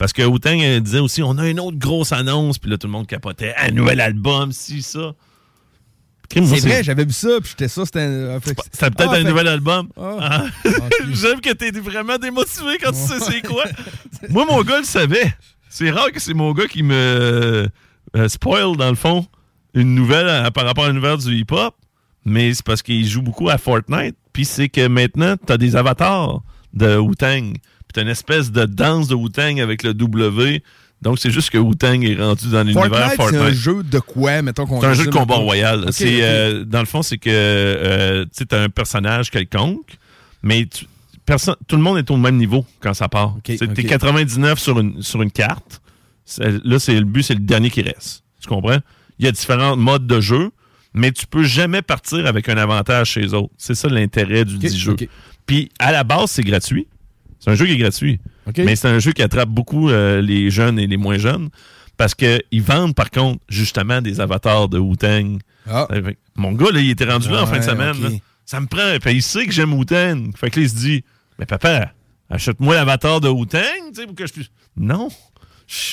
Parce que Wu-Tang euh, disait aussi, on a une autre grosse annonce, puis là, tout le monde capotait. Un nouvel album, si, ça. C'est vrai, j'avais vu ça, puis j'étais ça, c'était un. C'était peut-être Ah, un fait- nouvel album. Ah. Ah. J'aime que t'es vraiment démotivé quand tu sais c'est quoi. Moi, mon gars le savait. C'est rare que c'est mon gars qui me euh, spoil, dans le fond, une nouvelle euh, par rapport à une nouvelle du hip-hop. Mais c'est parce qu'il joue beaucoup à Fortnite. Puis c'est que maintenant, t'as des avatars de Wu-Tang. Puis t'as une espèce de danse de Wu-Tang avec le W. Donc c'est juste que Wu-Tang est rendu dans l'univers Fortnite, c'est un jeu de quoi, mettons qu'on C'est un jeu de combat royal. C'est euh, dans le fond, c'est que euh, tu as un personnage quelconque, mais tu- personne, tout le monde est au même niveau quand ça part. Ok, C'est- T'es ok. 99 sur une sur une carte. Là, c'est le but, c'est le dernier qui reste. Tu comprends? Il y a différents modes de jeu, mais tu peux jamais partir avec un avantage chez les autres. C'est ça l'intérêt du dit jeu. Puis à la base, c'est gratuit. C'est un jeu qui est gratuit. Mais c'est un jeu qui attrape beaucoup euh, les jeunes et les moins jeunes parce qu'ils vendent, par contre, justement, des avatars de Wu-Tang. Ah. Euh, Mon gars, là, il était rendu là en fin de semaine. là. Ça me prend. Il sait que j'aime Wu-Tang. Fait que là, il se dit Mais papa, achète-moi l'avatar de Wu-Tang, tu sais, pour que je puisse. Non.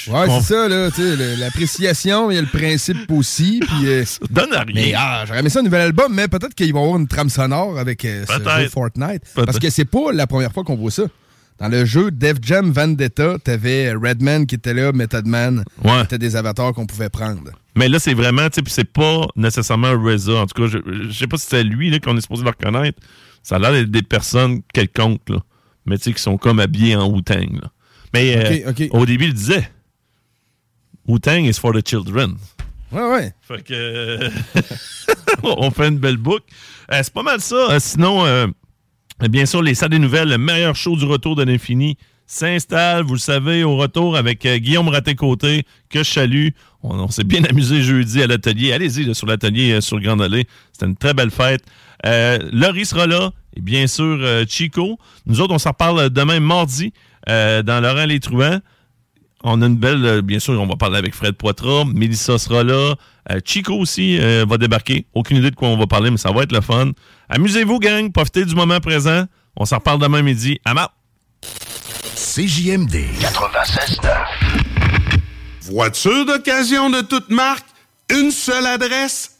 Ouais, c'est ça, là. tu sais, le- L'appréciation, il y a le principe aussi. Puis, euh, Donne à rien. mais ah, j'aurais aimé ça un nouvel album, mais peut-être qu'il va y avoir une trame sonore avec euh, ce jeu Fortnite. Parce que c'est pas la première fois qu'on voit ça. Dans le jeu Def Jam Vendetta, t'avais Redman qui était là, Method Man. Ouais. C'était des avatars qu'on pouvait prendre. Mais là, c'est vraiment, tu sais, puis c'est pas nécessairement RZA. En tout cas, je, je sais pas si c'est lui qu'on est supposé le reconnaître. Ça a l'air d'être des personnes quelconques, là. Mais tu sais, qui sont comme habillés en Wu-Tang, là. Mais euh, au début, il disait Wu-Tang is for the children. Ouais, ouais. Fait que. euh, on fait une belle boucle. Euh, c'est pas mal ça. Euh, sinon, bien sûr, les salles des nouvelles, le meilleur show du retour de l'infini, s'installe, vous le savez, au retour avec euh, Guillaume Raté-Côté, que je salue. On, s'est bien amusé jeudi à l'atelier. Allez-y sur l'atelier euh, sur le Grand Allée. C'était une très belle fête. Euh, Laurie sera là. Et bien sûr, euh, Chico. Nous autres, on s'en reparle demain mardi dans Laurent Les. On a une belle, euh, bien sûr, on va parler avec Fred Poitras. Mélissa sera là. Euh, Chico aussi euh, va débarquer. Aucune idée de quoi on va parler, mais ça va être le fun. Amusez-vous, gang. Profitez du moment présent. On s'en reparle demain midi. À ma- CJMD 96.9. Voiture d'occasion de toute marque, une seule adresse,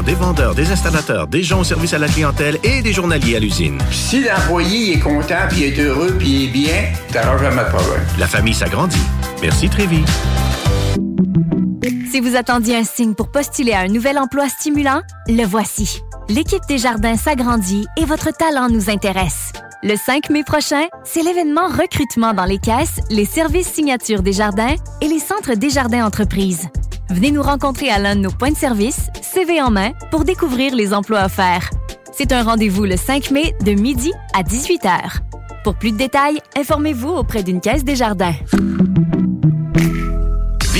des vendeurs, des installateurs, des gens au service à la clientèle et des journaliers à l'usine. Si l'employé est content, puis est heureux, puis il est bien, t'auras jamais de problème. La famille s'agrandit. Merci Trévis. Si vous attendiez un signe pour postuler à un nouvel emploi stimulant, le voici. L'équipe des jardins s'agrandit et votre talent nous intéresse. Le 5 mai prochain, c'est l'événement recrutement dans les caisses, les services signatures des jardins et les centres des jardins entreprises. Venez nous rencontrer à l'un de nos points de service, CV en main, pour découvrir les emplois offerts. C'est un rendez-vous le 5 mai de midi à 18h. Pour plus de détails, informez-vous auprès d'une caisse des jardins.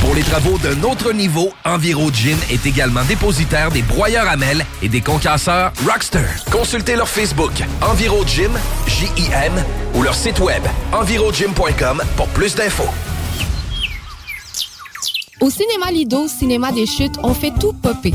Pour les travaux d'un autre niveau, Enviro Gym est également dépositaire des broyeurs à mêles et des concasseurs Rockster. Consultez leur Facebook Enviro Gym, J-I-M, ou leur site web envirogym.com pour plus d'infos. Au cinéma Lido, cinéma des chutes, on fait tout popper.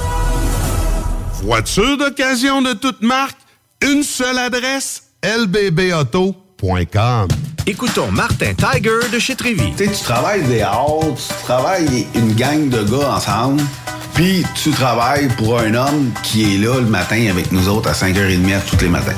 Voiture d'occasion de toute marque, une seule adresse, lbbauto.com. Écoutons Martin Tiger de chez Trévis. Tu sais, tu travailles des heures, tu travailles une gang de gars ensemble, puis tu travailles pour un homme qui est là le matin avec nous autres à 5h30 tous les matins.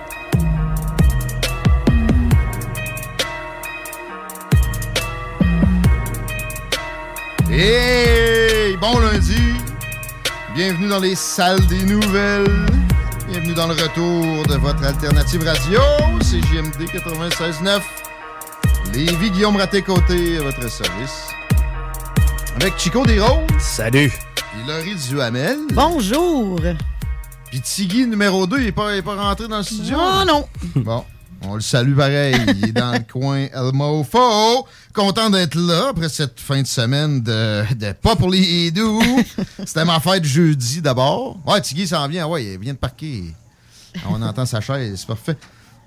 Hey! Bon lundi! Bienvenue dans les salles des nouvelles. Bienvenue dans le retour de votre alternative radio. C'est JMD 96.9. Lévi Guillaume Raté-Côté à votre service. Avec Chico Desroses. Salut. Et Laurie Duhamel. Bonjour. Puis Tiggy numéro 2, il n'est pas, il est pas rentré dans le studio? Oh non. Bon, on le salue pareil. Il est dans le coin El Mofo. Content d'être là après cette fin de semaine de, de pas pour les doux. C'était ma fête jeudi d'abord. Ouais, Tiggy s'en vient. Ouais, il vient de parquer. On entend sa chaise, c'est parfait.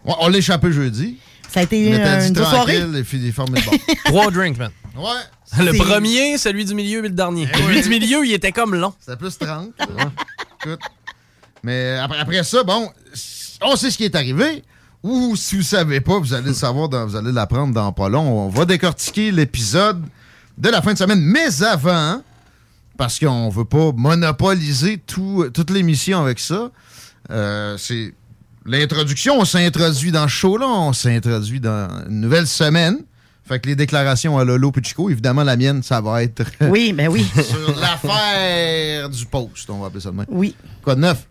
Ouais, on l'a échappé jeudi. Ça a été euh, une soirée? tranquille et puis formé de bon. Trois drinks, man. Ouais. Le C'est- premier, celui du milieu et le dernier. Eh Celui oui. du milieu, il était comme long. C'était plus 30. Écoute. Mais après, après ça, bon, on sait ce qui est arrivé. Ou si vous savez pas, vous allez le savoir, dans- vous allez l'apprendre dans pas long. On va décortiquer l'épisode de la fin de semaine. Mais avant, parce qu'on veut pas monopoliser tout- toute l'émission avec ça, euh, c'est l'introduction. On s'introduit dans ce show-là. On s'introduit dans une nouvelle semaine. Fait que les déclarations à Lolo Pichico, évidemment, la mienne, ça va être. Oui, ben oui. sur l'affaire du post, on va appeler ça de même. Oui. Quoi de neuf?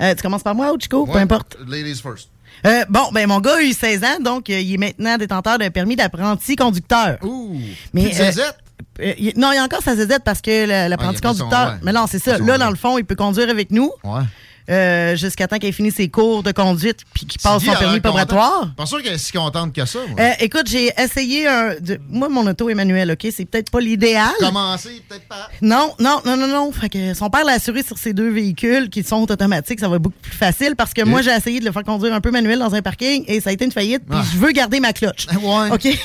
Euh, tu commences par moi ou Chico? Peu importe. Ladies first. Euh, bon, ben mon gars a eu 16 ans, donc euh, il est maintenant détenteur d'un permis d'apprenti conducteur. Ouh! Mais, Plus de euh, zézette? euh, il- non, il y a encore sa zézette parce que le- l'apprenti Ah, il a fait son- conducteur. ouais. Mais non, c'est ça. Son- Là, dans le fond, il peut conduire avec nous. Ouais. Euh, jusqu'à temps qu'il ait fini ses cours de conduite puis qu'il passe son permis probatoire. Pas sûr qu'elle est si contente que ça. moi. Euh, écoute, j'ai essayé un. de- moi, mon auto Emmanuel, OK? C'est peut-être pas l'idéal. Commencer, peut-être pas. Non, non, non, non, non. Fait que son père l'a assuré sur ces deux véhicules qui sont automatiques. Ça va être beaucoup plus facile parce que moi, j'ai essayé de le faire conduire un peu manuel dans un parking et ça a été une faillite. Puis Ah. je veux garder ma clutch. Ouais. OK? C'est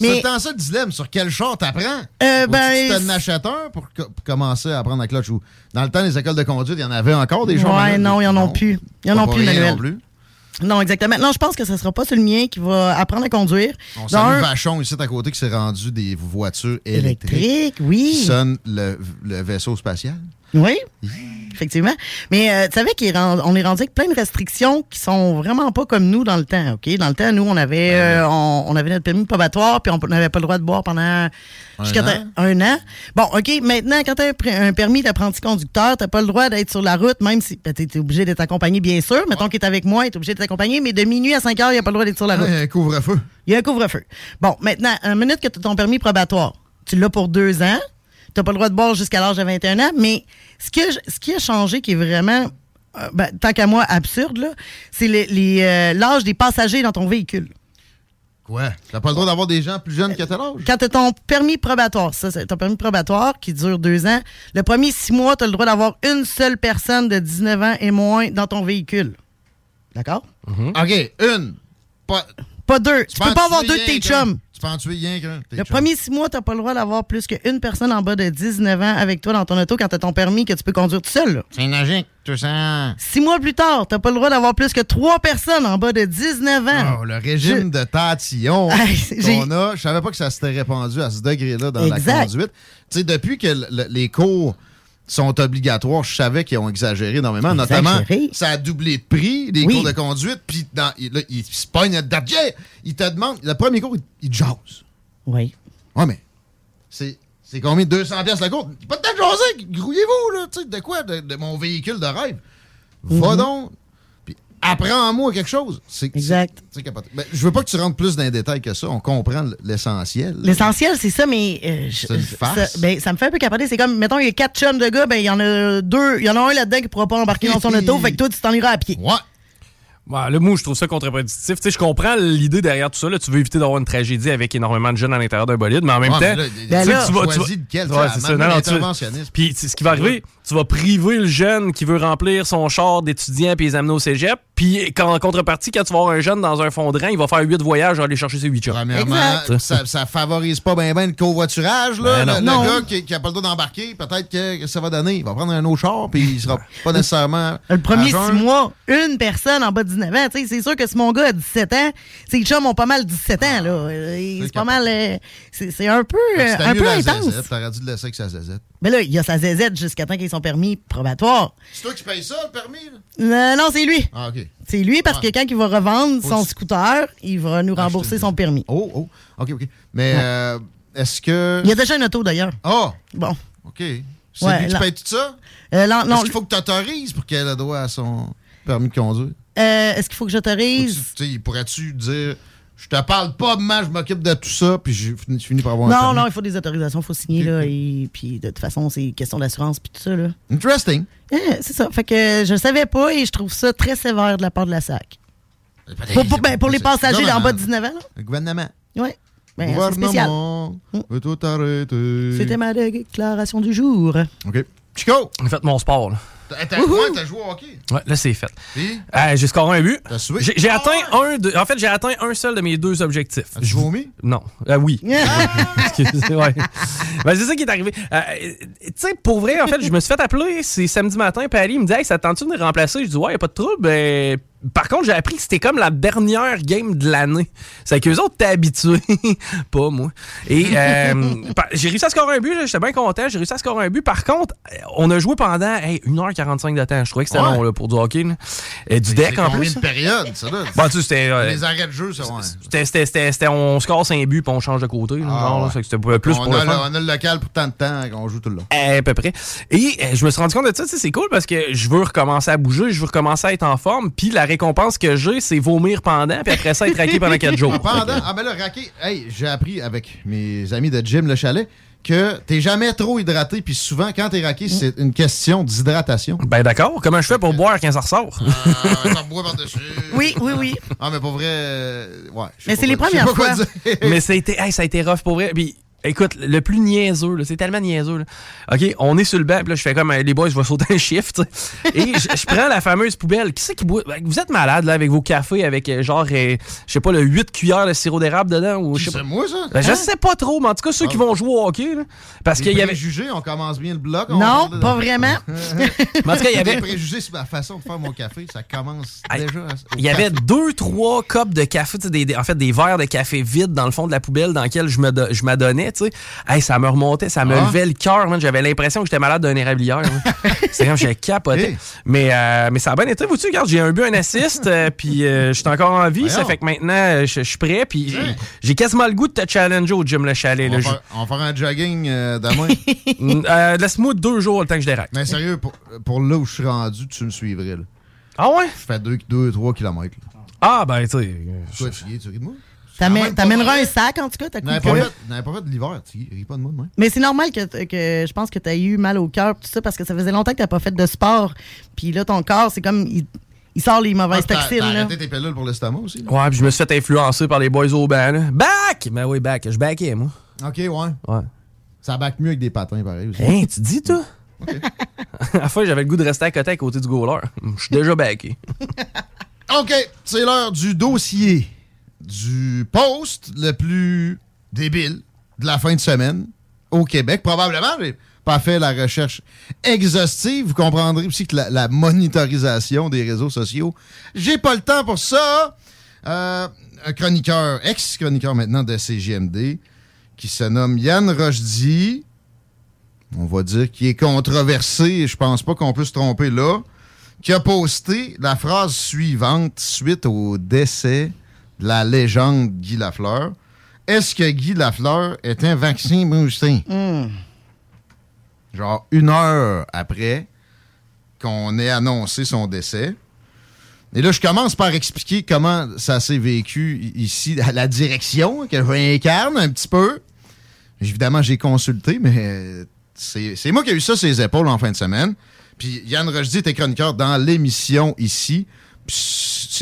Mais. le temps ça le dilemme. Sur quel char t'apprends? Euh, ben, tu un pour, co- pour commencer à apprendre la clutch? Ou dans le temps, les écoles de conduite, il y en avait encore des gens Ouais, non, ils en ont plus. Ils en ont plus, Manuel. non plus. Non, exactement. Non, je pense que ce sera pas sur le mien qui va apprendre à conduire. On salue Vachon ici à côté qui s'est rendu des voitures électriques. Électrique, oui. Qui sonnent le, le vaisseau spatial. Oui, effectivement. Mais euh, tu savais qu'on est, rendu avec plein de restrictions qui sont vraiment pas comme nous dans le temps, OK? Dans le temps, nous, on avait, euh, on, on avait notre permis probatoire, puis on n'avait pas le droit de boire pendant jusqu'à un an. Bon, OK, maintenant, quand tu as un, permis d'apprenti conducteur, tu pas le droit d'être sur la route, même si ben, tu es obligé d'être accompagné, bien sûr. Mettons qu'il est avec moi, il est obligé d'être accompagné, mais de minuit à 5 heures, il n'y a pas le droit d'être sur la route. Ouais, un couvre-feu. Il y a un couvre-feu. Bon, maintenant, une minute que tu as ton permis probatoire, tu l'as pour deux ans. Tu n'as pas le droit de boire jusqu'à l'âge de 21 ans. Mais ce, qui a changé, qui est vraiment, euh, ben, tant qu'à moi, absurde, là, c'est les- les, euh, l'âge des passagers dans ton véhicule. Quoi? T'as pas le droit d'avoir des gens plus jeunes que tel âge? Quand tu as ton permis probatoire, ça, c'est ton permis probatoire qui dure deux ans, le premier six mois, tu as le droit d'avoir une seule personne de 19 ans et moins dans ton véhicule. D'accord? OK, une. Pas, Pas deux. Tu peux en pas avoir deux de tes chums. Tu peux en tuer rien qu'un. Le premier six mois, tu pas le droit d'avoir plus qu'une personne en bas de 19 ans avec toi dans ton auto quand tu as ton permis que tu peux conduire tout seul. C'est logique, tout ça. Six mois plus tard, tu pas le droit d'avoir plus que trois personnes en bas de 19 ans. Oh, le régime de tatillon qu'on a, je savais pas que ça s'était répandu à ce degré-là dans Exact. la conduite. Tu sais, depuis que le- le- les cours sont obligatoires, je savais qu'ils ont exagéré énormément. Notamment, Exagéré. ça a doublé de prix, les Oui. cours de conduite, puis dans- il- là, ils se. Yeah! Ils te demandent, le premier cours, ils il te jasent. Oui. Ouais, mais c'est c'est combien? 200 pièces le cours? Pas de temps de jaser, grouillez-vous, là, tu sais, de quoi? De, de mon véhicule de rêve. Va Mhm. donc, apprends-moi quelque chose. C'est, Exact. c'est- c'est. Ben, je veux pas que tu rentres plus dans les détails que ça. On comprend l'essentiel. L'essentiel, c'est ça, mais euh, je- C'est une farce. Ça, ben, ça me fait un peu capoter. C'est comme, mettons, il y a quatre chums de gars, ben il y en a deux, il y en a un là-dedans qui pourra pas embarquer dans son auto, fait que toi, tu t'en iras à pied. Ouais. Ouais, là, moi, je trouve ça contre-productif. Tu sais, je comprends l'idée derrière tout ça. Là. Tu veux éviter d'avoir une tragédie avec énormément de jeunes à l'intérieur d'un bolide, mais en même Ouais, temps, mais là, tu ben sais, là, tu vas- tu vas- de quel, tu Ouais, c'est ça. Non, tu- l'interventionniste. Puis, tu ce qui va arriver, tu vas priver le jeune qui veut remplir son char d'étudiant puis les amener au cégep. Puis quand- en contrepartie, quand tu vas avoir un jeune dans un fond de rang, il va faire huit voyages à aller chercher ses huit chars. Premièrement, ça, ça favorise pas bien le covoiturage. Là. Ben le non. le Non. gars qui, qui a pas le droit d'embarquer, peut-être que, que ça va donner. Il va prendre un autre char, puis il sera pas nécessairement. Le premier six mois, une personne en bas de 19 ans. Tu sais, C'est sûr que si mon gars a 17 ans, ses chums ont pas mal 17 ans. là. Euh, C'est pas mal. euh, C'est c'est un peu, euh, un peu intense. zézette. T'aurais dû le laisser avec sa zézette. Mais là, il y a sa ZZ jusqu'à temps qu'il ait son permis probatoire. C'est toi qui payes ça, le permis? là? Euh, non, c'est lui. Ah, OK. C'est lui parce que quand il va revendre son scooter, il va nous rembourser son permis. Oh, oh. OK, OK. Mais Ouais. euh, est-ce que. Il y a déjà une auto d'ailleurs. Ah! Bon. OK. C'est Ouais, lui qui paye tout ça? Euh, non, non. Est-ce qu'il faut que tu autorises pour qu'elle ait droit à son permis de conduire? Euh, Est-ce qu'il faut que j'autorise? Tu sais, pourrais-tu dire. Je te parle pas, maman, je m'occupe de tout ça, puis je finis, je finis par avoir un Non, non, il faut des autorisations, il faut signer, là, et puis de toute façon, c'est question d'assurance, puis tout ça, là. Interesting. Eh, c'est ça. Fait que je savais pas et je trouve ça très sévère de la part de la SAC. Pour, pour- ben, pour les passagers d'en bas de gouvernement. 19 ans, là. Le gouvernement. Oui. Ben. Gouvernement, veut tout arrêter. C'était ma déclaration du jour. OK. Chico! J'ai fait mon sport, là. T'as ouais, joué au hockey? Ouais, là, c'est fait. Euh, j'ai scoré un but. J'ai j'ai atteint un de- En fait, j'ai atteint un seul de mes deux objectifs. As-tu vomi? Non. Euh, oui. Excusez, ouais. Ben, c'est ça qui est arrivé. Euh, tu sais, pour vrai, en fait, je me suis fait appeler, c'est samedi matin, puis Ali il me dit Hey, ça te tente-tu de me remplacer Je dis Ouais, y a pas de trouble. Ben, par contre, j'ai appris que c'était comme la dernière game de l'année. C'est qu'eux autres, t'es habitués. pas moi. Et euh, j'ai réussi à scorer un but, j'étais bien content. J'ai réussi à scorer un but. Par contre, euh, on a joué pendant hey, 1h45 de temps. Je trouvais que c'était Ouais. long là, pour du hockey. là. Et du C'est deck en plus. de périodes, ça, là? Bon, tu sais, c'était. euh, Les arrêts de jeu, ça, c'était, c'était, c'était, c'était- on score 5 buts puis on change de côté. là, Ah, genre, ouais. c'était plus on pour a le on a le local pour tant de temps qu'on joue tout le long. À peu près. Et euh, je me suis rendu compte de ça, c'est cool parce que je veux recommencer à bouger, je veux recommencer à être en forme, puis la récompense que j'ai, c'est vomir pendant, puis après ça, être raqué pendant 4 jours. Pendant, ah ben là, raqué, hey, j'ai appris avec mes amis de Jim Le Chalet que t'es jamais trop hydraté, puis souvent, quand t'es raqué, c'est une question d'hydratation. Ben d'accord, comment je fais pour boire quand ça ressort? Ah, ça boit par-dessus. Oui, oui, oui. Ah, mais pour vrai, euh, ouais. Mais c'est les premières fois. Mais ça a été, hey, ça a été rough pour vrai. Puis, écoute, le plus niaiseux, là, c'est tellement niaiseux. là. OK, on est sur le banc, puis là, je fais comme, les boys, je vais sauter un sais. Et je, je prends la fameuse poubelle. Qui c'est qui boit? Vous êtes malade, là, avec vos cafés, avec euh, genre, euh, je sais pas, le 8 cuillères de sirop d'érable dedans? Ou, je sais C'est pas. moi, ça? Ben, je Hein? sais pas trop, mais en tout cas, ceux qui Ah. vont jouer au hockey, là, parce qu'il y avait. préjugés, on commence bien le bloc. on Non, de- pas vraiment. Mais en tout cas, il y avait- préjugés sur ma façon de faire mon café, ça commence déjà. Il y avait deux, trois copes de café, tu sais, des, des- en fait, des verres de café vides dans le fond de la poubelle dans lequel je me je tu sais. Hey, ça me remontait, ça me Ah. levait le cœur. J'avais l'impression que j'étais malade d'un érablière. C'est comme j'ai capoté. Hey. Mais, euh, mais ça a bien été, vous-tu, regarde, j'ai un but, un assist, euh, puis euh, je suis encore en vie. Ça fait que maintenant, euh, je je suis prêt, puis j'ai- j'ai quasiment le goût de te challenger au gym Le Chalet. On là. va, faire, on va faire un jogging demain. Je- Laisse-moi deux jours le temps que je déraque. Mais sérieux, pour, pour là où je suis rendu, tu me suivrais. Là. Ah ouais? Je fais 2-3 km. Ah, ben, tu sais. Tu vas tu ris de moi? T'amèneras un sac, en tout cas, t'as N'avais pas, pas fait de l'hiver, tu ris pas de moi demain. Mais c'est normal que, que je pense que tu as eu mal au cœur, tout ça, parce que ça faisait longtemps que tu pas fait de sport. Puis là, ton corps, c'est comme. Il, il sort les mauvaises Ah, toxines. T'as là. arrêté tes pilules pour l'estomac aussi? là? Ouais, puis je me suis fait influencer par les boys au banc, là. Back! Ben oui, back. Je backais, moi. Ok, ouais. Ouais. Ça back mieux avec des patins, pareil aussi. Hein, tu dis, toi? à la fois, j'avais le goût de rester à côté à côté du goaler. Je suis déjà backé. OK, c'est l'heure du dossier du post le plus débile de la fin de semaine au Québec. Probablement, j'ai pas fait la recherche exhaustive. Vous comprendrez aussi que la, monitorisation des réseaux sociaux, j'ai pas le temps pour ça. Euh, un chroniqueur, ex-chroniqueur maintenant de CGMD, qui se nomme Yann Rochdy, on va dire, qui est controversé, je pense pas qu'on peut se tromper là, qui a posté la phrase suivante suite au décès la légende Guy Lafleur. Est-ce que Guy Lafleur est un vaccin boosté? Genre une heure après qu'on ait annoncé son décès. Et là, je commence par expliquer comment ça s'est vécu ici, à la direction que j'incarne un petit peu. Évidemment, j'ai consulté, mais c'est c'est moi qui ai eu ça sur les épaules en fin de semaine. Puis Yann Rochdy était chroniqueur dans l'émission ici. Puis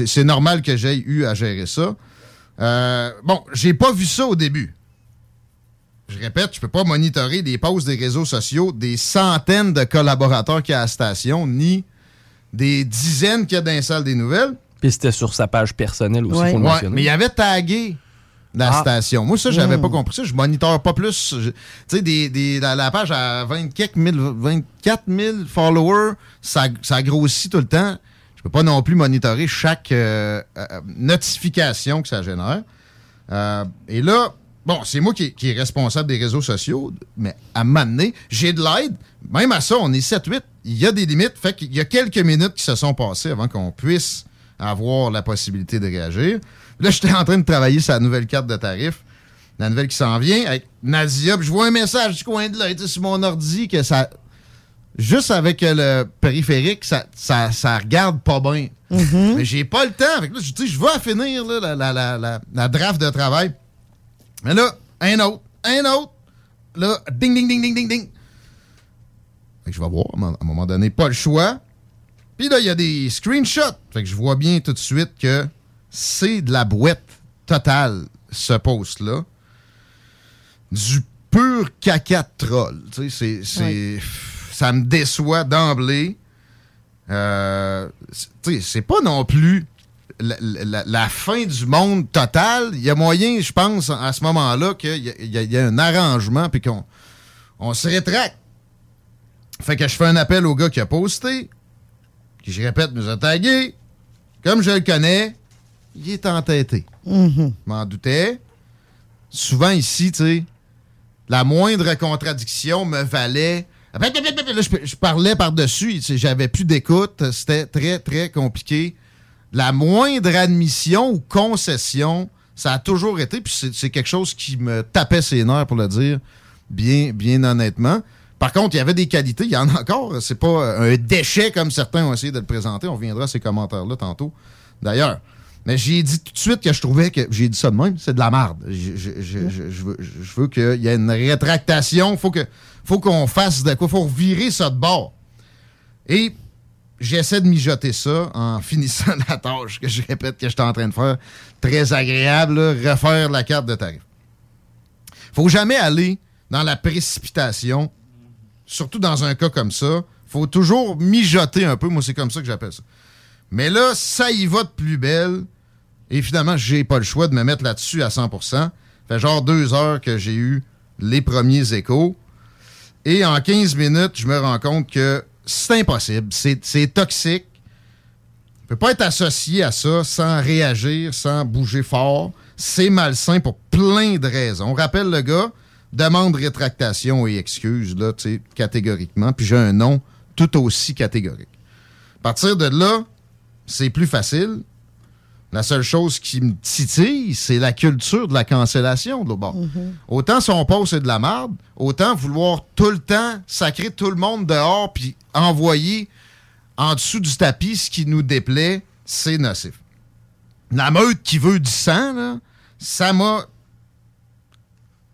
C'est normal que j'aie eu à gérer ça. Euh, bon, j'ai pas vu ça au début. je répète, je peux pas monitorer des posts des réseaux sociaux des centaines de collaborateurs qu'il y a à la station, ni des dizaines qu'il y a dans salles des nouvelles. Puis c'était sur sa page personnelle aussi, Ouais. faut le Ouais, mentionner. mais il avait tagué la Ah. station. Moi, ça, j'avais Mm. pas compris ça. Je moniteur pas plus. Tu sais, des, des- la, la page à 24 000, 24 000 followers, ça, ça grossit tout le temps. Peux pas non plus monitorer chaque euh, euh, notification que ça génère. Euh, et là, bon, c'est moi qui, qui est responsable des réseaux sociaux, mais à m'amener, j'ai de l'aide. Même à ça, on est 7-8. Il y a des limites. Fait qu'il y a quelques minutes qui se sont passées avant qu'on puisse avoir la possibilité de réagir. Là, j'étais en train de travailler la nouvelle carte de tarif. La nouvelle qui s'en vient avec Nadia. Puis je vois un message du coin de l'œil sur mon ordi que ça. Juste avec euh, le périphérique, ça, ça, ça regarde pas bien. Mais j'ai pas le temps. Fait que là, je, sais, je vais finir là, la, la, la, la, la draft de travail. Mais là, un autre, un autre. Là, ding, ding, ding, ding, ding, ding. Fait que je vais voir, à un moment- donné, pas le choix. Puis là, il y a des screenshots. Fait que je vois bien tout de suite que c'est de la boîte totale, ce post-là. Du pur caca de troll. Tu sais, c'est- Ça me déçoit d'emblée. Euh, c'est- tu sais, c'est pas non plus la, la- la fin du monde total. Il y a moyen, je pense, à ce moment-là, qu'il y, a- y y un arrangement puis qu'on on se rétracte. Fait que je fais un appel au gars qui a posté, qui, je répète, nous a tagué. Comme je le connais, il est entêté. Mhm. M'en doutais. Souvent ici, tu sais, la moindre contradiction me valait. Là, je, je parlais par-dessus, j'avais plus d'écoute. C'était très, très compliqué. La moindre admission ou concession, ça a toujours été, puis c'est quelque chose qui me tapait ses nerfs, pour le dire bien, bien honnêtement. Par contre, il y avait des qualités, il y en a encore. C'est pas un déchet comme certains ont essayé de le présenter. On reviendra à ces commentaires-là tantôt. D'ailleurs, mais j'ai dit tout de suite que je trouvais que. J'ai dit ça de même, c'est de la merde. Je, veux, qu'il y ait une rétractation. Faut que, faut qu'on fasse de quoi. Faut virer ça de bord. Et j'essaie de mijoter ça en finissant la tâche que je répète que j'étais en train de faire. Très agréable, refaire la carte de tarif. Faut jamais aller dans la précipitation, surtout dans un cas comme ça. Faut toujours mijoter un peu. Moi, c'est comme ça que j'appelle ça. Mais là, ça y va de plus belle. Et finalement, j'ai pas le choix de me mettre là-dessus à 100%. Fait genre deux heures que j'ai eu les premiers échos. Et en 15 minutes, je me rends compte que c'est impossible. C'est toxique. On peut pas être associé à ça sans réagir, sans bouger fort. C'est malsain pour plein de raisons. On rappelle le gars, demande rétractation et excuse, là, catégoriquement. Puis j'ai un nom tout aussi catégorique. À partir de là, c'est plus facile. La seule chose qui me titille, c'est la culture de la cancellation de l'autre bord. Autant son poste c'est de la merde, autant vouloir tout le temps sacrer tout le monde dehors puis envoyer en dessous du tapis ce qui nous déplaît, c'est nocif. La meute qui veut du sang, là, ça m'a.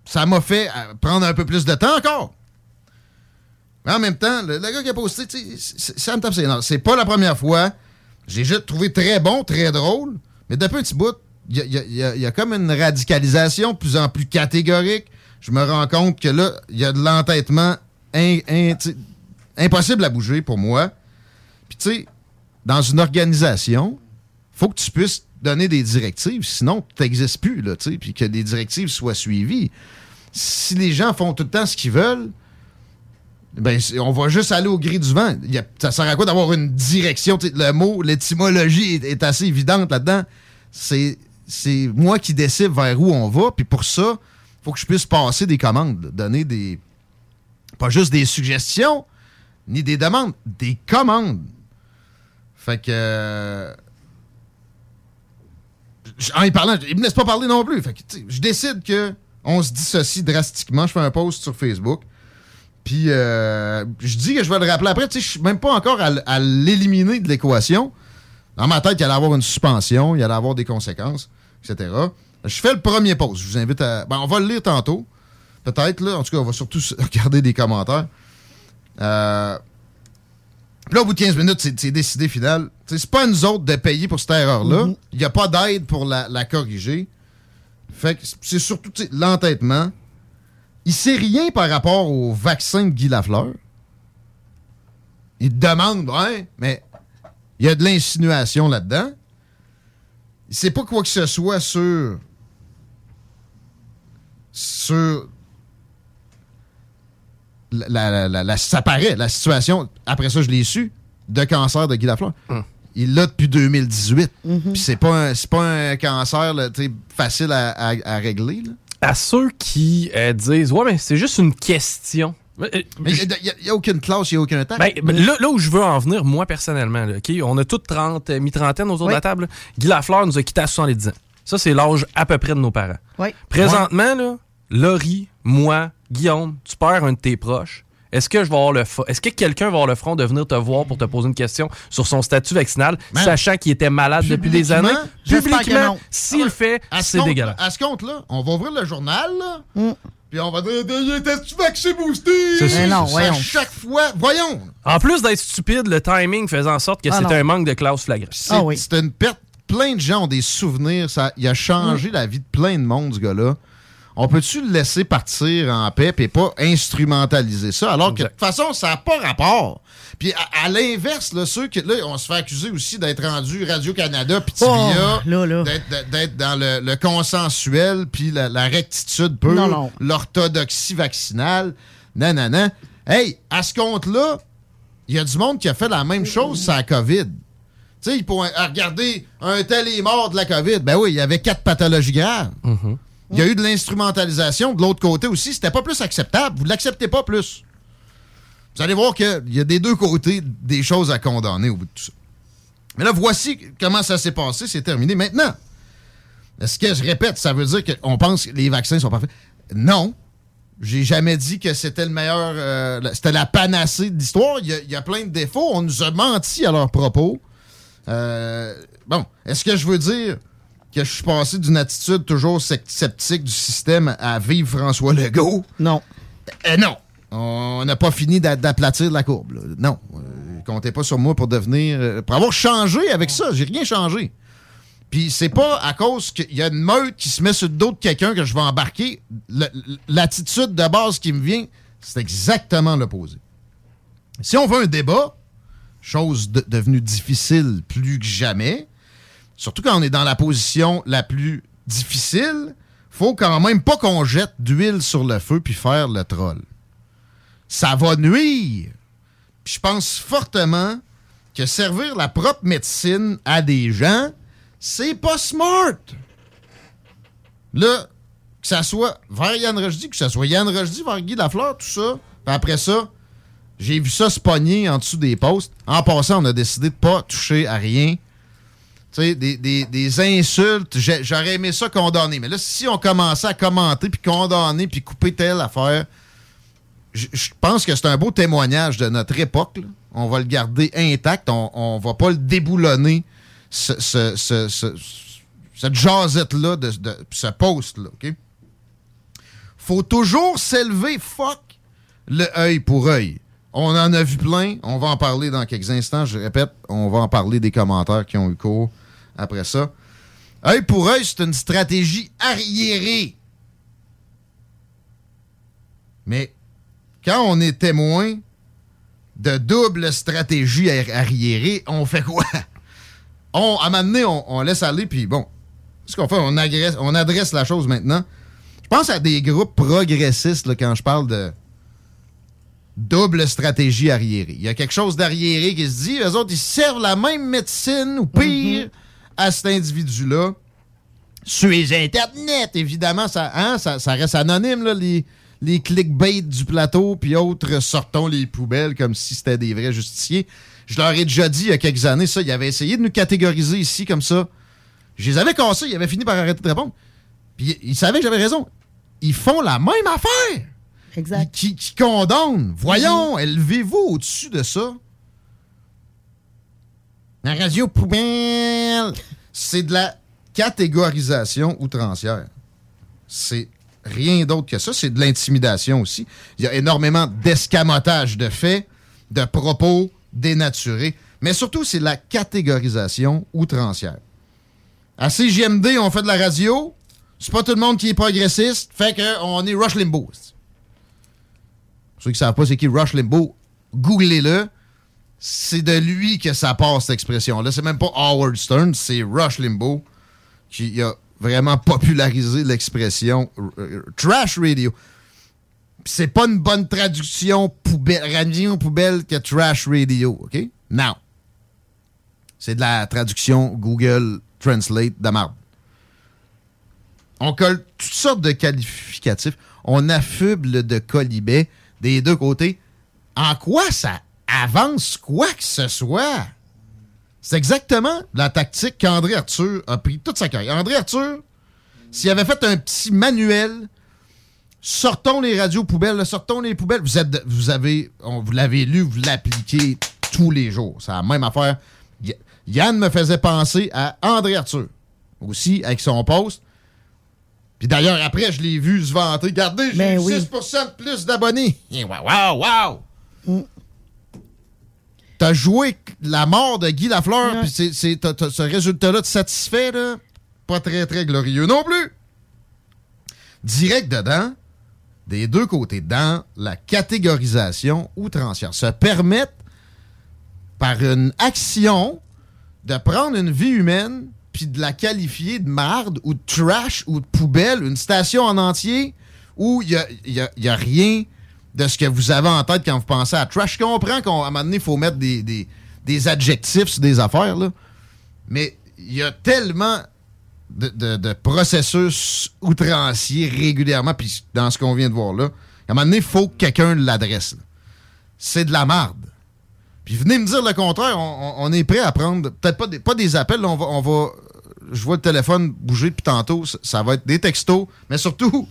Ça m'a fait euh, prendre un peu plus de temps encore. Mais en même temps, le, le gars qui a posté, ça me tape ses. C'est pas la première fois. J'ai juste trouvé très bon, très drôle. Mais depuis un petit bout, il y y a- comme une radicalisation de plus en plus catégorique. Je me rends compte que là, il y a de l'entêtement impossible à bouger pour moi. Puis tu sais, dans une organisation, faut que tu puisses donner des directives, sinon tu n'existes plus, là, tu sais, puis que les directives soient suivies. Si les gens font tout le temps ce qu'ils veulent, ben, on va juste aller au gris du vent. Ça sert à quoi d'avoir une direction? Le mot, l'étymologie est assez évidente là-dedans. C'est, moi qui décide vers où on va, puis pour ça, faut que je puisse passer des commandes, donner des. Pas juste des suggestions, ni des demandes, des commandes. Fait que. En y parlant, il me laisse pas parler non plus. Fait que, je décide que on se dissocie drastiquement. Je fais un post sur Facebook. Puis euh, je dis que je vais le rappeler après. Tu sais, je suis même pas encore à l'éliminer de l'équation. Dans ma tête, il allait avoir une suspension, il allait avoir des conséquences, etc. Je fais le premier post. Je vous invite à. Ben, on va le lire tantôt. Peut-être, là. En tout cas, on va surtout regarder des commentaires. Euh, puis là, au bout de 15 minutes, c'est décidé final. C'est pas à nous autres de payer pour cette erreur-là. Il n'y a pas d'aide pour la, la corriger. Fait que c'est surtout l'entêtement. il sait rien par rapport au vaccin de Guy Lafleur. Il te demande, ouais, mais il y a de l'insinuation là-dedans. Il sait pas quoi que ce soit sur. sur. La, la- la- la- ça paraît, la situation, après ça, je l'ai su, de cancer de Guy Lafleur. Il l'a depuis 2018. Puis c'est pas, un- c'est pas un cancer là, facile à, à- à régler. là. À ceux qui euh, disent, ouais, mais c'est juste une question. Euh, Mais il n'y a, aucune classe, il n'y a aucun temps. Ben, ben, là, là où je veux en venir, moi, personnellement, là, on a toutes 30, euh, mi-trentaine autour de la table. là. Guy Lafleur nous a quittés à 70 ans. Ça, c'est l'âge à peu près de nos parents. Oui. Présentement, là, Laurie, moi, Guillaume, tu perds un de tes proches. Est-ce que je vais avoir le Est-ce que quelqu'un va avoir le front de venir te voir pour te poser une question sur son statut vaccinal, Man. sachant qu'il était malade depuis des années? Publiquement, s'il le fait, À ce c'est compte- dégueulasse. À ce compte-là, on va ouvrir le journal, là, Mm. Puis on va dire T'es-tu vacciné boosté C'est non, voyons. chaque fois, voyons En plus d'être stupide, le timing faisait en sorte que Ah c'était un manque de classe flagrant. C'est c'est une perte. Plein de gens ont des souvenirs. Ça, il a changé Mm. la vie de plein de monde, ce gars-là. On peut-tu le laisser partir en paix et pas instrumentaliser ça? Alors que de toute façon, ça n'a pas rapport? Puis à, à l'inverse, là, ceux qui. Là, on se fait accuser aussi d'être rendu Radio-Canada puis TVA, Oh, d'être- dans le, le consensuel puis la, la rectitude pure, l'orthodoxie vaccinale. Non, non, non. Hey, à ce compte-là, il y a du monde qui a fait la même chose sur la COVID. Tu sais, ils pourraient ah, regarder un tel est mort de la COVID. Ben oui, il y avait quatre pathologies graves. Il y a eu de l'instrumentalisation de l'autre côté aussi. C'était pas plus acceptable. Vous ne l'acceptez pas plus. Vous allez voir qu'il y a des deux côtés des choses à condamner au bout de tout ça. Mais là, voici comment ça s'est passé. C'est terminé. Maintenant, est-ce que je répète, ça veut dire qu'on pense que les vaccins sont parfaits? Non. J'ai jamais dit que c'était le meilleur. euh, c'était la panacée de l'histoire. Il y, a, il y a plein de défauts. On nous a menti à leurs propos. Euh, bon, est-ce que je veux dire que je suis passé d'une attitude toujours sceptique du système à vivre François Legault? Non. Euh, non. On n'a pas fini d'a- d'aplatir la courbe. là. Non. Euh, comptez pas sur moi pour devenir. euh, pour avoir changé avec ça. J'ai rien changé. Puis c'est pas à cause qu'il y a une meute qui se met sur le dos de quelqu'un que je vais embarquer. L'attitude de base qui me vient, c'est exactement l'opposé. Si on veut un débat, chose de- devenue difficile plus que jamais, surtout quand on est dans la position la plus difficile, faut quand même pas qu'on jette d'huile sur le feu puis faire le troll. Ça va nuire. Je pense fortement que servir la propre médecine à des gens, c'est pas smart. Là, que ça soit vers Yann Rochdy, que ça soit Yann Rochdy vers Guy Lafleur, tout ça. Après ça, j'ai vu ça se pogner en dessous des postes. En passant, on a décidé de pas toucher à rien. Tu sais, des, des- des insultes, j'aurais aimé ça condamner. Mais là, si on commençait à commenter, puis condamner, puis couper telle affaire, je pense que c'est un beau témoignage de notre époque. On va le garder intact. On, on va pas le déboulonner, ce, ce- ce- ce- cette jasette-là, de, de- ce post-là. OK? Faut toujours s'élever, fuck, le œil pour œil. On en a vu plein. On va en parler dans quelques instants. Je répète, on va en parler des commentaires qui ont eu cours après ça. Œil pour œil, c'est une stratégie arriérée. Mais quand on est témoin de double stratégie arri- arriérée, on fait quoi? On, à un moment donné, on, laisse aller, puis bon, ce qu'on fait, on, on adresse la chose maintenant. Je pense à des groupes progressistes quand je parle de double stratégie arriérée. Il y a quelque chose d'arriéré qui se dit, eux autres, ils servent la même médecine ou pire à cet individu-là. Sur les internets, évidemment, ça, hein, ça, ça reste anonyme, là, les, les clickbait du plateau, puis autres, sortons les poubelles comme si c'était des vrais justiciers. Je leur ai déjà dit il y a quelques années, ça, ils avaient essayé de nous catégoriser ici comme ça. Je les avais cassés, ils avaient fini par arrêter de répondre. Puis ils savaient que j'avais raison. Ils font la même affaire. Exact. Qui, qui condamnent. Voyons, élevez-vous au-dessus de ça. La radio poubelle, c'est de la catégorisation outrancière. C'est rien d'autre que ça. C'est de l'intimidation aussi. Il y a énormément d'escamotage de faits, de propos dénaturés. Mais surtout, c'est de la catégorisation outrancière. À CGMD, on fait de la radio. C'est pas tout le monde qui est progressiste. Fait qu'on est Rush Limbaugh. Ceux qui savent pas c'est qui Rush Limbaugh, googlez-le. C'est de lui que ça passe, cette expression-là. C'est même pas Howard Stern, c'est Rush Limbaugh qui a vraiment popularisé l'expression euh, trash radio. C'est pas une bonne traduction poubelle, radio poubelle que trash radio, OK? Now. C'est de la traduction Google Translate de marde. On colle toutes sortes de qualificatifs. On affuble de colibet des deux côtés. En quoi ça avance quoi que ce soit? C'est exactement la tactique qu'André Arthur a pris toute sa carrière. André Arthur, s'il avait fait un petit manuel, sortons les radios poubelles, sortons les poubelles, vous, êtes, vous avez, on, vous l'avez lu, vous l'appliquez tous les jours. C'est la même affaire. Yann me faisait penser à André Arthur, aussi avec son post. Puis d'ailleurs, après, je l'ai vu se vanter. Regardez, j'ai Ben eu oui. 6% de plus d'abonnés. Eh, Wow, wow, wow! T'as joué la mort de Guy Lafleur, puis ce résultat-là te satisfait, là? Pas très, très glorieux non plus. Direct dedans, des deux côtés, dans la catégorisation outrancière, se permettent, par une action, de prendre une vie humaine puis de la qualifier de marde ou de trash ou de poubelle, une station en entier où il n'y a, y a- y a rien de ce que vous avez en tête quand vous pensez à trash. Je comprends qu'à un moment donné, il faut mettre des, des- adjectifs sur des affaires, là. mais il y a tellement de, de- processus outranciers régulièrement, puis dans ce qu'on vient de voir là, à un moment donné, il faut que quelqu'un l'adresse. C'est de la marde. Puis venez me dire le contraire, on, est prêt à prendre, peut-être pas des, appels, on va, on va- je vois le téléphone bouger depuis tantôt, ça, va être des textos, mais surtout,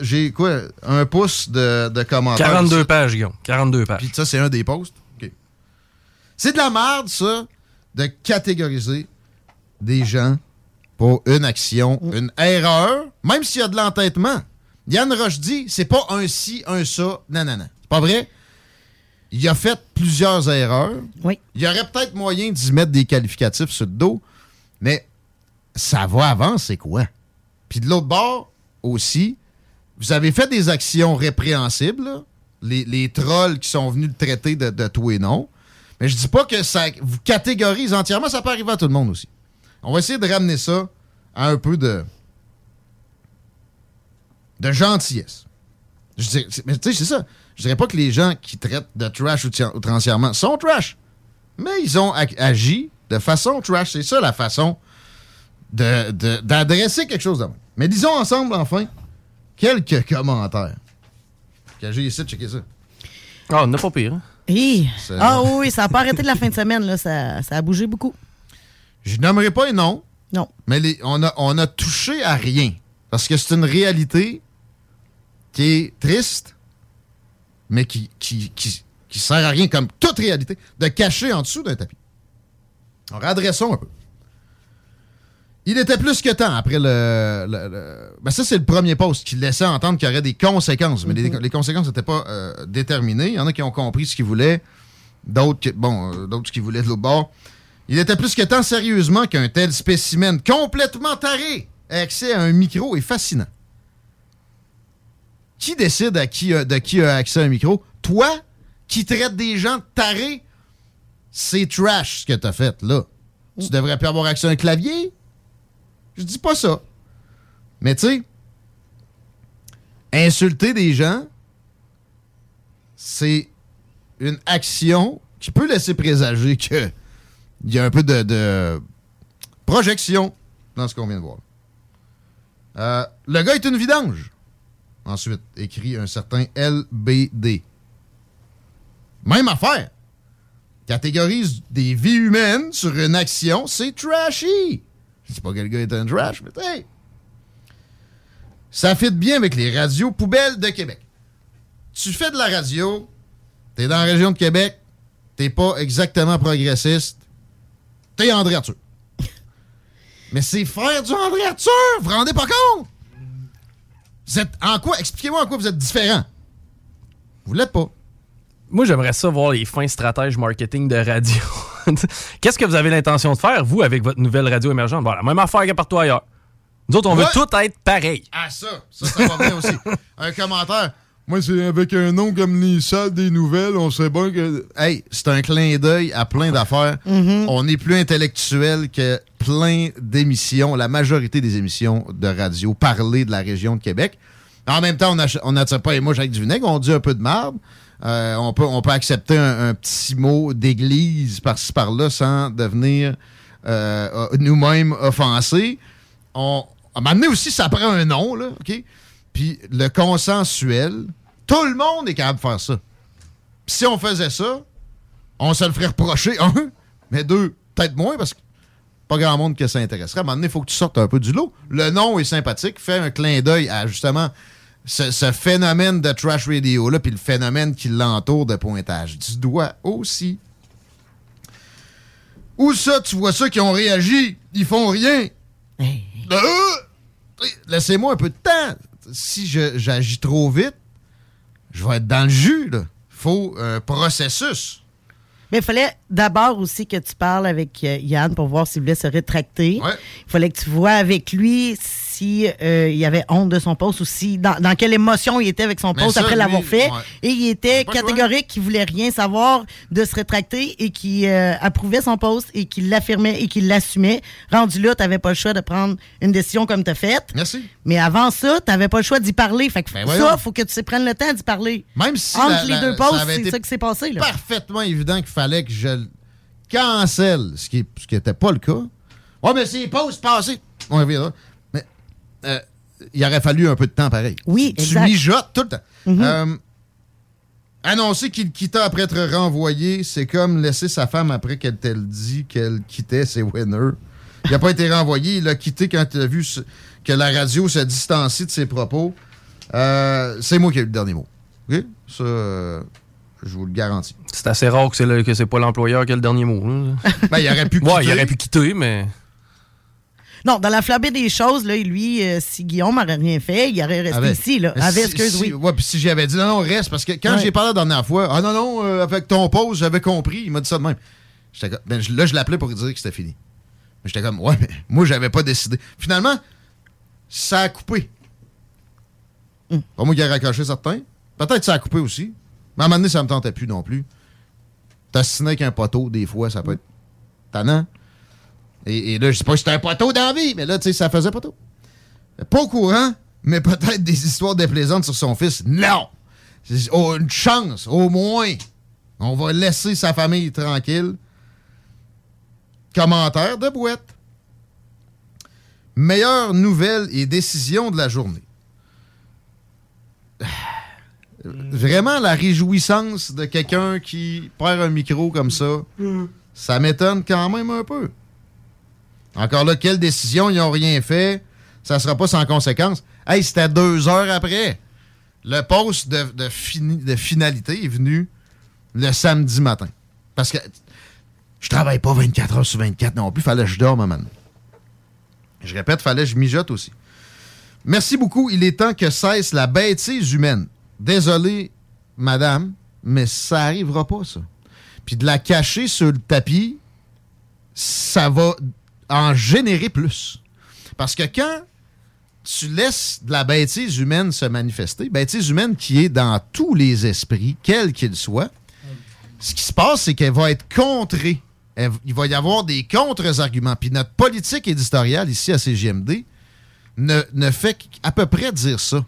j'ai quoi, un pouce de, de commentaires. 42 ici. pages, Guillaume. 42 pages. Puis ça, c'est un des posts? OK. C'est de la merde, ça, de catégoriser des gens pour une action, une erreur, même s'il y a de l'entêtement. Yann Roche dit, c'est pas un ci, un ça. Non, non, non. C'est pas vrai. Il a fait plusieurs erreurs. Oui. Il y aurait peut-être moyen d'y mettre des qualificatifs sur le dos, mais ça va avant, c'est quoi? Puis de l'autre bord aussi, vous avez fait des actions répréhensibles, les, trolls qui sont venus le traiter de, tout et non. Mais je dis pas que ça vous catégorise entièrement, ça peut arriver à tout le monde aussi. On va essayer de ramener ça à un peu de de gentillesse. Je dirais- mais tu sais, c'est ça. Je dirais pas que les gens qui traitent de trash outrancièrement sont trash. Mais ils ont ag- agi de façon trash. C'est ça la façon de- de- d'adresser quelque chose de même. Mais disons ensemble, enfin, quelques commentaires. Que j'ai ici, checker ça. Ah, on n'a pas pire. hein? Hi. Ah oui, oui, ça n'a pas arrêté de la fin de semaine. Là. Ça, ça a bougé beaucoup. Je nommerai pas les noms. Non. Mais les- on, a, on a touché à rien. Parce que c'est une réalité qui est triste, mais qui, qui, qui, qui sert à rien, comme toute réalité, de cacher en dessous d'un tapis. Alors, adressons un peu. Il était plus que temps après le. le- le- ben ça, c'est le premier poste qui laissait entendre qu'il y aurait des conséquences. Mais les, les conséquences n'étaient pas euh, déterminées. Il y en a qui ont compris ce qu'ils voulaient, d'autres qui- bon, euh, d'autres voulaient de l'autre bord. Il était plus que temps, sérieusement, qu'un tel spécimen complètement taré ait accès à un micro est fascinant. Qui décide à qui, a- de qui a accès à un micro? Toi, qui traite des gens tarés? C'est trash ce que t'as fait, là. Tu devrais plus avoir accès à un clavier? Je dis pas ça. Mais tu sais, insulter des gens, c'est une action qui peut laisser présager que il y a un peu de, de projection dans ce qu'on vient de voir. Euh, le gars est une vidange. Ensuite, écrit un certain LBD. Même affaire. Catégorise des vies humaines sur une action, c'est trashy. Je dis pas que le gars est un trash, mais hey, ça fit bien avec les radios poubelles de Québec. Tu fais de la radio, t'es dans la région de Québec, t'es pas exactement progressiste, t'es André Arthur. Mais c'est faire du André Arthur, vous vous rendez pas compte? Vous êtes en quoi? Expliquez-moi en quoi vous êtes différent. Vous l'êtes pas. Moi, j'aimerais ça voir les fins stratèges marketing de radio. Qu'est-ce que vous avez l'intention de faire, vous, avec votre nouvelle radio émergente? Bon, la même affaire que partout ailleurs. Nous autres, on Ouais. veut tout être pareil. Ah, ça, ça, ça va bien aussi. Un commentaire. Moi, c'est avec un nom comme les salles des nouvelles, on sait bien que. Hey, c'est un clin d'œil à plein d'affaires. Mhm. On est plus intellectuel que plein d'émissions, la majorité des émissions de radio parlées de la région de Québec. En même temps, on n'attire pas les mouches avec du vinaigre, on dit un peu de marde. Euh, on, peut, accepter un, petit mot d'église par-ci par-là sans devenir euh, euh, nous-mêmes offensés. On, à un moment donné aussi, ça prend un nom, là, OK? Puis le consensuel, tout le monde est capable de faire ça. Si on faisait ça, on se le ferait reprocher, un, mais deux, peut-être moins, parce que pas grand monde que ça intéresserait. À un moment donné, il faut que tu sortes un peu du lot. Le nom est sympathique, fait un clin d'œil à justement ce, ce phénomène de trash radio-là, puis le phénomène qui l'entoure de pointage du doigt aussi. Où ça, tu vois ça qui ont réagi, ils font rien. Euh, Laissez-moi un peu de temps. Si j'agis trop vite, je vais être dans le jus. Il faut un processus. Mais il fallait d'abord aussi que tu parles avec euh, Yann pour voir s'il voulait se rétracter. Il fallait que tu vois avec lui si euh, il avait honte de son poste ou si dans, dans quelle émotion il était avec son poste après l'avoir fait. ouais. Et il était catégorique qu'il voulait rien savoir de se rétracter et qui euh, approuvait son poste et qui l'affirmait et qui l'assumait. Rendu là, tu n'avais pas le choix de prendre une décision comme tu as faite. Merci. Mais avant ça, tu n'avais pas le choix d'y parler. Fait que Ben ça, faut que tu prendre le temps d'y parler. Même si Entre la- les la- deux postes, c'est ça qui s'est passé. Là. parfaitement évident qu'il fallait que je le cancelle, ce qui n'était pas le cas. Ouais, mais c'est pause passée. On reviendra. Euh, il aurait fallu un peu de temps pareil. Oui, Tu exact. mijotes tout le temps. Mhm. Euh, annoncer qu'il quittait après être renvoyé, c'est comme laisser sa femme après qu'elle t'ait dit qu'elle quittait ses winners. Il n'a pas été renvoyé, il a quitté quand il a vu ce- que la radio se distancie de ses propos. Euh, c'est moi qui ai eu le dernier mot. OK? Ça, euh, je vous le garantis. C'est assez rare que c'est que c'est pas l'employeur qui a le dernier mot. Ben, il aurait pu Ouais, il quitter. aurait pu quitter, mais. Non, dans la flambée des choses, là, lui, euh, si Guillaume n'aurait rien fait, il aurait resté Avec- ici. Là. Avec, si- excuse, si- oui. Ouais, puis si j'avais dit non, non, reste, parce que quand Ouais. j'ai parlé la dernière fois, ah non, non, euh, avec ton pause, j'avais compris, il m'a dit ça de même. J'étais comme- ben, là, je l'appelais pour lui dire que c'était fini. Mais J'étais comme, ouais, mais moi, j'avais pas décidé. Finalement, ça a coupé. Hmm. Pas moi qui ai raccroché certains. Peut-être que ça a coupé aussi. Mais à un moment donné, ça me tentait plus non plus. T'assiner avec un poteau, des fois, ça peut être tannant. Et, et là, je sais pas si c'était un poteau d'envie, mais là, tu sais, ça faisait poteau. Pas au courant, mais peut-être des histoires déplaisantes sur son fils. Non! Oh, une chance, au moins. On va laisser sa famille tranquille. Commentaire de boîte. Meilleure nouvelle et décision de la journée. Vraiment la réjouissance de quelqu'un qui perd un micro comme ça, ça m'étonne quand même un peu. Encore là, quelle décision, ils n'ont rien fait. Ça sera pas sans conséquence. Hey, c'était deux heures après. Le poste de, finalité est venu le samedi matin. Parce que je travaille pas 24 heures sur 24 non plus. Fallait que je dorme maintenant. Je répète, fallait que je mijote aussi. Merci beaucoup. Il est temps que cesse la bêtise humaine. Désolé, madame, mais ça arrivera pas, ça. Puis de la cacher sur le tapis, ça va en générer plus. Parce que quand tu laisses de la bêtise humaine se manifester, bêtise humaine qui est dans tous les esprits, quels qu'ils soient, ce qui se passe, c'est qu'elle va être contrée. Il va y avoir des contre-arguments. Puis notre politique éditoriale ici à CGMD ne, ne fait qu'à peu près dire ça.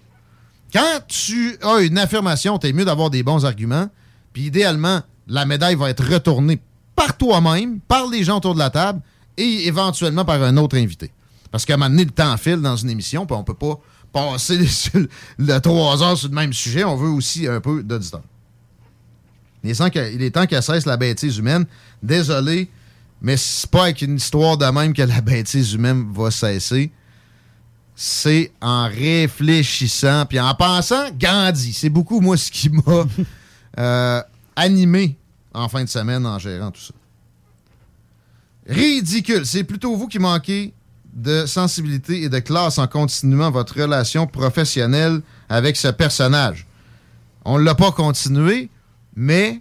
Quand tu as une affirmation, t'es mieux d'avoir des bons arguments. Puis idéalement, la médaille va être retournée par toi-même, par les gens autour de la table et éventuellement par un autre invité. Parce qu'à un moment donné, le temps file dans une émission, puis on peut pas passer le, trois heures sur le même sujet. On veut aussi un peu d'auditeur. Il est temps que- il est temps qu'elle cesse la bêtise humaine. Désolé, mais c'est pas avec une histoire de même que la bêtise humaine va cesser. C'est en réfléchissant, puis en pensant Gandhi. C'est beaucoup, moi, ce qui m'a euh, animé en fin de semaine en gérant tout ça. Ridicule. C'est plutôt vous qui manquez de sensibilité et de classe en continuant votre relation professionnelle avec ce personnage. On ne l'a pas continué, mais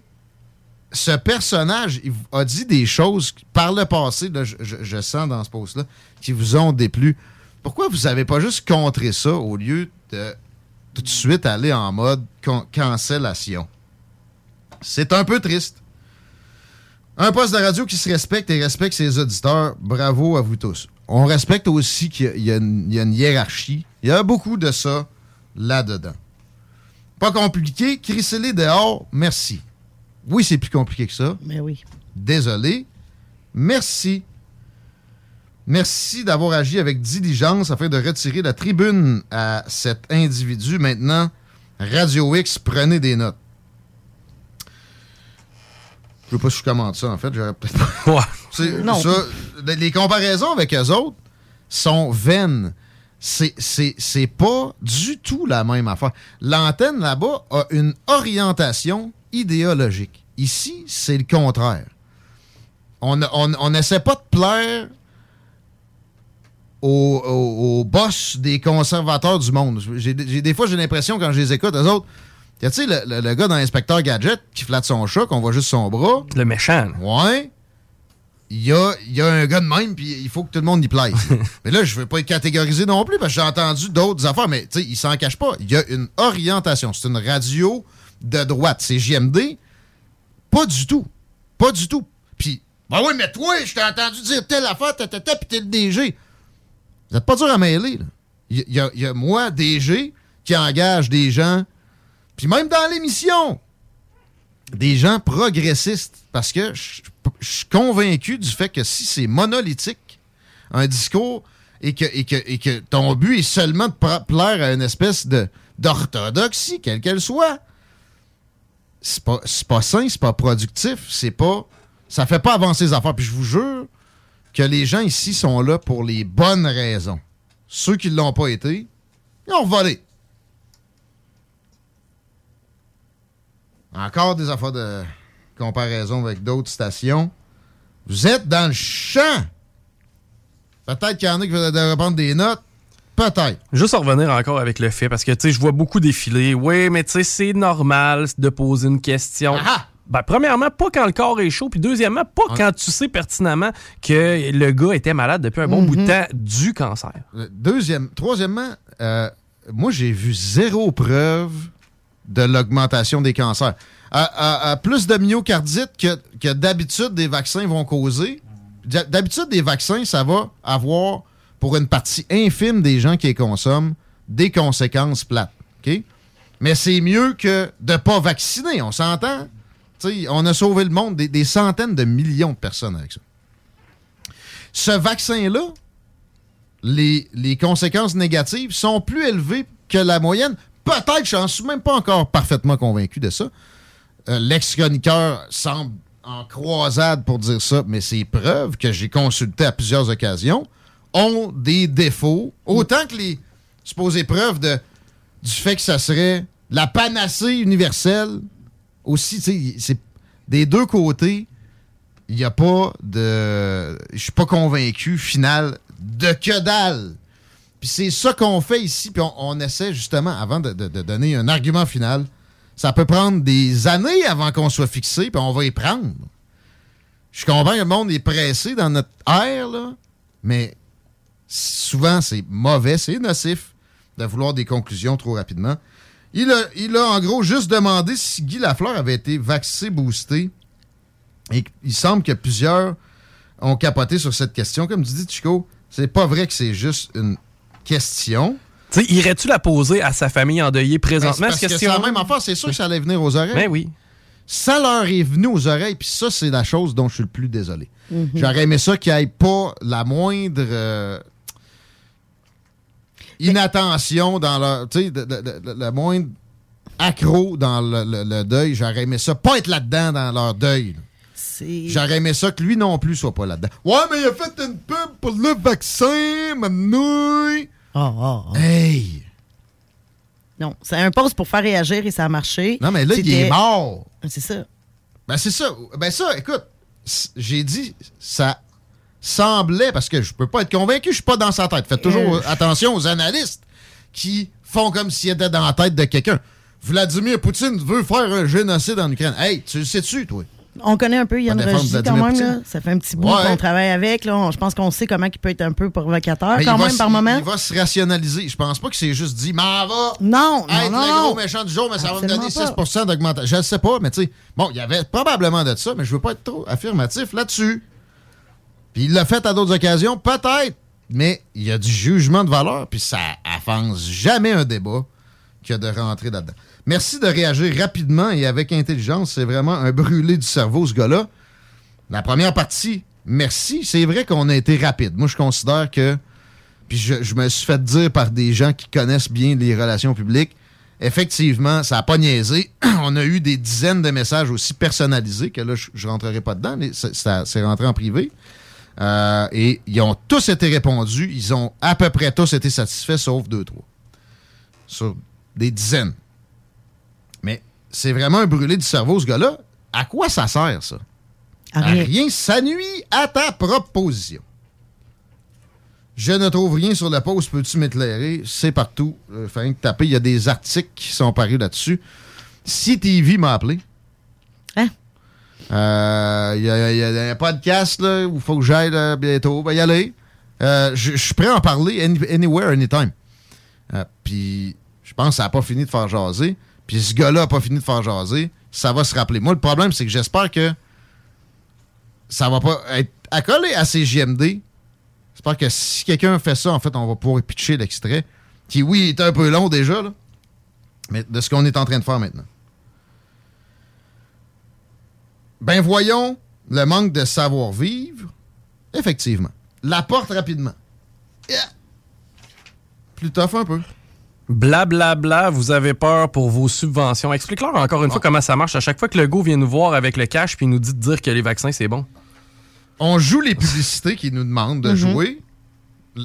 ce personnage a dit des choses par le passé, je, je- sens dans ce post-là, qui vous ont déplu. Pourquoi vous n'avez pas juste contré ça au lieu de tout de suite aller en mode cancellation? C'est un peu triste. Un poste de radio qui se respecte et respecte ses auditeurs, bravo à vous tous. On respecte aussi qu'il y a- y, une- il y a une hiérarchie. Il y a beaucoup de ça là-dedans. Pas compliqué, crissez-les dehors, merci. Oui, c'est plus compliqué que ça. Mais oui. Désolé. Merci. Merci d'avoir agi avec diligence afin de retirer la tribune à cet individu. Maintenant, Radio X, prenez des notes. Je veux pas si je commente ça, en fait. J'aurais peut-être pas. Non. ça, les- les comparaisons avec eux autres sont vaines. C'est- C'est c'est pas du tout la même affaire. L'antenne là-bas a une orientation idéologique. Ici, c'est le contraire. On on- on n'essaie pas de plaire aux, aux- aux boss des conservateurs du monde. J'ai j'ai- des fois, j'ai l'impression, quand je les écoute, eux autres, tu sais, le, le- le gars dans l'inspecteur Gadget qui flatte son chat, qu'on voit juste son bras? Le méchant. Ouais. Il y a, y a un gars de même, puis il faut que tout le monde y plaise. mais là, je veux pas être catégorisé non plus, parce que j'ai entendu d'autres affaires, mais tu sais, il s'en cache pas. Il y a une orientation. C'est une radio de droite. C'est JMD. Pas du tout. Pas du tout. Puis, ben oui, mais toi, je t'ai entendu dire telle affaire, ta, ta, ta, puis t'es le DG. Vous êtes pas dur à mêler, là. Il y, y a moi, DG, qui engage des gens, puis même dans l'émission, des gens progressistes. Parce que je suis convaincu du fait que si c'est monolithique, un discours, et que, et que, et que ton but est seulement de plaire à une espèce de d'orthodoxie, quelle qu'elle soit, c'est pas, pas sain, c'est pas productif, c'est pas. Ça fait pas avancer les affaires. Puis je vous jure que les gens ici sont là pour les bonnes raisons. Ceux qui ne l'ont pas été, ils ont volé. Encore des affaires de comparaison avec d'autres stations. Vous êtes dans le champ. Peut-être qu'il y en a qui veulent reprendre des notes. Peut-être. Juste en revenir encore avec le fait, parce que tu sais, je vois beaucoup défiler. Oui, mais tu sais, c'est normal de poser une question. Ben, premièrement, pas quand le corps est chaud, puis deuxièmement, pas quand tu sais pertinemment que le gars était malade depuis un bon bout de temps du cancer. Euh, Deuxième, troisièmement, euh, moi, j'ai vu zéro preuve de l'augmentation des cancers. À, à- à plus de myocardite que, d'habitude des vaccins vont causer. D'ha- D'habitude, des vaccins, ça va avoir, pour une partie infime des gens qui les consomment, des conséquences plates. Mais c'est mieux que de ne pas vacciner, on s'entend? On a sauvé le monde, des, des centaines de millions de personnes avec ça. Ce vaccin-là, les, les conséquences négatives sont plus élevées que la moyenne. Peut-être, je suis même pas encore parfaitement convaincu de ça. Euh, L'ex-chroniqueur semble en croisade pour dire ça, mais ces preuves que j'ai consultées à plusieurs occasions ont des défauts, autant que les supposées preuves du fait que ça serait la panacée universelle. Aussi, c'est des deux côtés, il n'y a pas de. Je suis pas convaincu, final, de que dalle. Puis c'est ça qu'on fait ici, puis on, essaie justement, avant de, donner un argument final, ça peut prendre des années avant qu'on soit fixé, puis on va y prendre. Je comprends que le monde est pressé dans notre ère, là, mais souvent c'est mauvais, c'est nocif de vouloir des conclusions trop rapidement. Il a, il a en gros juste demandé si Guy Lafleur avait été vacciné, boosté. Et il semble que plusieurs ont capoté sur cette question. Comme tu dis, Chico, c'est pas vrai que c'est juste une question. Tu sais, irais-tu la poser à sa famille endeuillée présentement, Ben, c'est parce que c'est la même affaire, c'est sûr que ça allait venir aux oreilles. Ben oui. Ça leur est venu aux oreilles, puis ça, c'est la chose dont je suis le plus désolé. Mhm. J'aurais aimé ça qu'il n'y ait pas la moindre euh, inattention dans leur. Tu sais, la moindre accro dans le, le- le deuil. J'aurais aimé ça pas être là-dedans dans leur deuil. là. J'aurais aimé ça que lui non plus soit pas là-dedans. Ouais, mais il a fait une pub pour le vaccin, manouille. Hey! Non, c'est un poste pour faire réagir et ça a marché. Non, mais là, il est mort. C'est ça. Ben, c'est ça. Ben, ça, écoute, j'ai dit, ça semblait, parce que je peux pas être convaincu, je suis pas dans sa tête. Faites toujours Euh. attention aux analystes qui font comme s'ils étaient dans la tête de quelqu'un. Vladimir Poutine veut faire un génocide en Ukraine. Hey, tu le sais-tu, toi? On connaît un peu Yann Rogy quand même. Là. Ça fait un petit bout Ouais. qu'on travaille avec. Là. On- Je pense qu'on sait comment il peut être un peu provocateur Mais quand même par moment. Il va se rationaliser. Je pense pas que c'est juste dit, m'en va. Non, non, être non, le non. gros méchant du jour, mais ça va me donner Absolument 6 d'augmentation. Je ne sais pas, mais tu sais, bon, il y avait probablement de ça, mais je veux pas être trop affirmatif là-dessus. Puis il l'a fait à d'autres occasions, peut-être, mais il y a du jugement de valeur, puis ça avance jamais un débat que de rentrer là-dedans. Merci de réagir rapidement et avec intelligence. C'est vraiment un brûlé du cerveau, ce gars-là. La première partie, merci. C'est vrai qu'on a été rapide. Moi, je considère que puis je, me suis fait dire par des gens qui connaissent bien les relations publiques, effectivement, ça n'a pas niaisé. On a eu des dizaines de messages aussi personnalisés, que là, je ne rentrerai pas dedans, mais ça- ça- c'est rentré en privé. Euh, et ils ont tous été répondus. Ils ont à peu près tous été satisfaits, sauf deux, trois. Sur des dizaines. C'est vraiment un brûlé du cerveau, ce gars-là. À quoi ça sert, ça? À À rien. rien. Ça nuit à ta propre position. Je ne trouve rien sur le post, peux-tu m'éclairer? C'est partout. Euh, fait rien que taper. Il y a des articles qui sont parus là-dessus. CTV m'a appelé. Hein? Euh, Il y, a- il y a un podcast là, où il faut que j'aille bientôt. Ben, y aller. Euh, je je suis prêt à en parler any- anywhere, anytime. Euh, Puis, je pense que ça n'a pas fini de faire jaser. Puis, ce gars-là n'a pas fini de faire jaser. Ça va se rappeler. Moi, le problème, c'est que j'espère que ça va pas être accolé à ces JMD. J'espère que si quelqu'un fait ça, en fait, on va pouvoir pitcher l'extrait. Qui, oui, est un peu long déjà, là. Mais de ce qu'on est en train de faire maintenant. Ben voyons le manque de savoir-vivre. Effectivement. La porte rapidement. Yeah. Plus tough un peu. Blablabla, vous avez peur pour vos subventions. Explique-leur encore une fois comment ça marche. À chaque fois que le go vient nous voir avec le cash puis nous dit de dire que les vaccins, c'est bon. On joue les publicités qui nous demandent de Mhm. jouer.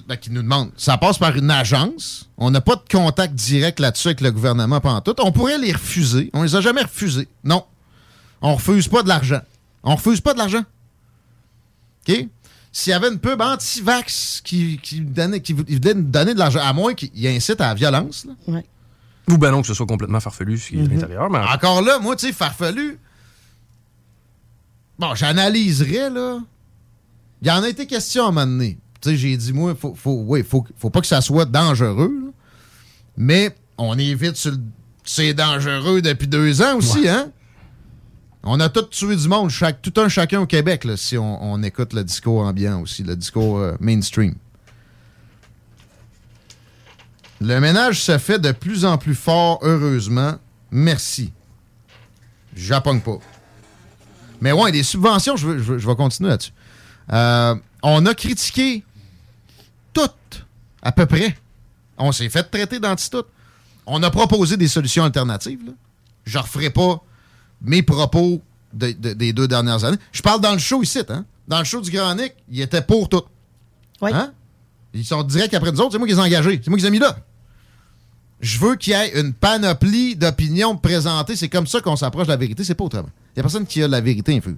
Ben, qui nous demandent. Ça passe par une agence. On n'a pas de contact direct là-dessus avec le gouvernement pendant tout. On pourrait les refuser. On les a jamais refusés. Non. On refuse pas de l'argent. On refuse pas de l'argent. OK? S'il y avait une pub anti-vax qui, qui, donnait, qui donner de l'argent, à moins qu'il incite à la violence, là. Ou ben non, que ce soit complètement farfelu ce qui est à l'intérieur. Mais... Encore là, moi, tu sais, farfelu. Bon, j'analyserais, là. Il y en a été question à un moment donné. Tu sais, j'ai dit, moi, faut, faut, oui, faut, faut pas que ça soit dangereux, là. Mais on est vite sur le. C'est dangereux depuis deux ans aussi, hein? On a tout tué du monde, tout un chacun au Québec, si on, écoute le discours ambiant aussi, le discours euh, mainstream. Le ménage se fait de plus en plus fort, heureusement. Merci. J'appogne pas. Mais ouais, des subventions, je, je vais continuer là-dessus. Euh, on a critiqué toutes, à peu près. On s'est fait traiter d'anti-toutes. On a proposé des solutions alternatives. là. Je referai pas mes propos de- de- des deux dernières années. Je parle dans le show ici, hein? Dans le show du Grand Nick, ils étaient pour tout. Hein? Ils sont direct après nous autres. C'est moi qui les ai engagés. C'est moi qui les ai mis là. Je veux qu'il y ait une panoplie d'opinions présentées. C'est comme ça qu'on s'approche de la vérité. C'est pas autrement. Il n'y a personne qui a la vérité infuse.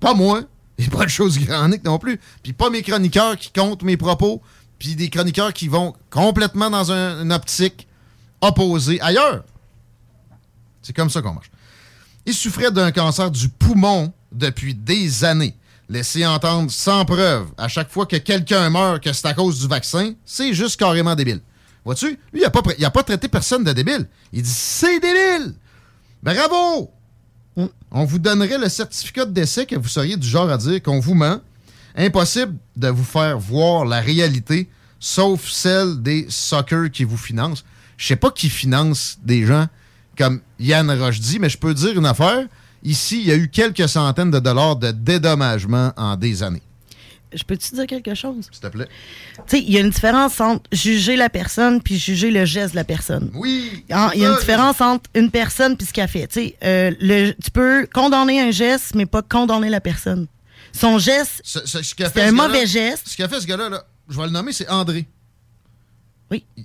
Pas moi. Et pas du Grand Nick non plus. Puis pas mes chroniqueurs qui comptent mes propos. Puis des chroniqueurs qui vont complètement dans un- une optique opposée ailleurs. C'est comme ça qu'on marche. Il souffrait d'un cancer du poumon depuis des années. Laisser entendre sans preuve à chaque fois que quelqu'un meurt que c'est à cause du vaccin, c'est juste carrément débile. Vois-tu? Lui, il n'a pas, pr- il a pas traité personne de débile. Il dit c'est débile! Bravo! On vous donnerait le certificat de décès que vous seriez du genre à dire qu'on vous ment. Impossible de vous faire voir la réalité, sauf celle des suckers qui vous financent. Je sais pas qui finance des gens comme Yann Rochdy, mais je peux dire une affaire. Ici, il y a eu quelques centaines de dollars de dédommagement en des années. Je peux-tu dire quelque chose? S'il te plaît. Tu sais, il y a une différence entre juger la personne puis juger le geste de la personne. Oui. Ah, Il y a une différence entre une personne puis ce qu'elle fait. Tu sais, euh, le- tu peux condamner un geste, mais pas condamner la personne. Son geste, Ce- ce- ce qu'a c'était fait un mauvais geste. Ce qu'a fait ce gars-là, là, je vais le nommer, c'est André. Oui. Il,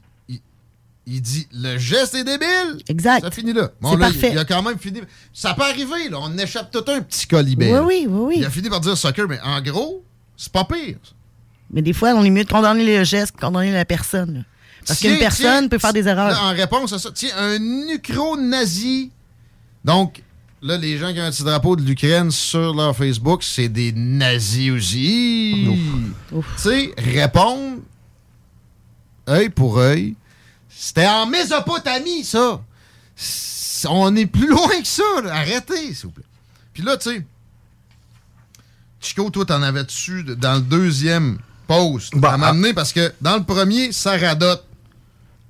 il- dit le geste est débile. Exact. Ça finit là. C'est là, il- parfait. Il, a quand même fini. Ça peut arriver, là. On échappe tout un petit colibé. Oui, oui, oui, oui. Il a fini par dire soccer, mais en gros, c'est pas pire. Mais des fois, on est mieux de condamner le geste que condamner la personne. là. Parce qu'une personne tiens, peut faire des erreurs. là, en réponse à ça, tiens, un nucro-nazi. Donc, là, les gens qui ont un petit drapeau de l'Ukraine sur leur Facebook, c'est des nazis aussi. Tu sais, répondre œil pour œil. C'était en Mésopotamie, ça. On est plus loin que ça. là. Arrêtez, s'il vous plaît. Puis là, tu sais, Chico, toi, t'en avais dessus de- dans le deuxième post à m'amener? Parce que dans le premier, ça radote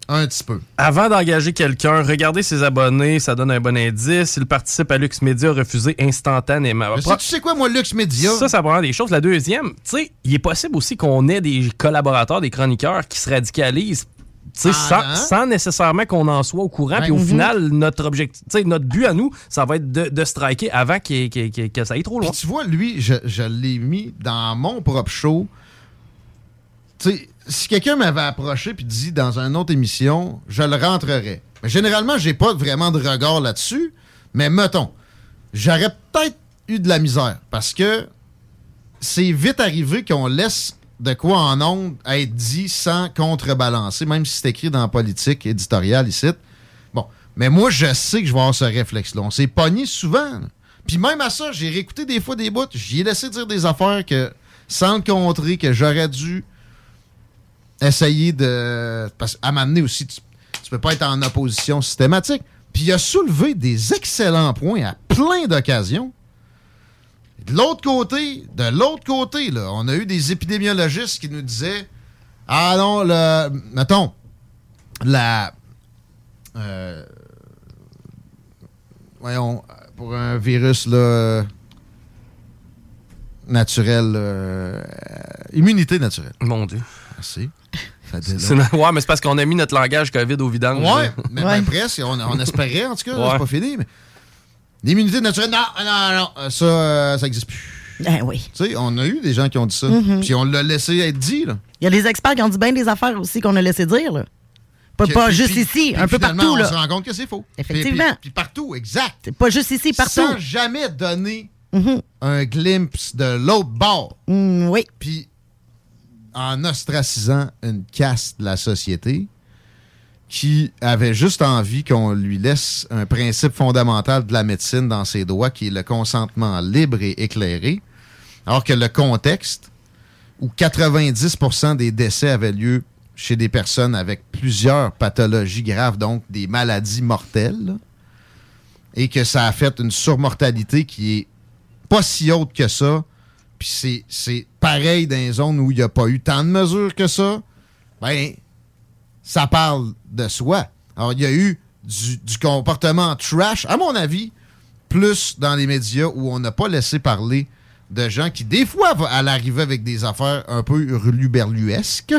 un petit peu. Avant d'engager quelqu'un, regardez ses abonnés, ça donne un bon indice. Il participe à Lux Media, refusé instantanément. Mais tu sais quoi, moi, Lux Media? Ça, ça prend des choses. La deuxième, tu sais, il est possible aussi qu'on ait des collaborateurs, des chroniqueurs qui se radicalisent. Sans, sans nécessairement qu'on en soit au courant. Puis au Mhm. final, notre objectif, notre but à nous, ça va être de, de striker avant que ça aille trop loin. Puis tu vois, lui, je, je l'ai mis dans mon propre show. Tu sais, si quelqu'un m'avait approché puis dit dans une autre émission, je le rentrerais. Mais généralement, j'ai pas vraiment de regard là-dessus. Mais mettons, j'aurais peut-être eu de la misère parce que c'est vite arrivé qu'on laisse de quoi en ondes être dit sans contrebalancer, même si c'est écrit dans la politique éditoriale ici. Bon, mais moi, je sais que je vais avoir ce réflexe-là. On s'est pogné souvent. Puis même à ça, j'ai réécouté des fois des bouts. J'y ai laissé dire des affaires que, sans le contrer, que j'aurais dû essayer de... Parce qu'à m'amener aussi, tu, tu peux pas être en opposition systématique. Puis il a soulevé des excellents points à plein d'occasions. De l'autre côté, de l'autre côté, là, on a eu des épidémiologistes qui nous disaient Ah non, le. Mettons, la. euh, voyons, pour un virus là, naturel, euh, immunité naturelle. Mon Dieu. Merci. C'est- ouais, mais c'est parce qu'on a mis notre langage COVID au vidange. Ouais, mais ben presque. On, on espérait, en tout cas. Ouais. C'est pas fini. Mais... L'immunité naturelle, non, non, non. euh, Ça, euh, ça n'existe plus. Ben oui. Tu sais, on a eu des gens qui ont dit ça. Mhm. Puis on l'a laissé être dit, là. Il y a des experts qui ont dit bien des affaires aussi qu'on a laissé dire. Là. Pas, pas puis- juste puis- ici, puis un peu partout. On Là. se rend compte que c'est faux. Effectivement. Puis, partout, exact. Pas juste ici, partout. Sans jamais donner Mhm. un glimpse de l'autre bord. Mm, oui. Puis en ostracisant une caste de la société qui avait juste envie qu'on lui laisse un principe fondamental de la médecine dans ses droits, qui est le consentement libre et éclairé, alors que le contexte où 90% des décès avaient lieu chez des personnes avec plusieurs pathologies graves, donc des maladies mortelles, et que ça a fait une surmortalité qui est pas si haute que ça, puis c'est- c'est pareil dans les zones où il n'y a pas eu tant de mesures que ça, ben, ça parle de soi. Alors, il y a eu du, comportement trash, à mon avis, plus dans les médias où on n'a pas laissé parler de gens qui, des fois, allaient arriver avec des affaires un peu hurluberluesques,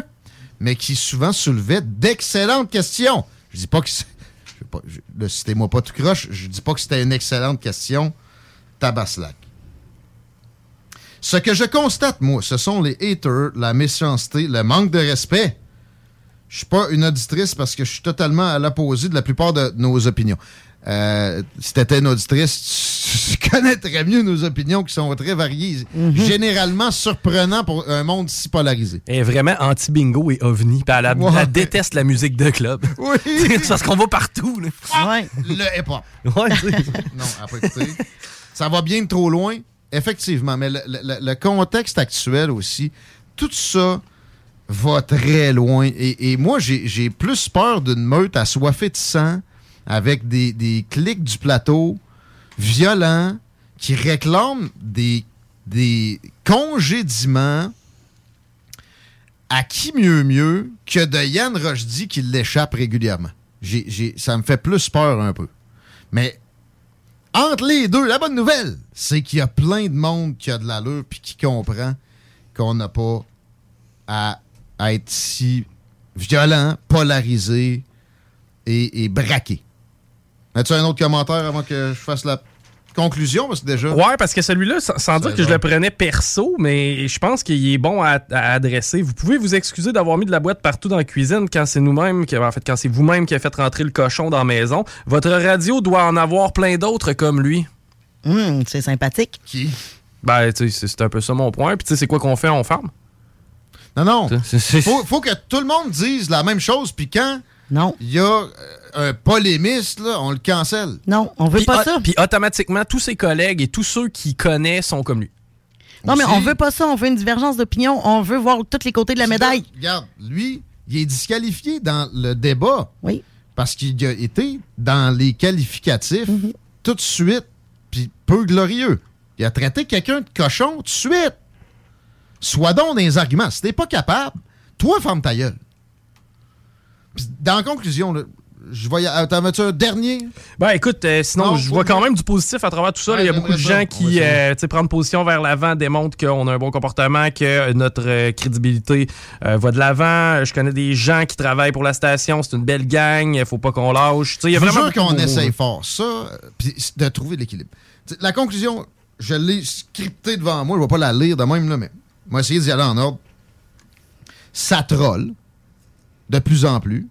mais qui souvent soulevaient d'excellentes questions. Je dis pas que le citez-moi pas tout croche, je dis pas que c'était une excellente question, tabaslac. Ce que je constate, moi, ce sont les haters, la méchanceté, le manque de respect. Je suis pas une auditrice parce que je suis totalement à l'opposé de la plupart de nos opinions. Euh, si t'étais une auditrice, tu, tu connaîtrais mieux nos opinions qui sont très variées. Généralement surprenant pour un monde si polarisé. Elle est vraiment anti-bingo et ovni. Puis elle, a- Ouais. elle déteste la musique de club. Oui. c'est parce qu'on va partout. là. Le hip-hop. Ouais, tu sais. non, après. Ça va bien trop loin, effectivement, mais le, le- le contexte actuel aussi, tout ça va très loin. Et, moi, j'ai plus peur d'une meute assoiffée de sang avec des, des clics du plateau violents qui réclament des, des congédiements à qui mieux mieux que de Yann Rochdy qui l'échappe régulièrement? Ça me fait plus peur un peu. Mais entre les deux, la bonne nouvelle, c'est qu'il y a plein de monde qui a de l'allure puis qui comprend qu'on n'a pas à, à être si violent, polarisé et, et braqué. As-tu un autre commentaire avant que je fasse la conclusion? Parce que déjà. Ouais, parce que celui-là, sans, sans dire que je le prenais perso, mais je pense qu'il est bon à, à adresser. Vous pouvez vous excuser d'avoir mis de la boîte partout dans la cuisine quand c'est nous-mêmes, qui- en fait, quand c'est vous-même qui a fait rentrer le cochon dans la maison. Votre radio doit en avoir plein d'autres comme lui. Hum, c'est sympathique. Qui? Ben, tu sais, c'est- c'est un peu ça mon point. Puis, tu sais, c'est quoi qu'on fait? On ferme. Non, non. C'est- Faut, faut que tout le monde dise la même chose, puis quand Non. Il y a euh, un polémiste, là, on le cancelle. Non, on veut pas ça. Puis automatiquement, tous ses collègues et tous ceux qu'il connaît sont comme lui. Non, mais on veut pas ça. On veut une divergence d'opinion. On veut voir tous les côtés de la médaille. Regarde, lui, il est disqualifié dans le débat. Oui. Parce qu'il a été dans les qualificatifs Mhm. tout de suite, puis peu glorieux. Il a traité quelqu'un de cochon tout de suite. Sois donc dans les arguments. Si t'es pas capable, toi, ferme ta gueule. Dans la conclusion, là, je voyais. T'en veux-tu un dernier? Ben écoute, euh, sinon, Non, je vois quand même du positif à travers tout ça. Il y a beaucoup de gens ça. Qui euh, tu sais, prennent position vers l'avant, démontrent qu'on a un bon comportement, que notre euh, crédibilité euh, va de l'avant. Je connais des gens qui travaillent pour la station. C'est une belle gang. Il faut pas qu'on lâche. Il y a vraiment qu'on essaye fort. Ça, euh, puis de trouver l'équilibre. La conclusion, je l'ai scriptée devant moi. Je ne vais pas la lire de même, là, mais on va essayer d'y aller en ordre. Ça troll de plus en plus.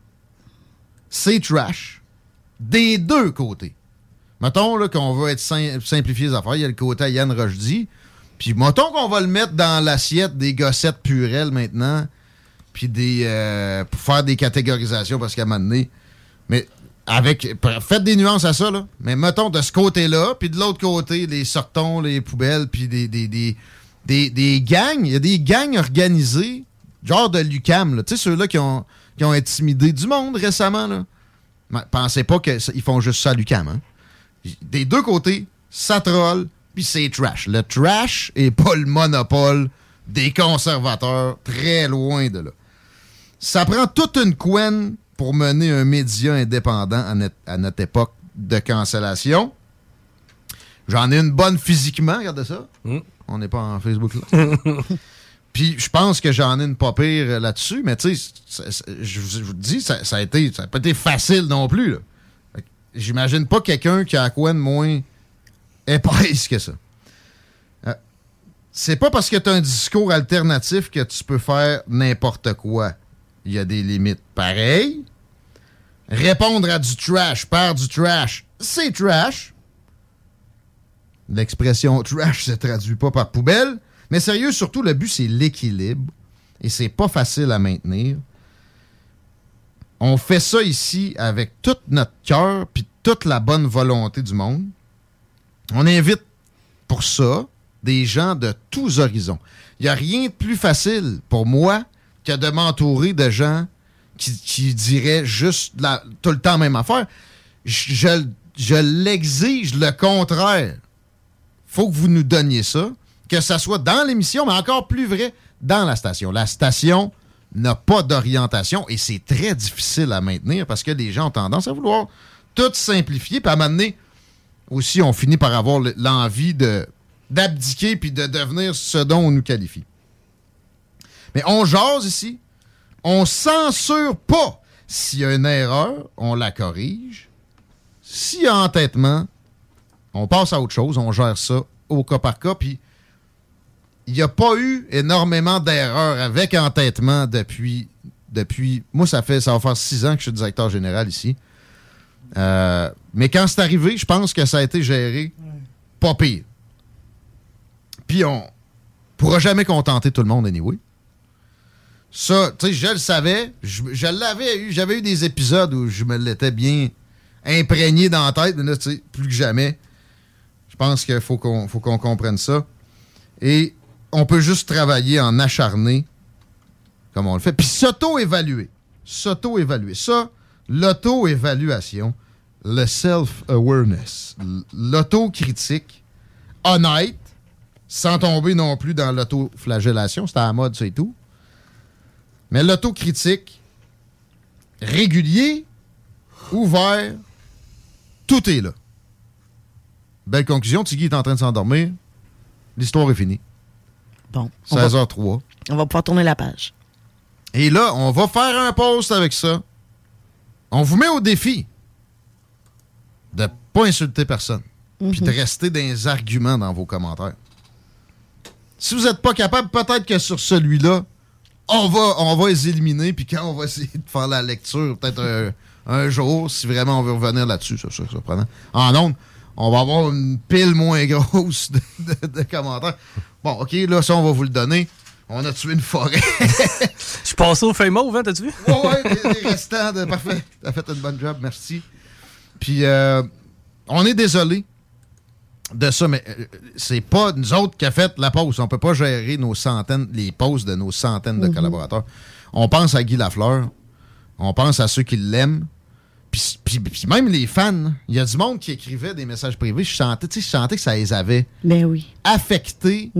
C'est trash des deux côtés. Mettons qu'on veut être sim- simplifier les affaires. Il y a le côté Yann Rochdy. Puis mettons qu'on va le mettre dans l'assiette des gossettes purelles maintenant. Puis des. euh, pour faire des catégorisations parce qu'à un moment donné. Mais avec. Faites des nuances à ça, là. Mais mettons de ce côté-là, puis de l'autre côté, les sortons, les poubelles, puis des, des, des, gangs. Il y a des gangs organisés, genre de l'UCAM. Tu sais, ceux-là qui ont, qui ont intimidé du monde récemment, là. Mais Pensez pas qu'ils font juste ça à l'UCAM, hein. Des deux côtés, ça troll, puis c'est trash. Le trash est pas le monopole des conservateurs, très loin de là. Ça prend toute une couenne pour mener un média indépendant à notre, à notre époque de cancellation. J'en ai une bonne physiquement, regardez ça. On n'est pas en Facebook là. Puis je pense que j'en ai une pas pire là-dessus, mais tu sais, je vous dis, ça, a été, ça a pas été facile non plus. J'imagine pas quelqu'un qui a la couenne moins épaisse que ça. Euh, c'est pas parce que tu un discours alternatif que tu peux faire n'importe quoi. Il y a des limites. Pareil, répondre à du trash par du trash, c'est trash. L'expression trash se traduit pas par poubelle. Mais sérieux, surtout, le but, c'est l'équilibre. Et c'est pas facile à maintenir. On fait ça ici avec tout notre cœur puis toute la bonne volonté du monde. On invite pour ça des gens de tous horizons. Il n'y a rien de plus facile pour moi que de m'entourer de gens qui, diraient juste tout le temps la même affaire. Je- je l'exige le contraire. Faut que vous nous donniez ça, que ça soit dans l'émission, mais encore plus vrai, dans la station. La station n'a pas d'orientation et c'est très difficile à maintenir parce que les gens ont tendance à vouloir tout simplifier, puis à un moment donné, aussi, on finit par avoir le- l'envie de d'abdiquer puis de devenir ce dont on nous qualifie. Mais on jase ici. On censure pas. S'il y a une erreur, on la corrige. S'il y a entêtement, on passe à autre chose. On gère ça au cas par cas. Puis il n'y a pas eu énormément d'erreurs avec entêtement depuis, depuis. Moi, ça fait ça va faire six ans que je suis directeur général ici. Euh, mais quand c'est arrivé, je pense que ça a été géré pas pire. Puis on pourra jamais contenter tout le monde anyway. Ça, tu sais, je le savais. Je, je l'avais eu. J'avais eu des épisodes où je me l'étais bien imprégné dans la tête, mais là, tu sais, plus que jamais. Je pense qu'il faut qu'on faut qu'on comprenne ça. Et on peut juste travailler en acharné, comme on le fait, puis s'auto-évaluer. S'auto-évaluer. Ça, l'auto-évaluation, le self-awareness, l'auto-critique, honnête, sans tomber non plus dans l'auto-flagellation, c'est à la mode, et tout. Mais l'autocritique, régulier, ouvert, tout est là. Belle conclusion, Tiggy est en train de s'endormir. L'histoire est finie. Bon. on va- 16h03. On va pouvoir tourner la page. Et là, on va faire un post avec ça. On vous met au défi de pas insulter personne. Puis de rester dans les arguments dans vos commentaires. Si vous n'êtes pas capable, peut-être que sur celui-là, on va, on va les éliminer. Puis quand on va essayer de faire la lecture, peut-être un, un jour, si vraiment on veut revenir là-dessus, ça serait surprenant. En ondes, on va avoir une pile moins grosse de, de- de commentaires. Bon, OK, là, ça, on va vous le donner. On a tué une forêt. Je suis passé au feuille mauve, hein, t'as-tu vu? Ouais, ouais, les, les restants de. Parfait. T'as fait un bon job, merci. Puis, euh, on est désolé de ça, mais euh, c'est pas nous autres qui a fait la pause. On peut pas gérer nos centaines, les pauses de nos centaines de Mhm. collaborateurs. On pense à Guy Lafleur. On pense à ceux qui l'aiment. Puis, puis- puis même les fans, il y a du monde qui écrivait des messages privés. Je sentais, tu sais, je sentais que ça les avait Ben oui. affectés.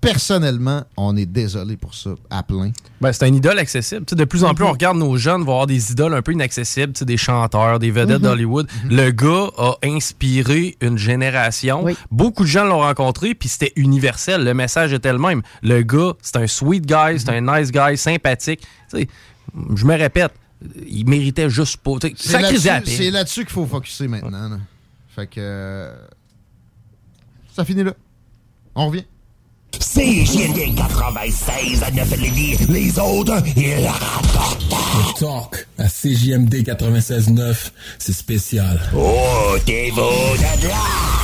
Personnellement, on est désolé pour ça, à plein. Ben, c'est un idole accessible. Tu sais, de plus en plus, Mhm. on regarde nos jeunes voir des idoles un peu inaccessibles, tu sais, des chanteurs, des vedettes Mhm. d'Hollywood. Le gars a inspiré une génération. Beaucoup de gens l'ont rencontré, puis c'était universel. Le message était le même. Le gars, c'est un sweet guy, c'est un nice guy, sympathique. Tu sais, je me répète, il méritait juste pas. C'est là-dessus c'est là-dessus qu'il faut focuser maintenant. là. Fait que. ça finit là. On revient. CJMD 96 à 9 Lévis. Les autres, ils rapportent. Le talk à CJMD 96.9, c'est spécial. Oh, t'es beau de là.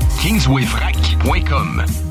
kingswayfrac.com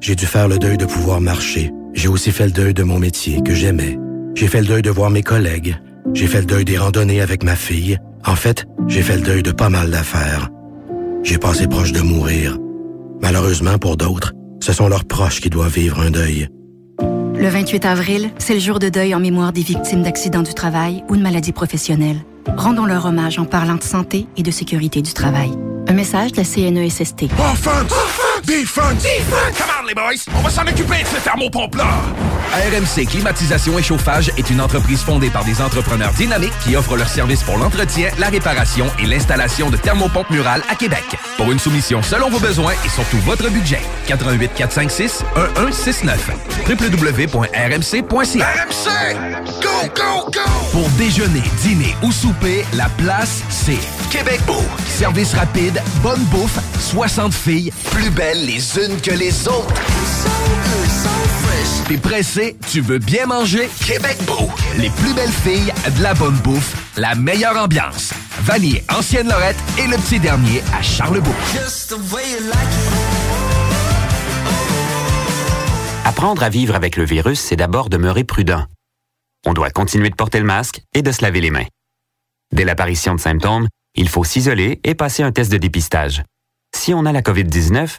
J'ai dû faire le deuil de pouvoir marcher. J'ai aussi fait le deuil de mon métier que j'aimais. J'ai fait le deuil de voir mes collègues. J'ai fait le deuil des randonnées avec ma fille. En fait, j'ai fait le deuil de pas mal d'affaires. J'ai passé proche de mourir. Malheureusement pour d'autres, ce sont leurs proches qui doivent vivre un deuil. Le 28 avril, c'est le jour de deuil en mémoire des victimes d'accidents du travail ou de maladies professionnelles. Rendons leur hommage en parlant de santé et de sécurité du travail. Un message de la CNESST. Offense! Defense! Come on, les boys! On va s'en occuper de ce thermopompe-là! RMC Climatisation et Chauffage est une entreprise fondée par des entrepreneurs dynamiques qui offrent leurs services pour l'entretien, la réparation et l'installation de thermopompes murales à Québec. Pour une soumission selon vos besoins et surtout votre budget, 88 456 1169 www.rmc.ca RMC! Go, go, go! Pour déjeuner, dîner ou souper, la place, c'est Québec Beau. Service rapide, bonne bouffe, 60 filles, plus belles les unes que les autres. T'es pressé, tu veux bien manger? Québec Beau. Les plus belles filles, de la bonne bouffe, la meilleure ambiance. Vanier, Ancienne Lorette et le petit dernier à Charlebourg. Apprendre à vivre avec le virus, c'est d'abord demeurer prudent. On doit continuer de porter le masque et de se laver les mains. Dès l'apparition de symptômes, il faut s'isoler et passer un test de dépistage. Si on a la COVID-19,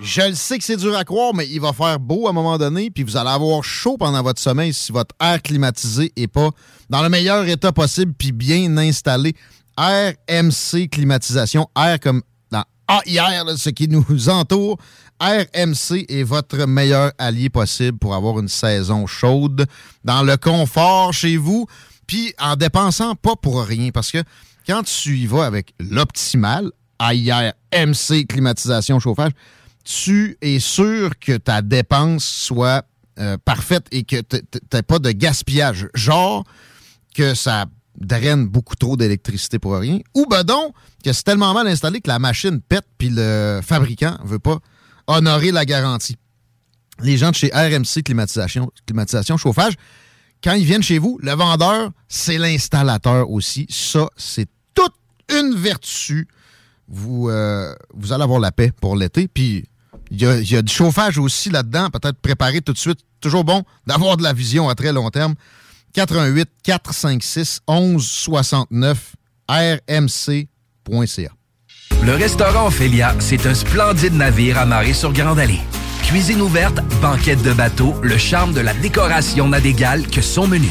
Je le sais que c'est dur à croire, mais il va faire beau à un moment donné, puis vous allez avoir chaud pendant votre sommeil si votre air climatisé est pas dans le meilleur état possible, puis bien installé. RMC Climatisation, air comme dans AIR, ce qui nous entoure. RMC est votre meilleur allié possible pour avoir une saison chaude, dans le confort chez vous, puis en dépensant pas pour rien, parce que quand tu y vas avec l'optimal, AIR, MC, climatisation, chauffage, tu es sûr que ta dépense soit euh, parfaite et que tu n'aies pas de gaspillage? Genre que ça draine beaucoup trop d'électricité pour rien. Ou ben donc que c'est tellement mal installé que la machine pète puis le fabricant veut pas honorer la garantie. Les gens de chez RMC Climatisation, climatisation Chauffage, quand ils viennent chez vous, le vendeur, c'est l'installateur aussi. Ça, c'est toute une vertu. Vous, euh, vous allez avoir la paix pour l'été. Puis il y, a, du chauffage aussi là-dedans, peut-être préparé tout de suite. Toujours bon d'avoir de la vision à très long terme. 88 456 1169 rmc.ca. Le restaurant Ophélia, c'est un splendide navire amarré sur Grande Allée. Cuisine ouverte, banquette de bateau, le charme de la décoration n'a d'égal que son menu.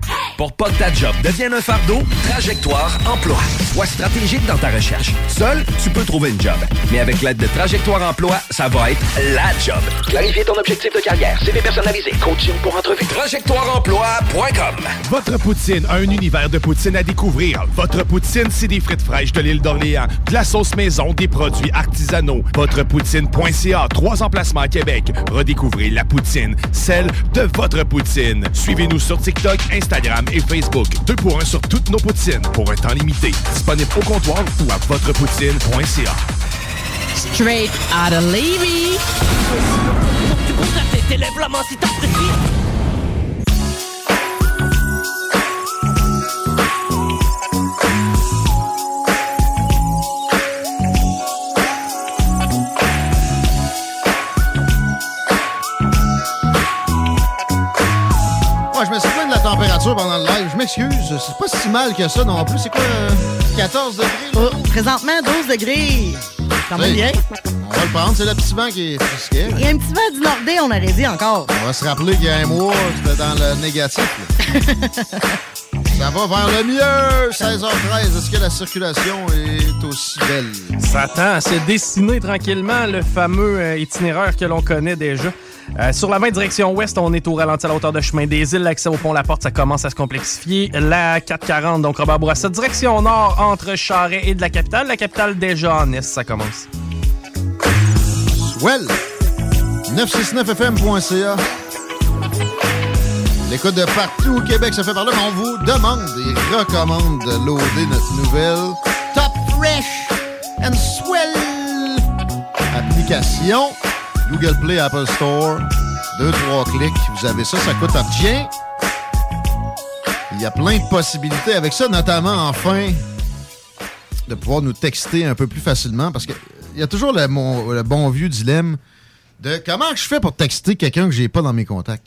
Pour pas que ta job devienne un fardeau, Trajectoire Emploi. Sois stratégique dans ta recherche. Seul, tu peux trouver une job. Mais avec l'aide de Trajectoire Emploi, ça va être la job. Clarifier ton objectif de carrière, CV personnalisé, coaching pour entrevue. TrajectoireEmploi.com Votre poutine, un univers de poutine à découvrir. Votre poutine, c'est des frites fraîches de l'île d'Orléans, de la sauce maison, des produits artisanaux. Votrepoutine.ca, trois emplacements à Québec. Redécouvrez la poutine, celle de votre poutine. Suivez-nous sur TikTok, Instagram Instagram et Facebook. Deux pour un sur toutes nos poutines pour un temps limité. Disponible au comptoir ou à votrepoutine.ca. Straight out of Levy. La. Moi, je me m'excuse. C'est pas si mal que ça non plus. C'est quoi, euh, 14 degrés? Oh, présentement, 12 degrés. Quand même bien. On va le prendre. C'est le petit vent qui est frisquet. Il y a un petit vent du Nordé, on aurait dit encore. On va se rappeler qu'il y a un mois, c'était dans le négatif. Ça va vers le mieux, 16h13. Est-ce que la circulation est aussi belle? Ça tend à se dessiner tranquillement le fameux euh, itinéraire que l'on connaît déjà. Euh, sur la main direction ouest, on est au ralenti à la hauteur de chemin des îles. L'accès au pont La Porte, ça commence à se complexifier. La 440, donc Robert Bourassa, direction nord entre Charret et de la capitale. La capitale déjà en est, ça commence. Well, 969fm.ca. L'écoute de partout au Québec, ça fait par là, mais on vous demande et recommande de loader notre nouvelle Top Fresh and Swell application. Google Play, Apple Store. Deux, trois clics, vous avez ça, ça coûte un chien. Il y a plein de possibilités avec ça, notamment enfin de pouvoir nous texter un peu plus facilement parce que il y a toujours le, mon- le bon vieux dilemme de comment je fais pour texter quelqu'un que j'ai pas dans mes contacts.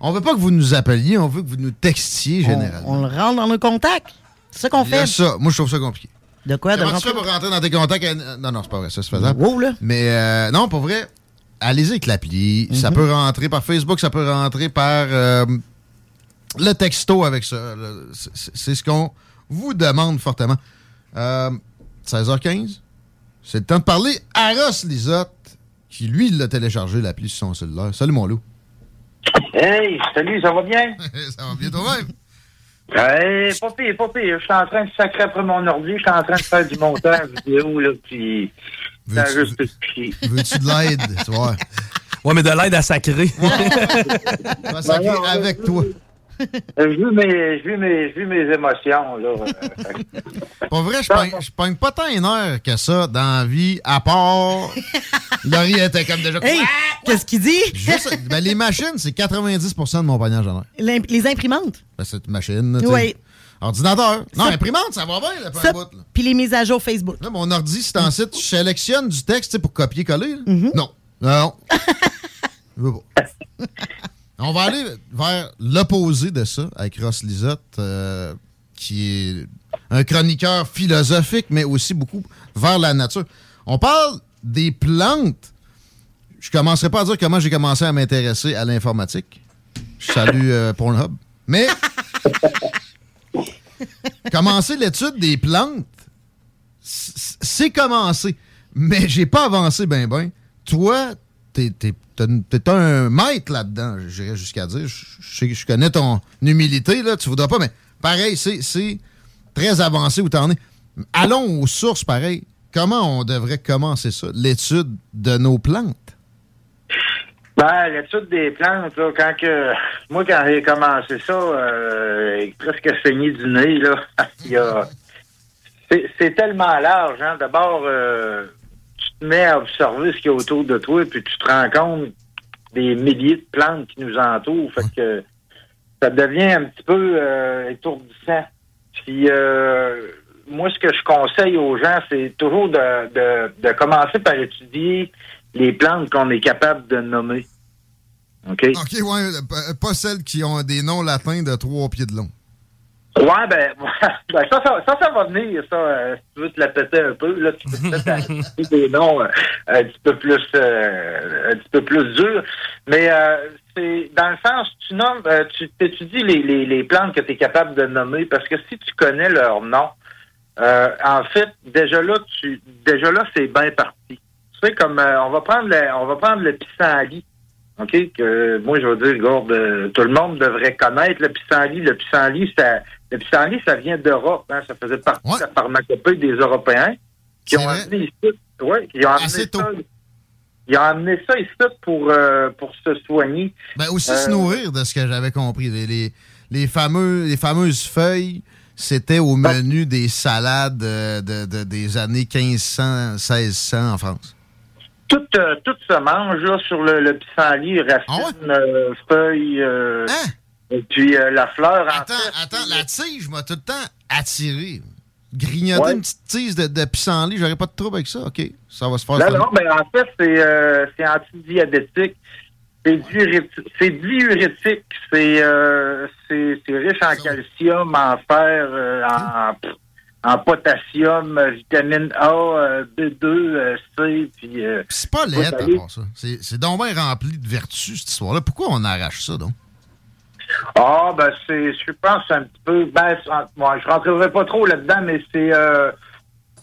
On veut pas que vous nous appeliez, on veut que vous nous textiez généralement. On le rentre dans nos contacts. C'est ça qu'on fait. ça. Moi, je trouve ça compliqué. De quoi? De Comment tu rentrer? fais pour rentrer dans tes contacts? euh, Non, non, c'est pas vrai, ça c'est faisable. Mais euh, non, pour vrai, allez-y avec l'appli. Ça Mhm. peut rentrer par Facebook, ça peut rentrer par euh, le texto avec ça. C'est- ce qu'on vous demande fortement. Euh, 16h15, c'est le temps de parler à Ross Lisotte, qui lui l'a téléchargé, l'appli sur son cellulaire. Salut mon loup. Hey, salut, ça va bien? ça va bien toi-même? Hey, pas pire, pas pire. Je suis en train de sacrer après mon ordi, je suis en train de faire du montage vidéo, là, puis... Veux-tu de l'aide, tu vois? Ouais, mais de l'aide à sacrer. On va sacrer Ben non, avec toi. Euh, Je vis mes, je vis mes, je vis mes émotions, là. Pas vrai, je je pogne pas tant une heure que ça dans la vie, à part. Laurie était comme déjà. Hey, qu'est-ce qu'il dit? Juste- ben, les machines, c'est 90% de mon pognage en heure. L'imp- Les imprimantes? Ben, c'est une machine. Oui. Ordinateur. Non, imprimante, ça va bien, là, un bout, là. Puis les mises à jour Facebook. Là, mon ordi, c'est en site, je sélectionne du texte tu pour copier-coller. Mm-hmm. Non. Non. Je veux pas. On va aller vers l'opposé de ça avec Ross Lisotte, euh, qui est un chroniqueur philosophique, mais aussi beaucoup vers la nature. On parle des plantes. Je commencerai pas à dire comment j'ai commencé à m'intéresser à l'informatique. Je salue euh, Pornhub. Mais commencer l'étude des plantes, c'est commencé. Mais j'ai pas avancé ben ben. Toi, t'es t'es un maître là-dedans, j'irais jusqu'à dire. Je, je connais ton humilité, là, tu voudras pas, mais pareil, c'est- c'est très avancé où t'en es. Allons aux sources, pareil. Comment on devrait commencer ça, l'étude de nos plantes? Ben, l'étude des plantes, là, quand que. Moi, quand j'ai commencé ça, euh, presque saigné du nez, là, il y a. C'est tellement large, hein. D'abord, euh, tu te mets à observer ce qu'il y a autour de toi, puis tu te rends compte des milliers de plantes qui nous entourent. Fait que ça devient un petit peu euh, étourdissant. Puis euh, moi, ce que je conseille aux gens, c'est toujours de, de, de commencer par étudier les plantes qu'on est capable de nommer. OK? OK, ouais, pas- pas celles qui ont des noms latins de trois pieds de long. Ouais, ben, ben, ça, ça, ça, ça va venir, ça. euh, si tu veux te la péter un peu, là, tu peux peut-être des noms euh, un petit peu plus euh, un petit peu plus durs. Mais euh, c'est dans le sens, tu nommes, euh, tu étudies les, les, les plantes que tu es capable de nommer, parce que si tu connais leur nom, euh, en fait, déjà là, tu déjà là, c'est bien parti. Tu sais, comme euh, on va prendre le, on va prendre le pissenlit. OK? Que moi, je veux dire, regarde, euh, tout le monde devrait connaître le pissenlit. Le pissenlit, ça, le pissenlit, ça vient d'Europe. Hein, ça faisait partie de la pharmacopée des Européens qui ont amené ici. Ouais, qui ont amené ça. Ils ont amené ça ici pour, euh, pour se soigner. Ben aussi Euh, se nourrir de ce que j'avais compris. Les, les, les fameux, les fameuses feuilles, c'était au menu des salades de, de- des années 1500, 1600 en France. Tout, euh, tout se mange là, sur le, le pissenlit, racines, euh, feuilles, euh, et puis euh, la fleur. en Attends, attends, la tige m'a tout le temps attiré. Grignoter Ouais. une petite tige de, de pissenlit, j'aurais pas de trouble avec ça. OK, ça va se faire. Non, mais en fait, c'est euh, c'est antidiabétique. C'est diurétique, c'est diurétique, c'est riche en calcium, en fer, euh, en, en potassium, vitamine A, euh, B2, euh, C, puis... euh, C'est pas laid, à part ça. C'est c'est donc bien rempli de vertus, cette histoire-là. Pourquoi on arrache ça, donc? Ah, ben c'est, je pense un petit peu, ben, moi, je rentrerai pas trop là-dedans, mais c'est euh,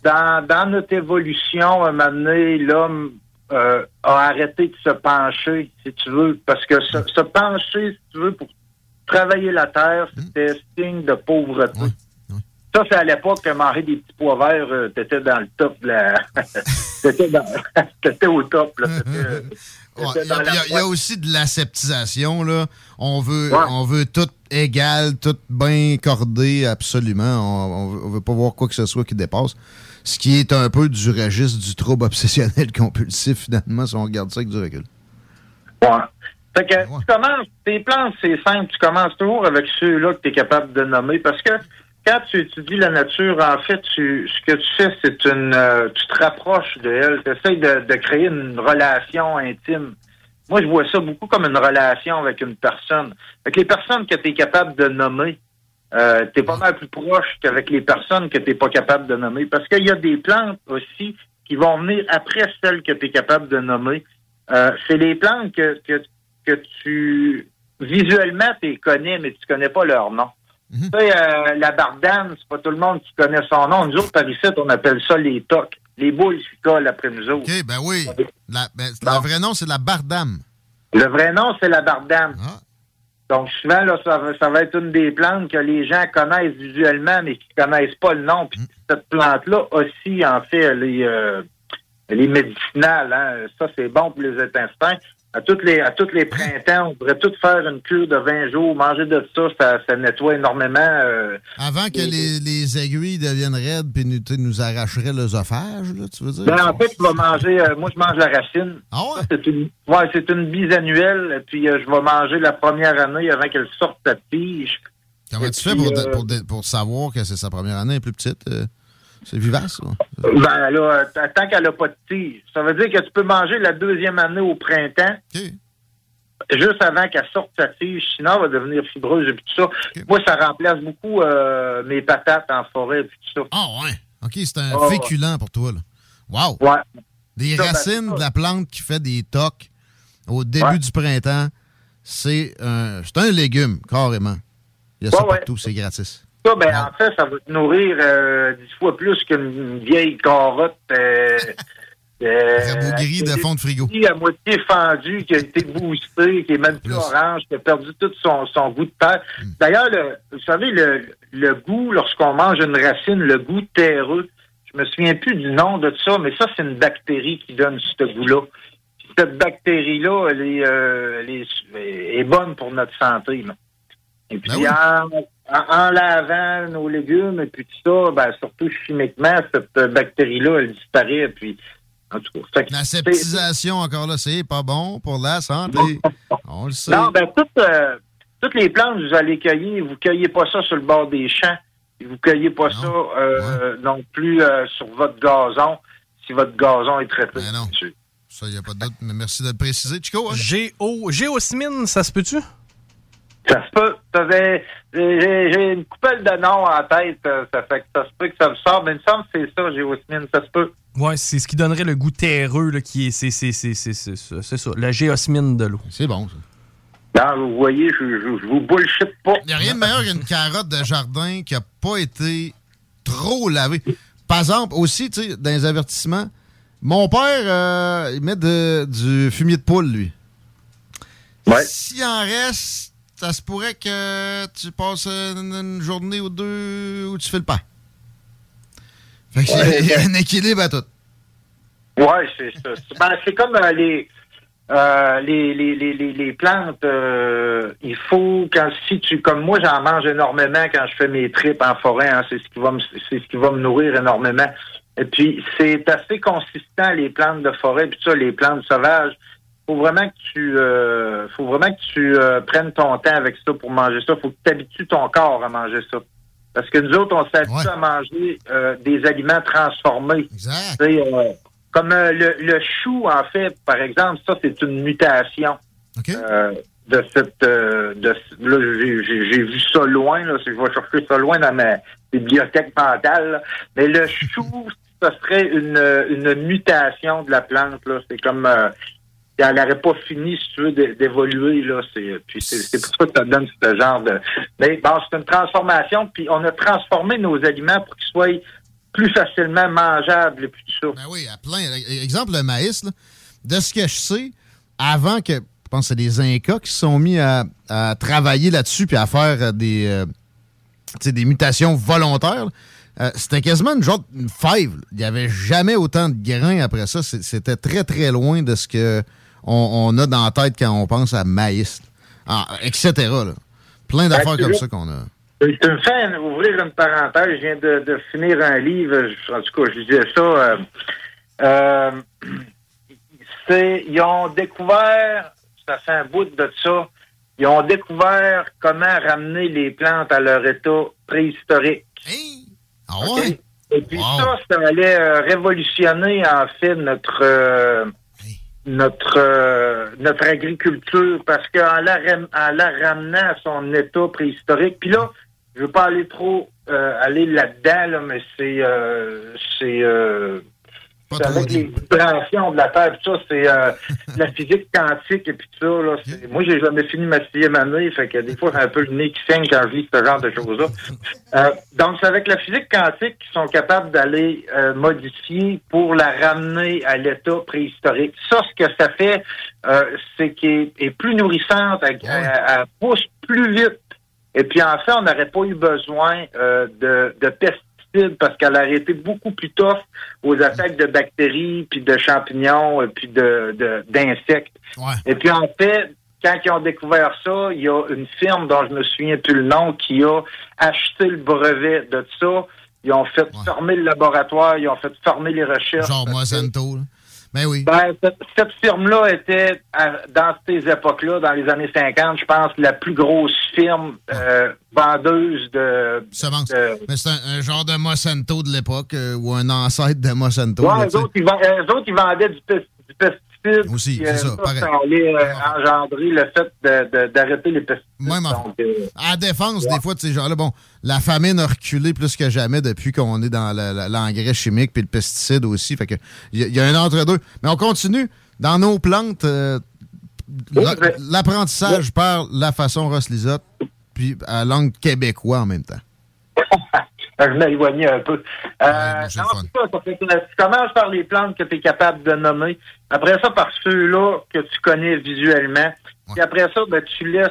dans, dans notre évolution, à un moment donné, l'homme euh, a arrêté de se pencher, si tu veux, parce que se, se pencher, si tu veux, pour travailler la terre, c'était signe de pauvreté. Ça, c'est à l'époque que manger des petits pois verts, euh, t'étais dans le top de la... t'étais, dans... t'étais au top, là. Ouais, t'étais Il y, a- y y aussi de l'aseptisation, là. On veut, on veut tout égal, tout bien cordé, absolument. On, on veut, pas voir quoi que ce soit qui dépasse. Ce qui est un peu du registre du trouble obsessionnel compulsif, finalement, si on regarde ça avec du recul. Ouais. Fait que tu commences, tes plantes, c'est simple, tu commences toujours avec ceux-là que tu es capable de nommer parce que quand tu étudies la nature, en fait, tu, ce que tu fais, c'est une euh, tu te rapproches de elle, tu essaies de, de créer une relation intime. Moi, je vois ça beaucoup comme une relation avec une personne. Avec les personnes que tu es capable de nommer, euh, tu es pas mal plus proche qu'avec les personnes que tu pas capable de nommer. Parce qu'il y a des plantes aussi qui vont venir après celles que tu es capable de nommer. Euh, c'est les plantes que, que, que tu visuellement tu connais, mais tu connais pas leur nom. Euh, la bardane, c'est pas tout le monde qui connaît son nom. Nous autres, par ici, on appelle ça les tocs. Les boules qui collent après nous autres. OK, ben oui. La- ben, le vrai nom, c'est la bardame. Le vrai nom, c'est la bardane. Donc, souvent, là, ça, va- ça va être une des plantes que les gens connaissent visuellement, mais qui connaissent pas le nom. Puis cette plante-là aussi, en fait, elle est, euh, elle est médicinale. Hein. Ça, c'est bon pour les intestins. À toutes les, à tous les printemps, on devrait tout faire une cure de 20 jours. Manger de ça, ça, ça nettoie énormément. euh, Avant que les, les aiguilles deviennent raides puis nous, nous arracheraient l'œsophage, là, tu veux dire? Ben, en fait, tu vas manger. euh, moi, je mange la racine. Ah ouais? C'est une, ouais, c'est une bisannuelle. Puis euh, je vais manger la première année avant qu'elle sorte sa tige. Comment Et tu fais pour, pour, pour savoir que c'est sa première année, plus petite? C'est vivace, ça? Ben là, euh, tant qu'elle n'a pas de tige. Ça veut dire que tu peux manger la deuxième année au printemps. Juste avant qu'elle sorte sa tige, sinon elle va devenir fibreuse et puis tout ça. Moi, ça remplace beaucoup euh, mes patates en forêt et puis tout ça. Ah ouais? OK, c'est un Ah, ouais. féculent pour toi, là. Wow! Ouais. Des Ça, ben, racines de la plante qui fait des tocs au début Ouais. du printemps, c'est un, c'est un légume, carrément. Il y a ça partout, c'est gratis. Ça, ben, en fait, ça va te nourrir euh, dix fois plus qu'une vieille carotte. Euh, euh, de fond de frigo. qui, à moitié fendue, qui a été boostée, qui est même plus orange, qui a perdu tout son, son goût de terre. Hmm. D'ailleurs, le- vous savez, le, le goût, lorsqu'on mange une racine, le goût terreux, je me souviens plus du nom de ça, mais ça, c'est une bactérie qui donne ce goût-là. Cette bactérie-là, elle, est, euh, elle est, est bonne pour notre santé. là. Et puis, en, en- en lavant nos légumes et puis tout ça, ben, surtout chimiquement, cette bactérie-là, elle disparaît. Puis, en tout cas, fait que La c'est- septisation, encore là, c'est pas bon pour la santé. On le sait. Non, ben, toutes, euh, toutes les plantes, vous allez cueillir, vous cueillez pas ça sur le bord des champs. Et vous cueillez pas ça euh, non plus euh, sur votre gazon, si votre gazon est traité. Ben Ça, il n'y a pas de doute, mais merci de le préciser, Chico. hein? Géo, géosmine, ça se peut-tu? Ça se peut. J'ai une coupelle de noms en tête. euh, Ça fait que ça se peut que ça me sorte. Mais il me semble que c'est ça, géosmine. Ça se peut. Ouais, c'est ce qui donnerait le goût terreux, là, qui est. C'est c'est- c'est- c'est- c'est ça, c'est ça, la géosmine de l'eau. C'est bon, ça. Non, vous voyez, je, je, je vous bullshit pas. Il n'y a rien de meilleur qu'une carotte de jardin qui n'a pas été trop lavée. Par exemple, aussi, tu sais, dans les avertissements, mon père, euh, il met de- du fumier de poule, lui. S'il en reste, ça se pourrait que tu passes une, une journée ou deux où tu fais le pas. Fait que Ouais. il y a un équilibre à tout. Ouais, c'est ça. C'est ben, c'est comme euh, les, euh, les, les, les, les, les plantes. euh, il faut, quand si tu, comme moi, j'en mange énormément quand je fais mes tripes en forêt. hein, c'est ce qui va me, c'est ce qui va me nourrir énormément. Et puis, c'est assez consistant les plantes de forêt, puis ça, les plantes sauvages. Faut vraiment que tu, euh, faut vraiment que tu euh, prennes ton temps avec ça pour manger ça. Faut que tu habitues ton corps à manger ça. Parce que nous autres, on s'habitue à manger euh, des aliments transformés. Sais, euh, comme euh, le, le chou, en fait, par exemple, ça, c'est une mutation. euh, de cette... euh, de, là, j'ai- vu ça loin, là, je vais chercher ça loin dans ma bibliothèque mentale. là. Mais le chou, ce serait une, une mutation de la plante. là. C'est comme... elle n'aurait pas fini, si tu veux, d'é- d'évoluer. là. C'est, puis c'est, pour ça que ça donne ce genre de... Mais c'est une transformation, puis on a transformé nos aliments pour qu'ils soient plus facilement mangeables et puis tout ça. Ben oui, à plein. Exemple, le maïs, là, de ce que je sais, avant que, je pense que c'est des Incas qui se sont mis à, à travailler là-dessus puis à faire euh, des, euh, des mutations volontaires, euh, c'était quasiment une genre de fève. Il n'y avait jamais autant de grains après ça. C'était très, très loin de ce que on, on a dans la tête quand on pense à maïs. Ah, etc. là. Plein d'affaires Ben, tu comme ça qu'on a. Tu me fais ouvrir une parenthèse. Je viens de, de finir un livre. je- En tout cas, je disais ça. euh, euh, c'est, ils ont découvert, ça fait un bout de ça, ils ont découvert comment ramener les plantes à leur état préhistorique. Ah? Et puis ça, ça allait euh, révolutionner en fait notre notre euh, notre agriculture parce qu'en la, en la ramenant à son état préhistorique, puis là, je veux pas aller trop euh, aller là-dedans, là, mais c'est euh, c'est euh, c'est avec les vibrations de la Terre, tout ça, c'est euh, la physique quantique et puis tout ça. Là, c'est- moi, j'ai jamais fini ma sixième année, fait que des fois, j'ai un peu le nez qui saigne quand je lis ce genre de choses-là. Euh, donc, c'est avec la physique quantique qu'ils sont capables d'aller euh, modifier pour la ramener à l'état préhistorique. Ça, ce que ça fait, euh, c'est qu'elle est plus nourrissante, elle, elle- elle pousse plus vite. Et puis, en fait, on n'aurait pas eu besoin euh, de, de pesticides parce qu'elle aurait été beaucoup plus tough aux attaques de bactéries, puis de champignons, et puis de de- d'insectes. Et puis, en fait, quand ils ont découvert ça, il y a une firme dont je me souviens plus le nom qui a acheté le brevet de ça. Ils ont fait fermer le laboratoire, ils ont fait fermer les recherches. Genre Monsanto. Ben oui. Ben, cette, firme-là était, dans ces époques-là, dans les années 50, je pense, la plus grosse firme euh, vendeuse de... Mais c'est un, un genre de Monsanto de l'époque euh, ou un ancêtre de Monsanto. Ouais, eux, autres, ils vend- eux autres, ils vendaient du, du pesticide. Aussi, puis, c'est euh, ça, pareil. ça allait engendrer le fait d'arrêter les pesticides. Même en- Donc, euh, À la défense, des fois, de ces gens-là, bon, la famine a reculé plus que jamais depuis qu'on est dans la- la- l'engrais chimique puis le pesticide aussi. Fait que il y, a- il y a un entre-deux. Mais on continue. Dans nos plantes, euh, la- l'apprentissage par la façon Ross Lisotte, puis à langue québécois en même temps. je m'éloignais un peu. Euh, non, c'est ça, ça fait que tu commences par les plantes que tu es capable de nommer. Après ça, par ceux-là que tu connais visuellement. Puis après ça, ben, tu laisses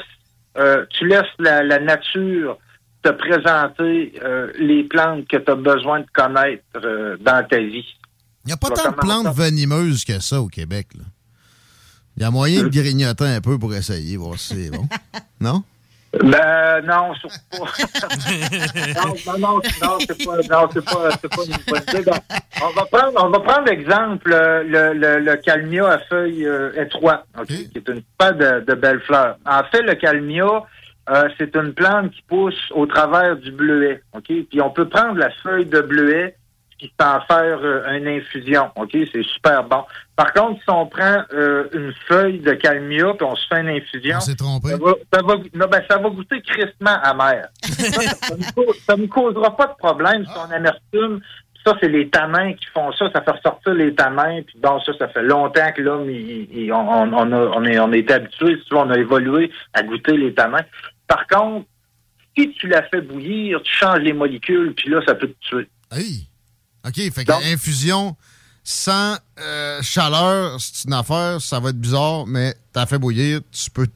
euh, tu laisses la, la nature te présenter euh, les plantes que tu as besoin de connaître euh, dans ta vie. Il n'y a pas tant de plantes venimeuses que ça au Québec. là. Il y a moyen de grignoter un peu pour essayer, voir si c'est bon. Non? Ben non, surtout pas. non, non, non, c'est pas, non, c'est pas, c'est pas une bonne idée. Donc, on va prendre, on va prendre l'exemple euh, le, le, le calmia à feuilles euh, étroites, ok, qui est une pas de, de belles fleurs. En fait, le calmia, euh, c'est une plante qui pousse au travers du bleuet, ok? Puis on peut prendre la feuille de bleuet puis en faire euh, une infusion, ok, c'est super bon. Par contre, si on prend euh, une feuille de calmia puis on se fait une infusion, On s'est trompé. ça va, ça va, non, ben, ça va goûter crissement amer. ça, ça me cause- ça me causera pas de problème. Ah. Son amertume, ça, c'est les tanins qui font ça. Ça fait ressortir les tanins. Puis bon, ça, ça fait longtemps que l'homme, il, il- on, on, on, a, on, est, on est habitué, on a évolué à goûter les tanins. Par contre, si tu la fais bouillir, tu changes les molécules, puis là, ça peut te tuer. Hey. OK, fait que infusion sans euh, chaleur, c'est une affaire, ça va être bizarre, mais t'as fait bouillir, tu peux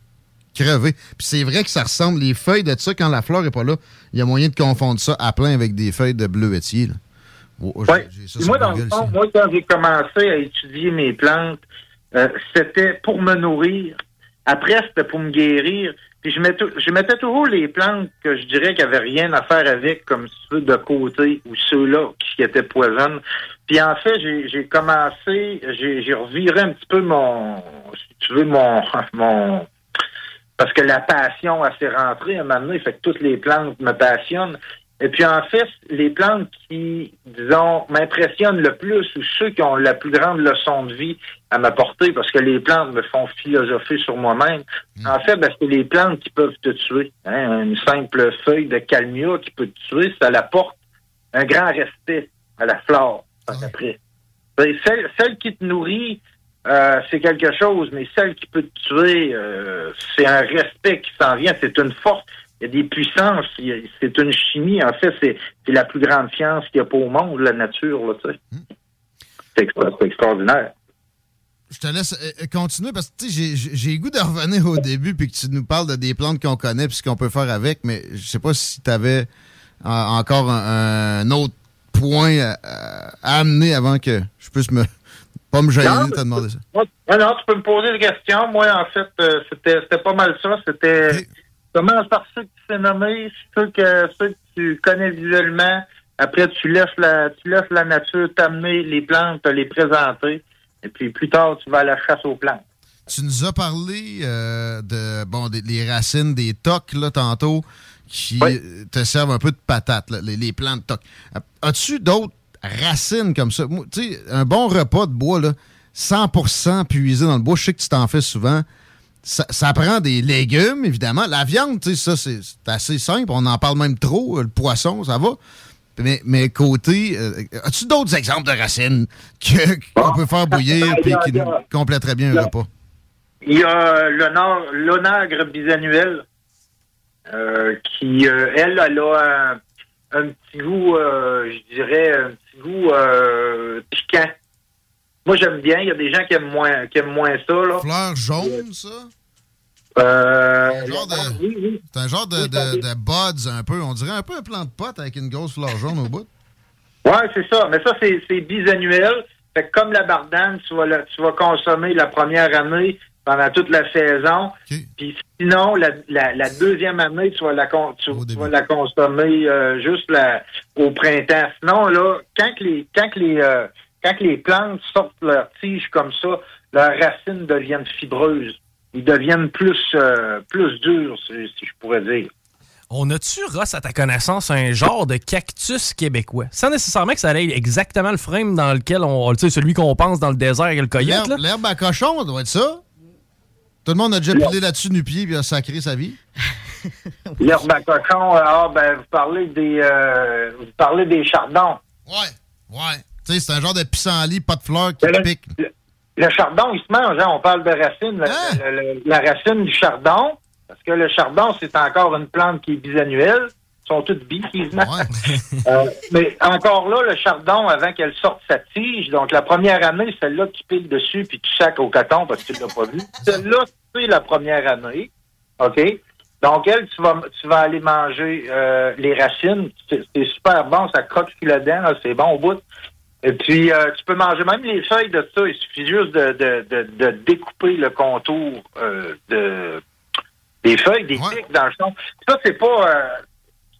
crever. Puis c'est vrai que ça ressemble, les feuilles de ça, quand la fleur est pas là, il y a moyen de confondre ça à plein avec des feuilles de bleuetier. Oh, Ouais. moi, dans le fond, moi, quand j'ai commencé à étudier mes plantes, euh, c'était pour me nourrir. Après, c'était pour me guérir. Puis je mettais, je mettais toujours les plantes que je dirais qu'il n'y avait rien à faire avec, comme ceux de côté ou ceux-là qui étaient poisonnes. Puis en fait, j'ai commencé, j'ai reviré un petit peu mon, si tu veux, mon, mon, parce que la passion, elle s'est rentrée à un moment donné, fait que toutes les plantes me passionnent. Et puis en fait, les plantes qui, disons, m'impressionnent le plus ou ceux qui ont la plus grande leçon de vie à m'apporter, parce que les plantes me font philosopher sur moi-même, en fait, ben, c'est les plantes qui peuvent te tuer. hein. Une simple feuille de calmia qui peut te tuer, ça apporte un grand respect à la flore par après. Ben, Celle, celle qui te nourrit, euh, c'est quelque chose, mais celle qui peut te tuer, euh, c'est un respect qui s'en vient, c'est une force. Il y a des puissances, c'est une chimie. En fait, c'est la plus grande science qu'il n'y a pas au monde, la nature. Là, extra- c'est extraordinaire. Je te laisse euh, euh, continuer parce que tu sais, j'ai- goût de revenir au début puis que tu nous parles de des plantes qu'on connaît puis ce qu'on peut faire avec, mais je sais pas si tu avais encore un, un autre point à, à amener avant que je puisse me pas me gêner de te demander ça. Non, non, tu peux me poser des questions. Moi, en fait, euh, c'était c'était pas mal ça. C'était commence par ceux que tu sais nommer, ceux que ceux que tu connais visuellement. Après, tu laisses la tu laisses la nature t'amener les plantes, te les présenter. Et puis plus tard, tu vas à la chasse aux plantes. Tu nous as parlé euh, de bon des les racines des tocs là tantôt qui euh, te servent un peu de patate, là, les, les plants de tocs. Euh, As-tu d'autres racines comme ça? Tu sais, un bon repas de bois, là, 100% puisé dans le bois, je sais que tu t'en fais souvent. Ça, ça prend des légumes, évidemment. La viande, tu sais, ça, c'est assez simple. On en parle même trop. Le poisson, ça va. Mais, mais côté, euh, as-tu d'autres exemples de racines qu'on peut faire bouillir et qui nous compléteraient bien un repas? Il y a l'honneur- l'onagre bisannuel euh, qui, euh, elle, elle a un, un petit goût, euh, je dirais, un petit goût piquant. Moi, j'aime bien. Il y a des gens qui aiment moins, qui aiment moins ça. Là. Fleur jaune, ça? Euh, C'est un genre de, de, de buds un peu. On dirait un peu un plant de pote avec une grosse fleur jaune au bout. Ouais, c'est ça. Mais ça, c'est, bisannuel. Fait que comme la bardane, tu vas, la- tu vas consommer la première année pendant toute la saison. Puis sinon, la, la, la deuxième année, tu vas la, tu, tu vas la consommer euh, juste la- au printemps. Sinon, là, quand les, quand les, euh, quand les plantes sortent leurs tiges comme ça, leurs racines deviennent fibreuses. Ils deviennent plus, euh, plus durs, si, si je pourrais dire. On a-tu, Ross, à ta connaissance, un genre de cactus québécois? Sans nécessairement que ça ait exactement le frame dans lequel on. Tu sais, celui qu'on pense dans le désert avec le coyote. L'herbe à cochon, ça doit être ça. Tout le monde a déjà pilé là-dessus nu pied et a sacré sa vie. L'herbe à cochon, euh, ah, ben, vous parlez des, euh, vous parlez des chardons. Ouais, ouais. Tu sais, c'est un genre de pissenlit, pas de fleurs qui pique. Le chardon, il se mange, hein? On parle de racine, la, Ah! la- la- la racine du chardon, parce que le chardon, c'est encore une plante qui est bisannuelle. Ils sont toutes bi, quasiment. Euh, mais encore là, le chardon, avant qu'elle sorte sa tige, donc la première année, celle-là, tu piles dessus puis tu sacs au coton parce que tu l'as pas vu. Celle-là, c'est la première année. OK? Donc, elle, tu vas, tu vas aller manger euh, les racines. C'est super bon, ça croque sur le dent, c'est bon au bout. Et puis, euh, tu peux manger même les feuilles de ça. Il suffit juste de, de, de, de découper le contour euh, de, des feuilles, des pics dans le son. Ça, c'est pas... euh,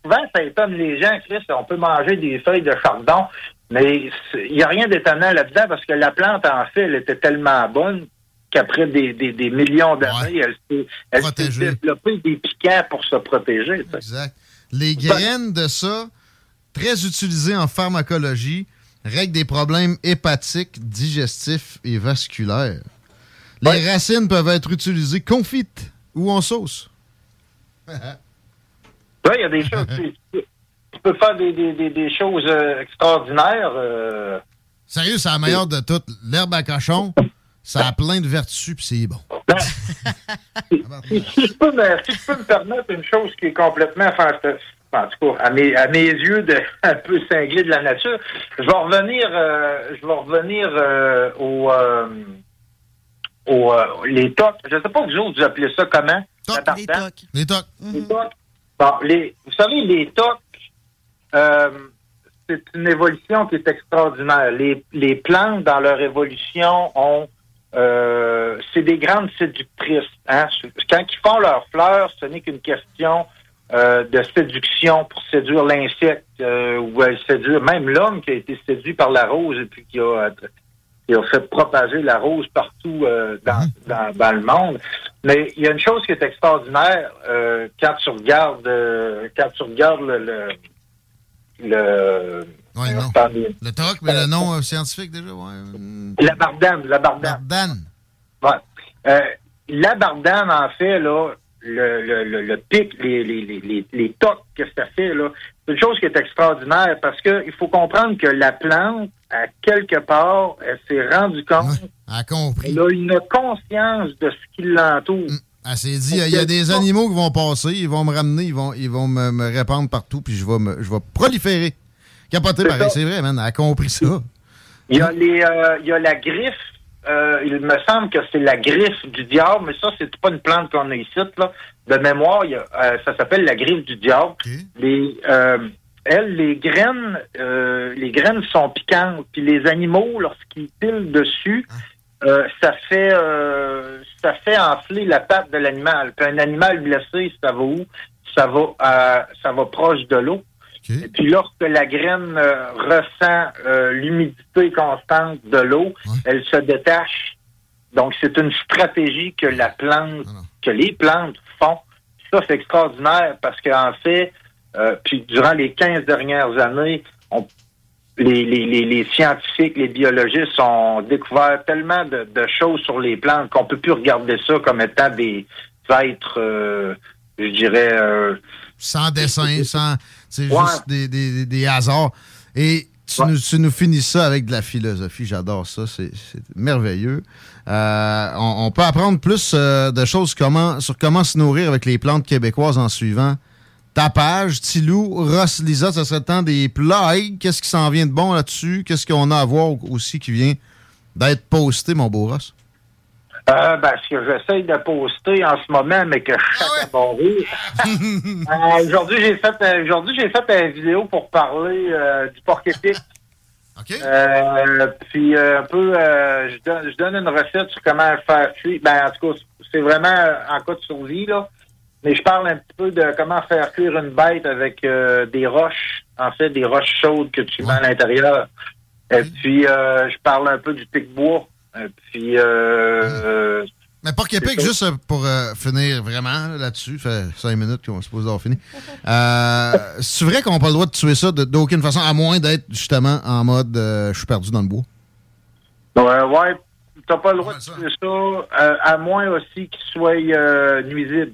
souvent, ça étonne les gens, Chris. On peut manger des feuilles de chardon, mais il n'y a rien d'étonnant là-dedans parce que la plante, en fait, elle était tellement bonne qu'après des, des, des millions d'années, elle s'est elle s'est développée des piquants pour se protéger. ça. Exact. Les graines de ça, très utilisées en pharmacologie, règlent des problèmes hépatiques, digestifs et vasculaires. Les racines peuvent être utilisées confites ou en sauce. Oui, il y a des choses. tu, tu- peux faire des, des, des, des choses euh, extraordinaires. euh. Sérieux, c'est la meilleure de toutes. L'herbe à cochon, ça a plein de vertus puis c'est bon. si, si je peux me, si je peux me permettre une chose qui est complètement fantastique, en tout cas, à mes, à mes yeux, de, un peu cinglé de la nature, je vais revenir, euh, je vais revenir euh, au, euh, au, euh, les tocs. Je ne sais pas vous autres, vous appelez ça comment? Les tocs. Les tocs. Les tocs. Bon, les, vous savez, les tocs, euh, c'est une évolution qui est extraordinaire. Les, les plantes, dans leur évolution, ont euh, c'est des grandes séductrices. Hein? Quand ils font leurs fleurs, ce n'est qu'une question euh, de séduction pour séduire l'insecte euh, ou euh, séduire même l'homme qui a été séduit par la rose et puis qui a, qui a fait propager la rose partout euh, dans, dans, dans le monde. Mais il y a une chose qui est extraordinaire quand tu regardes quand tu regardes le, le- le... Nom. Attendez. Le TOC, mais le nom scientifique déjà, ouais. La bardane, la bardane. Bardane. Ouais. La bardane, en fait, là, le, le, le, le pic, les, les, les, les, tocs que ça fait, là, c'est une chose qui est extraordinaire parce que il faut comprendre que la plante, à quelque part, elle s'est rendue compte. Elle a compris. Elle a une conscience de ce qui l'entoure. Elle s'est dit, il y a des animaux qui vont passer, ils vont me ramener, ils vont, ils vont me, me répandre partout, puis je vais, me, je vais proliférer. Capoter, pareil, c'est vrai, man. Elle a compris ça. Il y a les, euh, il y a la griffe. Euh, il me semble que c'est la griffe du diable, mais ça, c'est pas une plante qu'on a ici, là. De mémoire, il y a, euh, ça s'appelle la griffe du diable. Les, euh, elles, les graines, les graines sont piquantes. Puis les animaux, lorsqu'ils pilent dessus, euh, ça fait, ça fait enfler la patte de l'animal. Puis un animal blessé, ça va où? Ça va, ça va proche de l'eau. Puis lorsque la graine euh, ressent euh, l'humidité constante de l'eau, elle se détache. Donc c'est une stratégie que la plante, que les plantes font. Ça c'est extraordinaire parce qu'en fait, euh, puis durant les 15 dernières années, on- les, les, les, les scientifiques, les biologistes ont découvert tellement de, de choses sur les plantes qu'on peut plus regarder ça comme étant des êtres, je dirais, Sans dessin, sans. C'est Ouais. juste des, des, des- hasards. Et tu, nous, tu nous finis ça avec de la philosophie. J'adore ça. C'est merveilleux. Euh, on, on peut apprendre plus euh, de choses comment, sur comment se nourrir avec les plantes québécoises en suivant ta page. Tilou, Ross, Lisa, ça serait le temps des plugs. Qu'est-ce qui s'en vient de bon là-dessus? Qu'est-ce qu'on a à voir aussi qui vient d'être posté, mon beau Ross? Euh, ben, ce que j'essaye de poster en ce moment, mais que Ah chaque abonné. Euh, aujourd'hui, j'ai fait, euh, aujourd'hui, j'ai fait une vidéo pour parler euh, du porc épic. Euh, puis un peu, je donne, je donne une recette sur comment faire cuire. Ben, en tout cas, c'est vraiment en cas de survie là. Mais je parle un petit peu de comment faire cuire une bête avec des roches, en fait, des roches chaudes que tu mets à l'intérieur. Et puis, je parle un peu du pic-bois. Puis, euh, Mais Porc Épic, juste pour euh, finir vraiment là, là-dessus, fait cinq minutes qu'on se pose d'avoir fini. Euh, c'est vrai qu'on n'a pas le droit de tuer ça d'aucune façon, à moins d'être justement en mode euh, je suis perdu dans le bois. Ouais, ouais, t'as pas le droit de tuer ça, à moins aussi qu'il soit nuisible.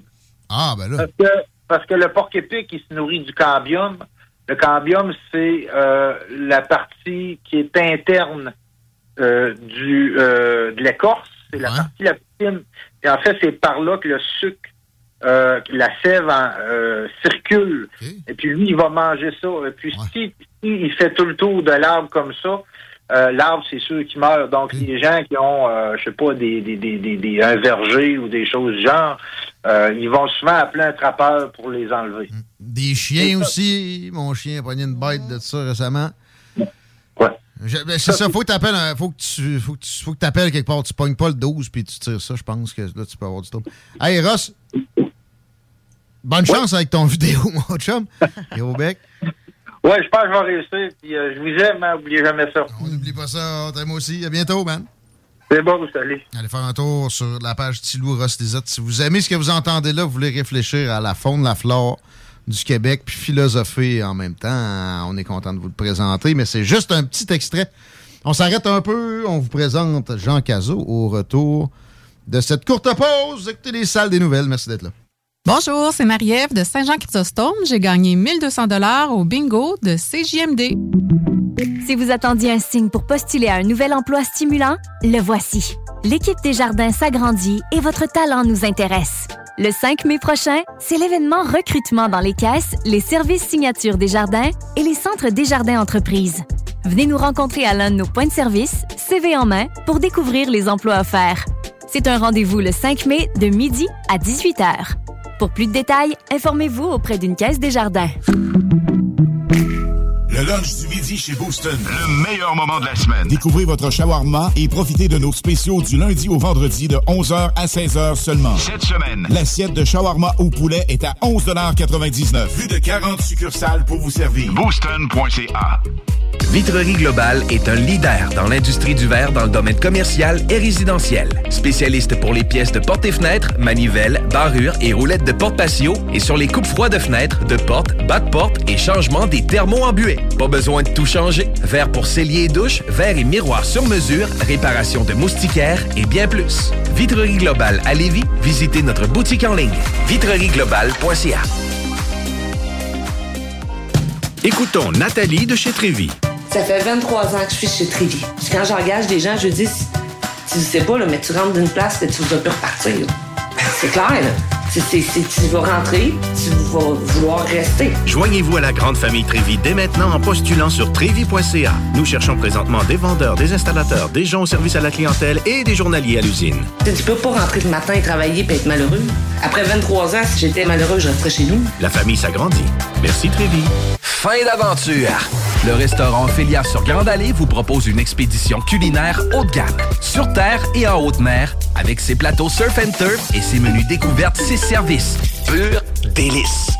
Ah, ben là. Parce que, parce que le porc épic, il se nourrit du cambium. Le cambium, c'est la partie qui est interne euh, du euh, de l'écorce. C'est la partie la plus fine. Et en fait, c'est par là que le sucre, euh, que la sève en, circule. Et puis lui, il va manger ça. Et puis si, si il fait tout le tour de l'arbre comme ça, l'arbre, c'est sûr qu'il meurt. Donc, les gens qui ont, je sais pas, des, des, des, des, des- un verger ou des choses du genre, ils vont souvent appeler un trappeur pour les enlever. Des chiens aussi. Mon chien a pogné une bête de ça récemment. Ben, c'est ça, faut que t'appelles faut que tu faut que tu faut que t'appelles quelque part, tu pognes pas le 12 puis tu tires ça, je pense que là tu peux avoir du temps. Hey Ross. Bonne chance avec ton vidéo, mon chum. Et au bec. Ouais, je pense que je vais réussir. Puis, euh, je vous aime, hein, oubliez jamais ça. On n'oublie pas ça, on t'aime aussi. À bientôt, man. C'est bon, salut. Allez faire un tour sur la page Tilou Ross Lisotte. Si vous aimez ce que vous entendez là, vous voulez réfléchir à la faune, la flore du Québec, puis philosopher en même temps, on est content de vous le présenter, mais c'est juste un petit extrait. On s'arrête un peu, on vous présente Jean Cazot au retour de cette courte pause. Écoutez les salles des nouvelles. Merci d'être là. Bonjour, c'est Marie-Ève de Saint-Jean-Chrysostome. J'ai gagné 1200 dollars au bingo de CJMD. Si vous attendiez un signe pour postuler à un nouvel emploi stimulant, le voici. L'équipe des jardins s'agrandit et votre talent nous intéresse. Le 5 mai prochain, c'est l'événement recrutement dans les caisses, les services signature des jardins et les centres des jardins entreprises. Venez nous rencontrer à l'un de nos points de service, CV en main, pour découvrir les emplois offerts. C'est un rendez-vous le 5 mai de midi à 18h. Pour plus de détails, informez-vous auprès d'une caisse des jardins. Le lunch du midi chez Booston. Le meilleur moment de la semaine. Découvrez votre shawarma et profitez de nos spéciaux du lundi au vendredi de 11h à 16h seulement. Cette semaine, l'assiette de shawarma au poulet est à 11,99 Plus de 40 succursales pour vous servir. Booston.ca Vitrerie Globale est un leader dans l'industrie du verre dans le domaine commercial et résidentiel. Spécialiste pour les pièces de portes et fenêtres, manivelles, barrures et roulettes de porte patio et sur les coupes froides de fenêtres, de portes, bas de porte et changement des thermos en buée. Pas besoin de tout changer. Verre pour cellier et douche, verre et miroir sur mesure, réparation de moustiquaires et bien plus. Vitrerie Globale à Lévis, visitez notre boutique en ligne vitrerieglobale.ca. Écoutons Nathalie de chez Trévy. Ça fait 23 ans que je suis chez Trévy. Puis quand j'engage des gens, je dis, tu sais pas, là, mais tu rentres d'une place et tu vas plus repartir. C'est clair, là. C'est, tu vas rentrer, tu vas vouloir rester. Joignez-vous à la grande famille Trévi dès maintenant en postulant sur trévi.ca. Nous cherchons présentement des vendeurs, des installateurs, des gens au service à la clientèle et des journaliers à l'usine. Tu peux pas rentrer le matin et travailler et être malheureux. Après 23 ans, si j'étais malheureux, je resterais chez nous. La famille s'agrandit. Merci Trévi. Fin d'aventure! Le restaurant Ophélia sur Grande Allée vous propose une expédition culinaire haut de gamme, sur terre et en haute mer, avec ses plateaux surf and turf et ses menus découvertes, ses services. Pur délice!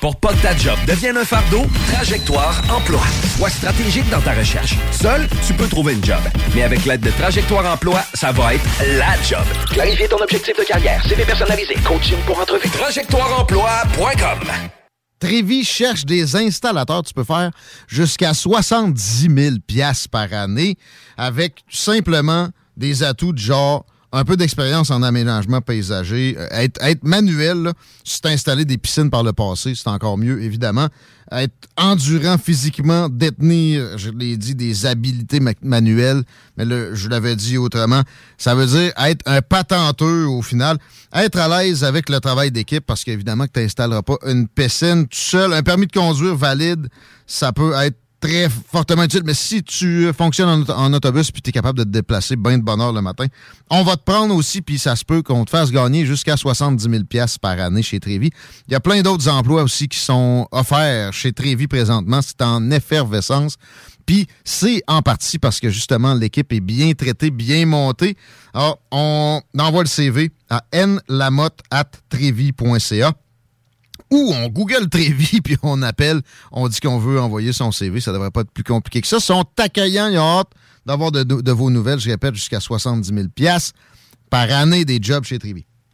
Pour pas que ta job devienne un fardeau, Trajectoire Emploi. Sois stratégique dans ta recherche. Seul, tu peux trouver une job. Mais avec l'aide de Trajectoire Emploi, ça va être la job. Clarifier ton objectif de carrière, CV personnalisé, coaching pour entrevue. TrajectoireEmploi.com Trévi cherche des installateurs. Tu peux faire jusqu'à 70 000 piastres par année avec simplement des atouts de genre un peu d'expérience en aménagement paysager, euh, être, manuel, là, si tu installé des piscines par le passé, c'est encore mieux, évidemment. Être endurant physiquement, détenir, je l'ai dit, des habiletés ma- manuelles, mais là, je l'avais dit autrement, ça veut dire être un patenteux au final, être à l'aise avec le travail d'équipe, parce qu'évidemment que tu n'installeras pas une piscine tout seul. Un permis de conduire valide, ça peut être très fortement utile. Mais si tu fonctionnes en, auto- en autobus puis tu es capable de te déplacer bien de bonne heure le matin, on va te prendre aussi, puis ça se peut qu'on te fasse gagner jusqu'à 70 000 pièces par année chez Trévi. Il y a plein d'autres emplois aussi qui sont offerts chez Trévi présentement. C'est en effervescence. Puis c'est en partie parce que justement l'équipe est bien traitée, bien montée. Alors, on envoie le CV à nlamotte.trevi.ca ou on Google Trévi puis on appelle, on dit qu'on veut envoyer son CV. Ça devrait pas être plus compliqué que ça. Sont accueillants, ils ont hâte d'avoir de, de vos nouvelles. Je répète, jusqu'à 70 000 par année des jobs chez Trévi.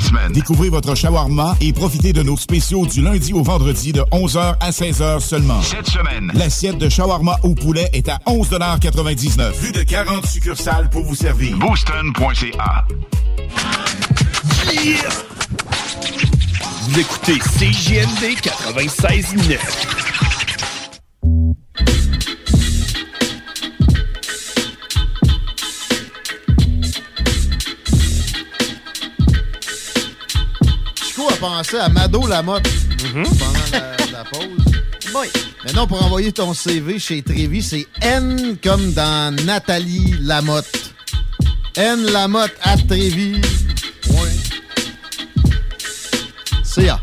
semaine. Découvrez votre shawarma et profitez de nos spéciaux du lundi au vendredi de 11h à 16h seulement. Cette semaine, l'assiette de shawarma au poulet est à 11,99 Plus de 40 succursales pour vous servir. Booston.ca. Vous écoutez CJMD 96.9. Pensé à Mado Lamotte pendant la, la pause. Oui. Mais non, pour envoyer ton CV chez Trévi, c'est N comme dans Nathalie Lamotte. N Lamotte à Trévi. Ouais. CA.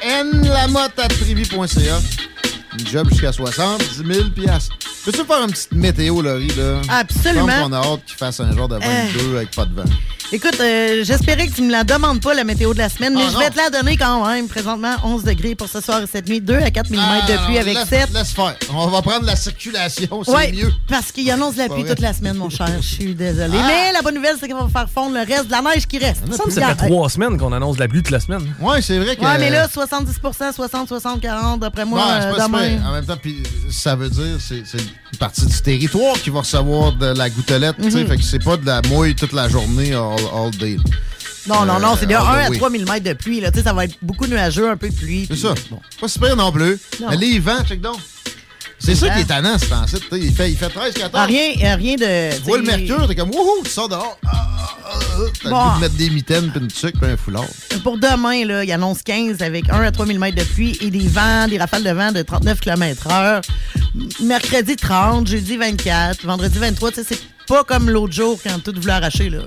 N Lamotte à Trévi.ca. Une job jusqu'à 70 000 piastres. Peux-tu faire une petite météo, Laurie, là? Absolument. Je pense qu'on a hâte qu'il fasse un genre de 22 avec pas de vent. Écoute, euh, j'espérais que tu me la demandes pas, la météo de la semaine, mais Ah, je non. vais te la donner quand même. Présentement, 11 degrés pour ce soir et cette nuit, 2 à 4 mm de pluie Ah, avec laisse, 7. Laisse faire. On va prendre la circulation, c'est Ouais, mieux. parce qu'il annonce de la pluie vrai. toute la semaine, mon cher. Je suis désolé. Ah. Mais la bonne nouvelle, c'est qu'on va faire fondre le reste de la neige qui reste. Il me semble que ça fait trois semaines qu'on annonce de la pluie toute la semaine. Ouais, c'est vrai que. Ouais, mais là, 70% 60, 60, 40, d'après moi, c'est euh, pas demain. En même temps, puis ça veut dire c'est c'est une partie du territoire qui va recevoir de la gouttelette. tu sais, Mhm. Fait que c'est pas de la mouille toute la journée all, all day. Non, non, non, c'est de Euh, 1 all the à way. 3 mm de pluie. Là. Tu sais, Ça va être beaucoup nuageux, un peu de pluie. C'est ça. Pas super non plus. Non. Mais les vents, check donc. C'est ça qui est tannant, ce temps-ci. Il fait, il fait 13, 14. Ah, rien, euh, rien de. Tu vois le mercure, t'es comme wouhou, tu sors dehors. Ah, ah, ah. T'as Bon. le goût de mettre des mitaines, puis une tuque, puis un foulard. Pour demain, là, il annonce 15 avec 1 à 3 mm de pluie et des vents, des rafales de vent de 39 km/h. Mercredi 30, jeudi 24, vendredi 23. Tu sais, c'est pas comme l'autre jour quand tout voulait arracher. Là.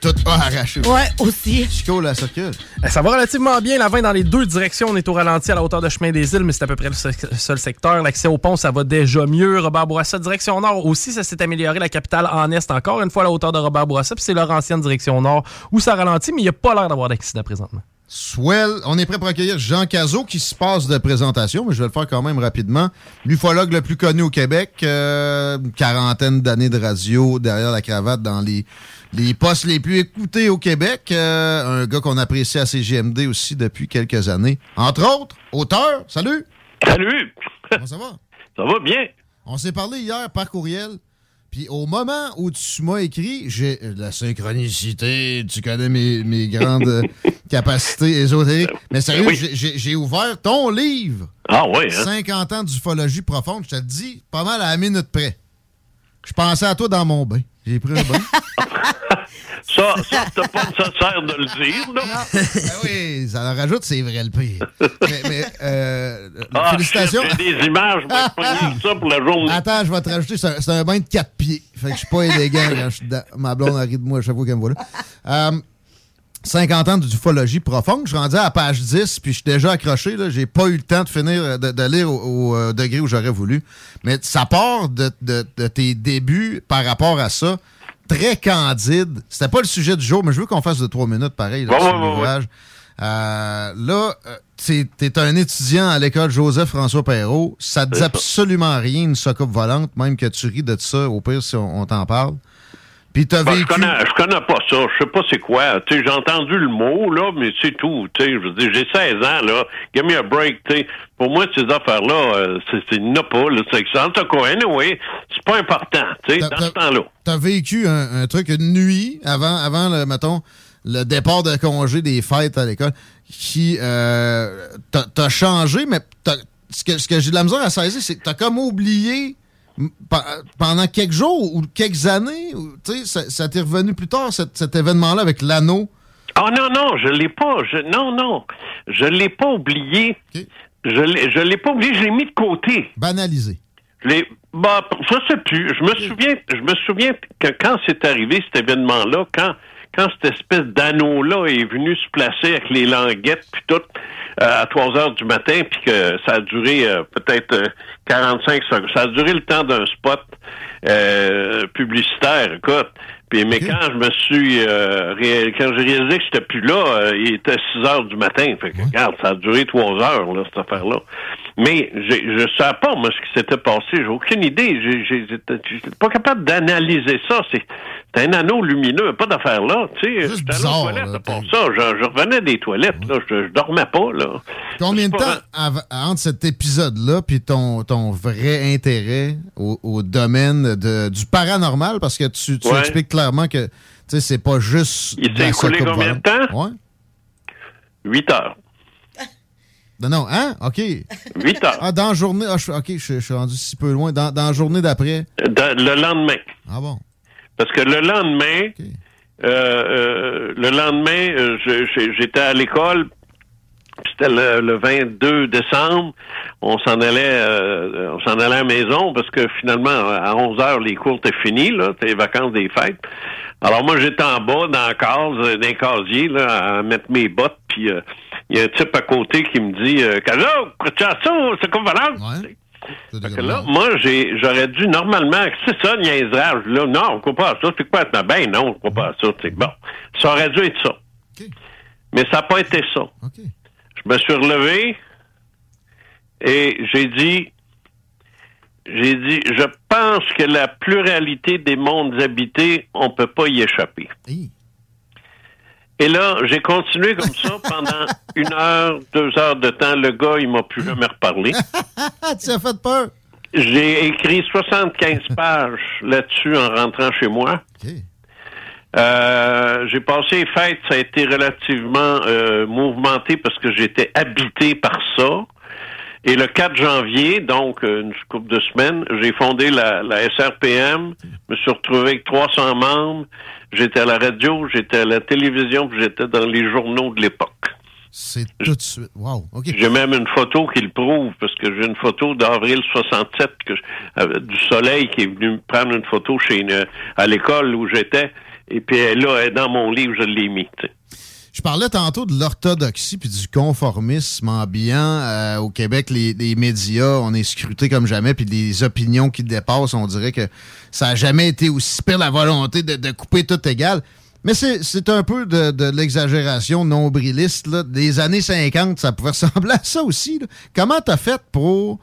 Tout a arraché. Ouais, aussi. Chico, la circule. Euh, Ça va relativement bien. La 20 dans les deux directions. On est au ralenti à la hauteur de chemin des îles, mais c'est à peu près le se- seul secteur. L'accès au pont, ça va déjà mieux. Robert Bourassa, direction nord aussi, ça s'est amélioré. La capitale en est, encore une fois à la hauteur de Robert Bourassa. Puis c'est leur ancienne direction nord où ça ralentit, mais il n'y a pas l'air d'avoir d'accident présentement. Swell. On est prêt pour accueillir Jean Cazot qui se passe de présentation, mais je vais le faire quand même rapidement. L'ufologue le plus connu au Québec, euh, une quarantaine d'années de radio derrière la cravate dans les, les postes les plus écoutés au Québec. Euh, un gars qu'on apprécie à CGMD aussi depuis quelques années. Entre autres, auteur, salut! Salut! Comment ça va? Ça va bien? On s'est parlé hier par courriel. Puis au moment où tu m'as écrit, j'ai euh, la synchronicité, tu connais mes, mes grandes euh, capacités ésotériques. Mais sérieux, Oui. j'ai- ouvert ton livre. Ah ouais, hein? 50 ans d'ufologie profonde. Je te le dis, pas mal à la minute près. Je pensais à toi dans mon bain. J'ai pris un bain. Ça, ça c'est pas nécessaire de le dire, là. Ben oui, ça en rajoute, c'est vrai le pire. Mais, mais, euh, Ah, félicitations. J'ai des images, je pogner ça pour la journée. Attends, je vais te rajouter, c'est un, c'est un bain de quatre pieds. Fait que je suis pas élégant quand je suis dedans. Ma blonde arrive de moi à chaque fois qu'elle me voit là. Euh, 50 ans d'ufologie profonde. Je suis rendu à la page 10, puis je suis déjà accroché. Là. J'ai pas eu le temps de finir de, de lire au, au, euh, degré où j'aurais voulu. Mais ça part de, de- de tes débuts par rapport à ça. Très candide. C'était pas le sujet du jour, mais je veux qu'on fasse de trois minutes pareil là, Ouais, sur l'ouvrage. Euh, là, euh, t'es t'es un étudiant à l'école Joseph-François Perrault. Ça te dit absolument rien, une soucoupe volante, même que tu ris de ça, au pire, si on, on t'en parle. Puis t'as Ben, je, vécu... connais, je connais pas ça. Je sais pas c'est quoi. J'ai entendu le mot, là, mais c'est tout. Tu sais, je veux dire, j'ai 16 ans, là. Give me a break, tu sais. Pour moi, ces affaires-là, euh, c'est, il n'y en a pas, là. C'est, en tout cas, anyway, c'est pas important, tu sais, dans ce temps-là. T'as vécu un, un truc une nuit avant, avant le, mettons, le départ de congé des fêtes à l'école qui euh, t'as t'as changé, mais ce que, ce que j'ai de la misère à saisir, c'est que t'as comme oublié pendant quelques jours ou quelques années, ou, ça, ça t'est revenu plus tard, cet, cet événement-là avec l'anneau? Ah non, non, je l'ai pas. Je, non, non. Je l'ai pas oublié. Je je l'ai pas oublié, je l'ai mis de côté. Banalisé. Je l'ai, bah, je sais plus. Je me souviens, je me souviens que quand c'est arrivé cet événement-là, quand, quand cette espèce d'anneau-là est venu se placer avec les languettes puis tout euh, à 3 heures du matin, puis que ça a duré euh, peut-être euh, 45 secondes. Ça a duré le temps d'un spot euh, publicitaire, écoute. Puis, mais quand je me suis euh, quand j'ai réalisé que j'étais plus là, euh, il était 6 heures du matin. Fait que regarde, ça a duré 3 heures, là, cette affaire-là. Mais je ne savais pas, moi, ce qui s'était passé. J'ai aucune idée. J'étais j'étais pas capable d'analyser ça. C'est un anneau lumineux, pas d'affaire là. Tu sais, j'étais pour ça. Je, je revenais des toilettes, là. Je, je dormais pas, là. Combien de temps av- entre cet épisode-là puis ton, ton vrai intérêt au, au domaine de, du paranormal? Parce que tu, tu Ouais. expliques clairement que sais, c'est pas juste. Il s'est écoulé combien de temps? Ouais. 8 heures. Non, non, hein? OK. 8 heures. Ah, dans la journée. ah, je- OK, je, je suis rendu si peu loin. Dans, dans la journée d'après? Le lendemain. Ah bon? Parce que le lendemain, euh, euh, le lendemain, euh, j'étais à l'école. C'était le, le 22 décembre. On s'en allait, euh, on s'en allait à la maison parce que finalement, à 11 heures, les cours étaient finis, là, c'était les vacances des fêtes. Alors moi, j'étais en bas dans la case, euh, dans un casier, là, à mettre mes bottes, puis euh, il y a un type à côté qui me dit, euh, c'est comme valeur. Fait que là, moi, j'ai, j'aurais dû normalement, c'est ça, niaisage. Là, non, on ne croit pas à ça. C'est quoi? Ben non, on ne croit pas à ça. C'est bon. Ça aurait dû être ça. Mais ça n'a pas été ça. Je me suis relevé et j'ai dit, j'ai dit, je pense que la pluralité des mondes habités, on ne peut pas y échapper. Et là, j'ai continué comme ça pendant une heure, deux heures de temps. Le gars, il m'a plus jamais reparlé. tu as fait peur? J'ai écrit 75 pages là-dessus en rentrant chez moi. Euh, j'ai passé les fêtes, ça a été relativement euh, mouvementé parce que j'étais habité par ça. Et le 4 janvier, donc euh, une couple de semaines, j'ai fondé la, la SRPM, me suis retrouvé avec 300 membres, j'étais à la radio, j'étais à la télévision, puis j'étais dans les journaux de l'époque. C'est tout de suite. Wow. OK. J'ai même une photo qui le prouve, parce que j'ai une photo d'avril 67 que je- euh, du soleil qui est venu me prendre une photo chez une, à l'école où j'étais. Et puis elle, là, elle est dans mon livre, je l'ai mis. Je parlais tantôt de l'orthodoxie puis du conformisme ambiant. Euh, au Québec, les, les médias, on est scrutés comme jamais, puis des opinions qui dépassent, on dirait que ça n'a jamais été aussi pire la volonté de, de couper tout égal. Mais c'est un peu de, de l'exagération nombriliste. Là. Des années 50, ça pouvait ressembler à ça aussi. là. Comment t'as fait pour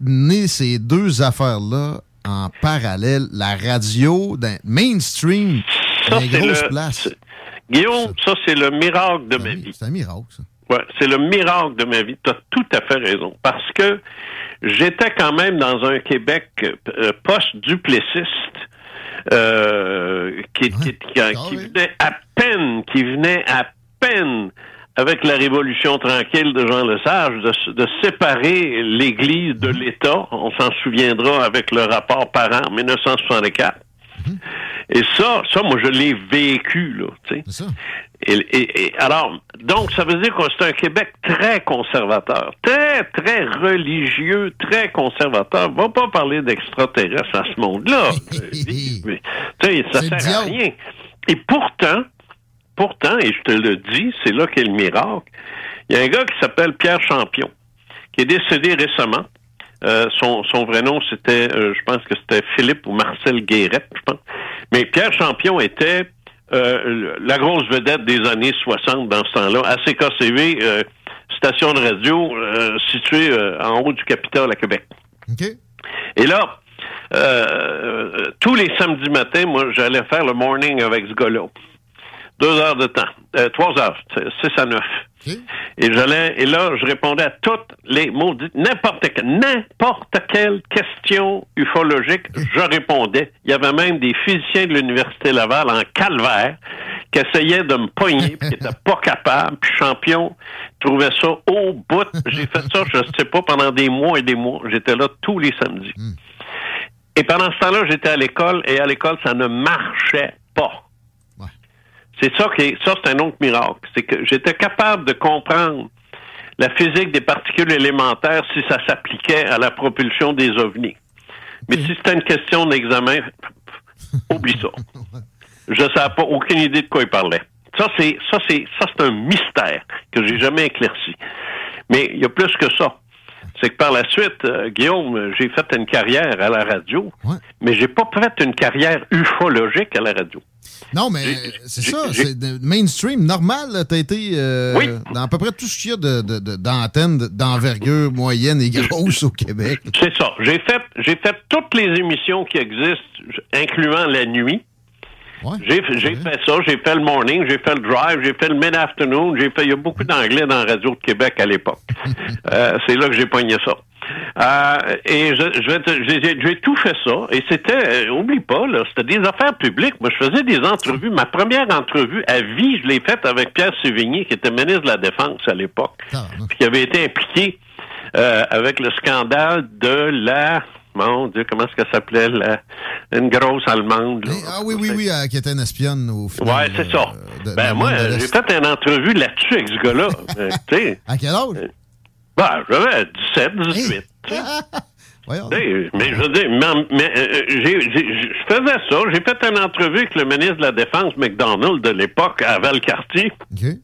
mener ces deux affaires-là en parallèle? La radio, dans mainstream, Ça, les grosses le- places. Guillaume, ça, c'est le miracle de ma vie. C'est un miracle, ça. Ouais, c'est le miracle de ma vie. Tu as tout à fait raison. Parce que j'étais quand même dans un Québec euh, post-duplessiste euh, qui, qui- qui- qui venait à peine, qui venait à peine avec la Révolution tranquille de Jean Lesage, de, de séparer l'Église de l'État. On s'en souviendra avec le rapport Parent en 1964. Et ça, ça, moi, je l'ai vécu, là, tu sais. Et, et- et alors, donc, ça veut dire que c'est un Québec très conservateur, très, très religieux, très conservateur. Va pas parler d'extraterrestres à ce monde-là. Tu sais, ça sert à rien. Et pourtant, pourtant, et je te le dis, c'est là qu'est le miracle. Il y a un gars qui s'appelle Pierre Champion, qui est décédé récemment. Euh, son, son vrai nom, c'était, euh, je pense que c'était Philippe ou Marcel Guérette, je pense. Mais Pierre Champion était euh, la grosse vedette des années 60 dans ce temps-là, à CKCV, euh, station de radio euh, située euh, en haut du Capitole à Québec. Et là, tous les samedis matins, moi, j'allais faire le morning avec ce gars-là. Deux heures de temps. Euh, trois heures. Six à neuf. Et j'allais, et là, je répondais à toutes les maudites, n'importe quelle, n'importe quelle question ufologique, je répondais. Il y avait même des physiciens de l'Université Laval en calvaire qui essayaient de me pogner, qui n'étaient pas capables, puis champion trouvait ça au bout. J'ai fait ça, je sais pas, pendant des mois et des mois. J'étais là tous les samedis. Et pendant ce temps-là, j'étais à l'école, et à l'école, ça ne marchait pas. C'est ça qui est, ça c'est un autre miracle. C'est que j'étais capable de comprendre la physique des particules élémentaires si ça s'appliquait à la propulsion des ovnis. Mais si c'était une question d'examen, oublie ça. Je savais pas aucune idée de quoi il parlait. Ça, c'est ça, c'est ça, c'est un mystère que j'ai jamais éclairci. Mais il y a plus que ça. C'est que par la suite, euh, Guillaume, j'ai fait une carrière à la radio, mais j'ai pas fait une carrière ufologique à la radio. Non, mais c'est ça, c'est mainstream, normal. là, T'as été euh, Oui. dans à peu près tout ce qu'il y a de- de- de- d'antennes de, d'envergure moyenne et grosse au Québec. C'est ça. J'ai fait, j'ai fait toutes les émissions qui existent, incluant la nuit. J'ai fait ça. J'ai fait le morning, j'ai fait le drive, j'ai fait le mid-afternoon. J'ai fait. Il y a beaucoup d'anglais dans la radio de Québec à l'époque. Euh, c'est là que j'ai pogné ça. Euh, et je, je vais te- j'ai- tout fait ça. Et c'était, euh, oublie pas, là, c'était des affaires publiques. Moi, je faisais des entrevues. Ma première entrevue à vie, je l'ai faite avec Pierre Sévigny, qui était ministre de la Défense à l'époque, puis qui avait été impliqué euh, avec le scandale de la, mon Dieu, comment est-ce qu'elle s'appelait, la, une grosse allemande. là? Ah oui, oui, oui, euh, qui était une espionne au final. Ouais, c'est ça. de- ben moi, j'ai fait une entrevue là-dessus avec ce gars-là. Euh. À quel âge? Ben, j'avais 17, 18. tu sais. Tu sais, mais je veux dire, mais, mais, euh, je faisais ça. J'ai fait une entrevue avec le ministre de la Défense, McDonald, de l'époque, à Valcartier. Puis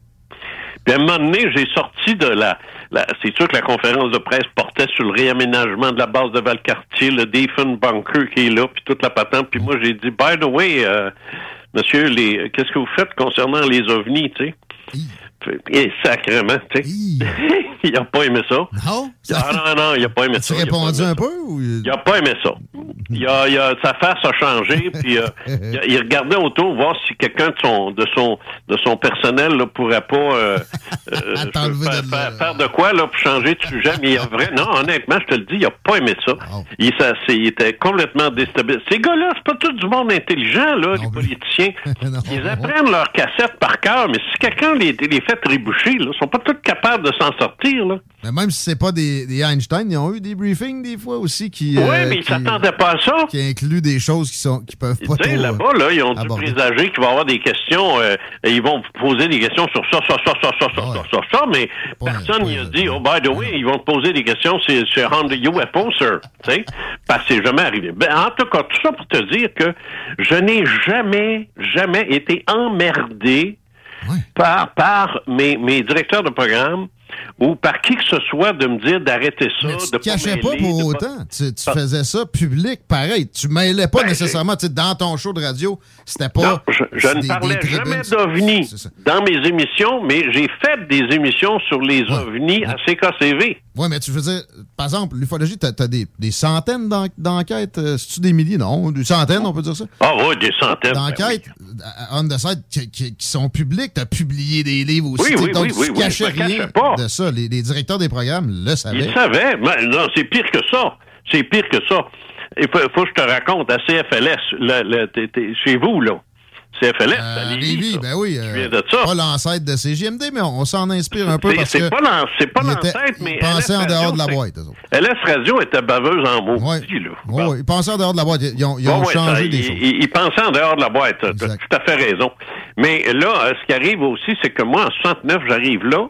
à un moment donné, j'ai sorti de la... c'est sûr que la conférence de presse portait sur le réaménagement de la base de Valcartier, le Defen Bunker qui est là, puis toute la patente. Puis moi, j'ai dit, by the way, euh, monsieur, les, qu'est-ce que vous faites concernant les ovnis, tu sais? Et sacrément, tu sais. il a pas aimé ça. Non? Ah non, non, il a pas aimé ça. Tu répondu un peu? Ou... Il a pas aimé ça. Il a, il a- sa face a changé, puis euh, il, regardait autour voir si quelqu'un de son de son de son personnel là, pourrait pas euh, euh, faire, faire- faire de quoi là pour changer de sujet. Mais il a vrai, non, honnêtement, je te le dis, il a pas aimé ça. Il, ça, il était complètement déstabilisé. Ces gars-là, c'est pas tout du monde intelligent là, les politiciens. Ils apprennent leurs cassettes par cœur, mais si quelqu'un les, les fait fait trébucher. Ils sont pas tous capables de s'en sortir. Mais même si c'est pas des, Einstein, ils ont eu des briefings des fois aussi qui. Oui, euh, mais ils s'attendaient pas à ça. Qui incluent des choses qui sont qui peuvent pas. Tu là-bas, là, ils ont euh, dû présager qu'il va avoir des questions. Et ils vont poser des questions sur ça, ça, ça, ça, ça, ah ouais. ça, ça, ça, mais personne n'y a dit. Oh, by the way, ah ils vont te poser des questions sur, sur UFO, sir. tu sais, parce que c'est jamais arrivé. Ben, en tout cas, tout ça pour te dire que je n'ai jamais, jamais été emmerdé par, par mes, mes directeurs de programme ou par qui que ce soit de me dire d'arrêter ça, Tu de te cachais pas mêler, pour autant. Tu, tu faisais ça public, pareil. Tu mêlais pas nécessairement, tu sais, dans ton show de radio, c'était pas. Ben, Non, je, ne des- parlais des jamais d'ovnis dans mes émissions, mais j'ai fait des émissions sur les ovnis à CKCV. Oui, mais tu veux dire, par exemple, l'ufologie, t'as as des, des centaines d'en- d'enquêtes. euh, C'est-tu des milliers? Non, des centaines, on peut dire ça? Ah oui, des centaines. ben D'enquêtes on the side qui, qui- qui sont publiques. T'as publié des livres aussi. Oui, tu oui, donc oui, tu oui, oui, cachais rien pas. de ça. Les, les directeurs des programmes le savaient. Ils savaient. Mais non, c'est pire que ça. C'est pire que ça. Il faut, faut que je te raconte, à CFLS, le- le- chez vous, là. CFLS, à Euh, Lévis, Lévis, ça. ben oui. Euh, de ça. Pas l'ancêtre de CGMD, mais on, on s'en inspire un peu parce que. c'est pas ils l'ancêtre, mais Ils pensaient LS en dehors de la boîte. LS Radio était baveuse en mots là. Oui, oui, ils pensaient en dehors de la boîte. Ils ont, ils changé ça, des il- choses. il- il pensait en dehors de la boîte. Tu as tout à fait raison. Mais là, euh, ce qui arrive aussi, c'est que moi, en 69, j'arrive là,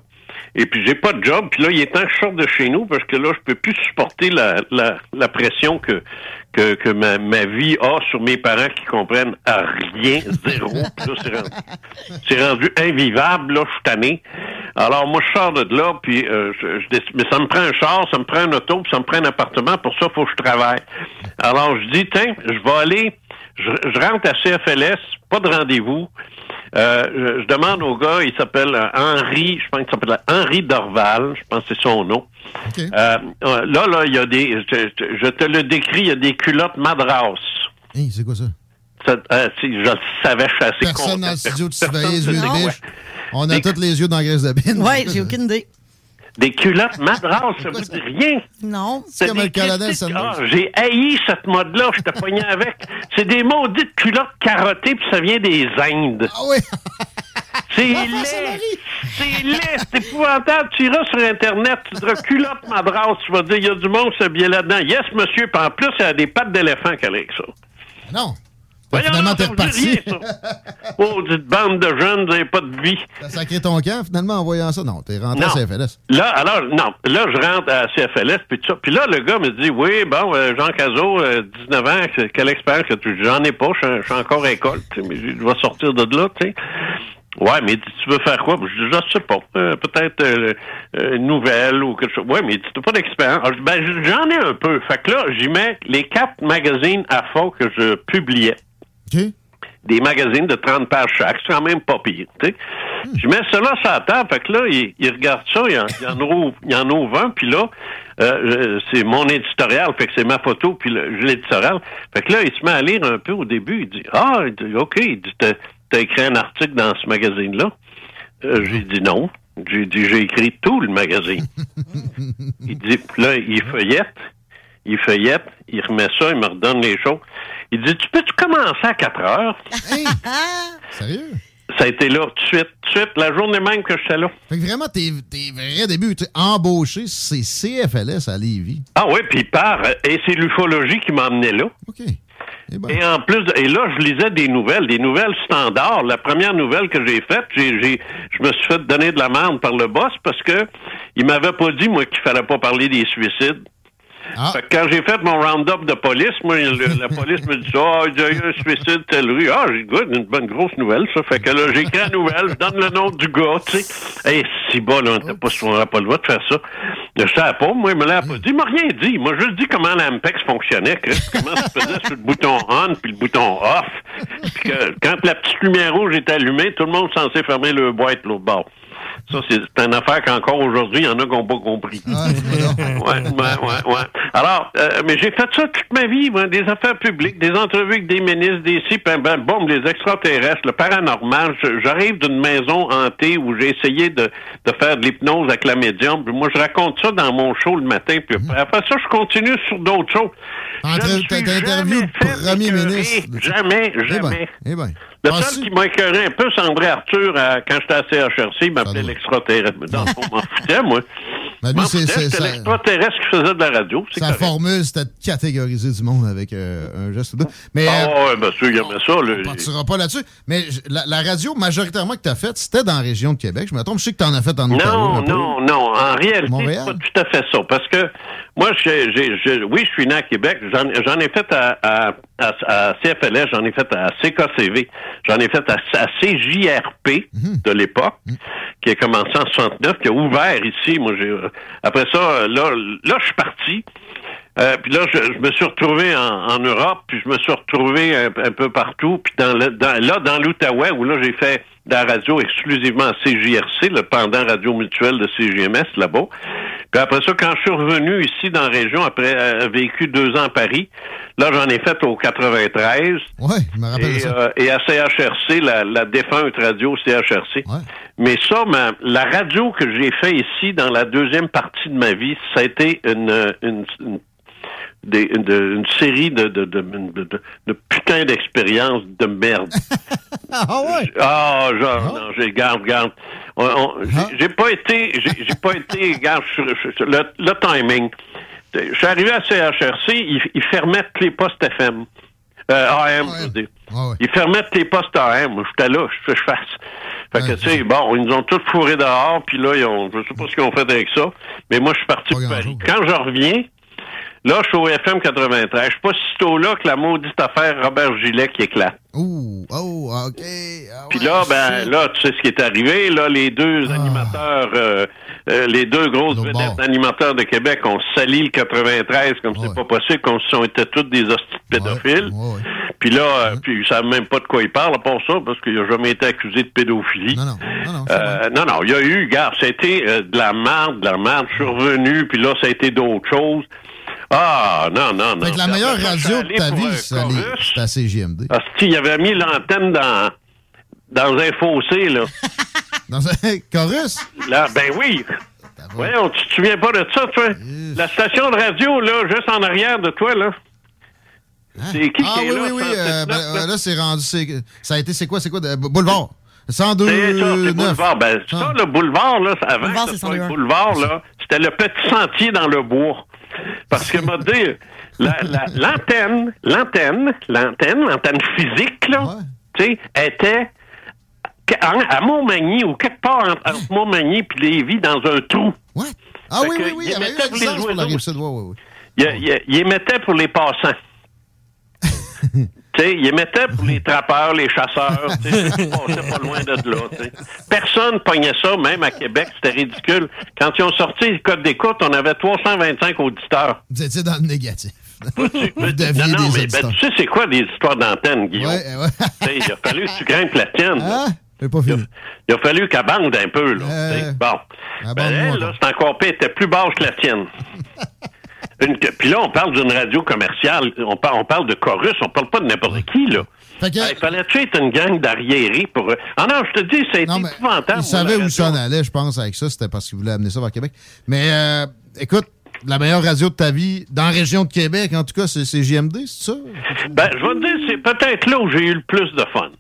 et puis j'ai pas de job. Puis là, il est temps que je sorte de chez nous parce que là, je peux plus supporter la, la, la pression que, que, que ma, ma vie a sur mes parents qui comprennent à rien, zéro. C'est rendu, rendu invivable, là, je tanné. Alors, moi, je sors de là, puis euh, je, je mais ça me prend un char, ça me prend un auto, puis ça me prend un appartement. Pour ça, il faut que je travaille. Alors, je dis, tiens, je vais aller, je, je rentre à CFLS, pas de rendez-vous. Euh, je, je demande au gars, il s'appelle euh, Henri, je pense qu'il s'appelle Henri Dorval, je pense que c'est son nom. Euh, euh, là, là, il y a des, je, te le décris, il y a des culottes madras. Hey, c'est quoi ça? Ça, euh, je le savais, je suis assez Personne content. dans le studio de biche. On a tous les yeux dans la graisse de bine. Ouais, j'ai aucune idée. Des culottes madras, ça veut dire rien. Non. C'est comme des le colonel. Ah, J'ai haï cette mode-là, je te pogné avec. C'est des maudites culottes carottées, puis ça vient des Indes. Ah oui? C'est laid. C'est laid, c'est épouvantable. Tu iras sur Internet, tu diras culotte madras, tu vas dire, il y a du monde qui s'habille là-dedans. Yes, monsieur, puis en plus, il y a des pattes d'éléphant qu'elle a avec ça. Non. Voyons, finalement, ça t'es reparti. Oh, dites bande de jeunes, vous n'avez pas de vie. T'as sacré ton camp, finalement, en voyant ça? Non, t'es rentré Non. à CFLS. Là, alors, non. Là, je rentre à CFLS, puis tout ça. Puis là, le gars me dit, oui, bon, euh, Jean Cazot, euh, 19 ans, que- quelle expérience que tu J'en ai pas, je suis- encore à école, mais je vais sortir de là, tu sais. Ouais, mais tu veux faire quoi? Je dis, je sais pas. Euh, Peut-être euh, euh, une nouvelle ou quelque chose. Ouais, mais tu n'as pas d'expérience. Dis, Ben, j'en ai un peu. Fait que là, j'y mets les quatre magazines à fond que je publiais. Des magazines de 30 pages chaque. C'est quand même pas pire, sais. Je mets cela sur la table. Fait que là, il, il regarde ça, il en, il en ouvre, il en ouvre un, puis là, euh, c'est mon éditorial, fait que c'est ma photo, puis l'éditorial. Fait que là, il se met à lire un peu au début. Il dit, ah, OK, il dit, t'as écrit un article dans ce magazine-là? Euh, j'ai dit non. J'ai dit, j'ai écrit tout le magazine. il dit, là, il feuillette, il feuillette, il remet ça, il me redonne les choses. Il dit, tu peux-tu commencer à 4 heures? Sérieux? Ça a été là, tout de suite, tout de suite, la journée même que j'étais là. Fait que vraiment, tes, tes vrais débuts, tu sais, embauché, c'est CFLS à Lévis. Ah oui, puis il part, euh, et c'est l'ufologie qui m'a amené là. OK. Et en plus, de- et là, je lisais des nouvelles, des nouvelles standards. La première nouvelle que j'ai faite, j'ai, j'ai- je me suis fait donner de la merde par le boss parce que il m'avait pas dit, moi, qu'il fallait pas parler des suicides. Fait que quand j'ai fait mon round-up de police, moi, le- la police me dit ça, ah, il y a eu un suicide telle rue. Ah, j'ai good, une bonne grosse nouvelle, ça. Fait que là, j'écris la nouvelle, je donne le nom du gars, tu sais. Hey, si bas, là, on pas, on n'aurait pas le droit de faire ça. Je savais pas, moi, il me l'a pas dit. Il m'a rien dit. Il m'a juste dit comment l'Ampex fonctionnait, comment ça se faisait sur le bouton on puis le bouton off. Puis que quand la petite lumière rouge est allumée, tout le monde est censé fermer le boîte l'autre bord. Ça, c'est une affaire qu'encore aujourd'hui, il y en a qui n'ont pas compris. ouais, ouais, ouais, ouais. Alors, euh, mais j'ai fait ça toute ma vie, moi, des affaires publiques, des entrevues avec des ministres, des ci, ben, ben, boum, les extraterrestres, le paranormal. J'arrive d'une maison hantée où j'ai essayé de, de faire de l'hypnose avec la médium. Puis moi, je raconte ça dans mon show le matin. Puis après ça, je continue sur d'autres choses. Le fait premier ministre. Jamais, Eh ben, jamais. eh ben. Le seul qui m'a écœuré un peu, c'est André Arthur, à- quand j'étais à CHRC, il m'appelait l'extraterrestre. Mais dans le fond, m'en foutais, moi. Ben, c'est- C'était l'extraterrestre qui faisait de la radio. c'est Sa correct. formule, c'était de catégoriser du monde avec euh, un geste ou deux. Mais Ah euh, ouais, bien sûr, il aimait ça. on partira pas là-dessus. Mais la, la radio, majoritairement, que tu as faite, c'était dans la région de Québec. Je me trompe, je sais que tu en as fait en Ontario. Non, non, non. En réalité, c'est pas tout à fait ça. Parce que moi, oui, je suis né à Québec. J'en, ai fait à, à, à- à CFLS, j'en ai fait à CKCV, j'en ai fait à, CJRP Mhm. de l'époque, qui a commencé en 69, qui a ouvert ici. Moi, j'ai, après ça, euh, là, là, je suis parti. Euh, puis là, je, je me suis retrouvé en, en Europe, puis je me suis retrouvé un, un peu partout, puis dans le, dans, là, dans l'Outaouais, où là, j'ai fait de la radio exclusivement à CJRC, le pendant radio mutuel de CGMS, là-bas. Puis après ça, quand je suis revenu ici dans la région, après avoir vécu deux ans à Paris, là, j'en ai fait au 93. Ouais, je me rappelle Et, ça. euh, et à CHRC, la, la défunte radio CHRC. Mais ça, ma- la radio que j'ai fait ici dans la deuxième partie de ma vie, ça a été une, une, une, des- de- une série de, de, de, de, de- de putain d'expériences de merde. Ah ouais? Ah, genre, non, j'ai, garde, garde. On- j'ai- pas été, j'ai pas été, garde, le, le timing. Je suis arrivé à CHRC, ils, ils fermaient tous les postes FM. Euh, AM, je veux dire. Ils fermaient tous les postes AM. J'étais là, je fais je fasse. Fait que, tu sais, bon, ils nous ont tous fourrés dehors, puis là, ils ont, je sais pas ce qu'ils ont fait avec ça, mais moi, je suis parti pour Paris. Quand je reviens, là, je suis au FM 93. Je suis pas si tôt là que la maudite affaire Robert Gillet qui éclate. Ouh, oh, OK. Ah Puis là, ben, là, tu sais ce qui est arrivé. Là, les deux animateurs, euh, euh, les deux grosses vedettes animateurs de Québec ont sali le 93 comme c'est pas possible, comme si on était tous des hosties de pédophiles. Puis là, euh, puis ils savent même pas de quoi ils parlent, part ça, parce qu'il a jamais été accusé de pédophilie. Non, non, non. non, il y a eu, gars, ça a été euh, de la merde, de la merde. Je suis revenu, puis là, ça a été d'autres choses. Ah, non, non, non. Fait que la meilleure radio de ta vie, c'est à CGMD. Ah, si, il avait mis l'antenne dans, dans un fossé, là. Dans un chorus? Là, ben oui. Voyons, tu te souviens pas de ça, toi? La station de radio, là, juste en arrière de toi, là. C'est qui Ah qui est oui, là? oui, oui. 107.9, euh, ben, là? euh, là, c'est rendu. c'est- Ça a été, c'est quoi, c'est quoi? de- Boulevard? 102 C'est ça, c'est 9. boulevard. Ben, ça, le boulevard, là, ça- avant Boulevard, que ce c'est soit le 101. boulevard, là, c'était le petit sentier dans le bois. Parce que, m'a dit, la- la- l'antenne, l'antenne, l'antenne, l'antenne physique, là, tu sais, était à, Montmagny ou quelque part entre, Montmagny et Lévis dans un trou. Ah Fait oui, oui, oui, il y avait eu pour la rive sud. Ouais, ouais, ouais. Il, il- il émettait pour les passants. tu sais, il émettait pour les trappeurs, les chasseurs. tu passaient pas loin de là. tu sais. Personne pognait ça, même à Québec. C'était ridicule. Quand ils ont sorti le code d'écoute, on avait 325 auditeurs. Vous étiez dans le négatif. Vous non, deviez non, des mais ben, tu sais, c'est quoi des histoires d'antenne, Guillaume? Ouais, ouais. Tu il a fallu que tu grimpes la tienne. j'ai pas fini. Il a fallu qu'elle bande un peu, là. tu sais. bon. Ben, elle, là, c'est encore pire, elle était plus basse que la tienne. Une- Puis là, on parle d'une radio commerciale. On, par- on parle de chorus, on parle pas de n'importe qui, là. Il fallait-tu être une gang d'arriérés pour... Ah non, je te dis, ça a été épouvantable. Il savait moi, la où ça en allait, je pense, avec ça. C'était parce qu'il voulait amener ça vers Québec. Mais euh, écoute, la meilleure radio de ta vie, dans la région de Québec, en tout cas, c'est JMD, c'est ça? Ben, je vais te dire, c'est peut-être là où j'ai eu le plus de fun.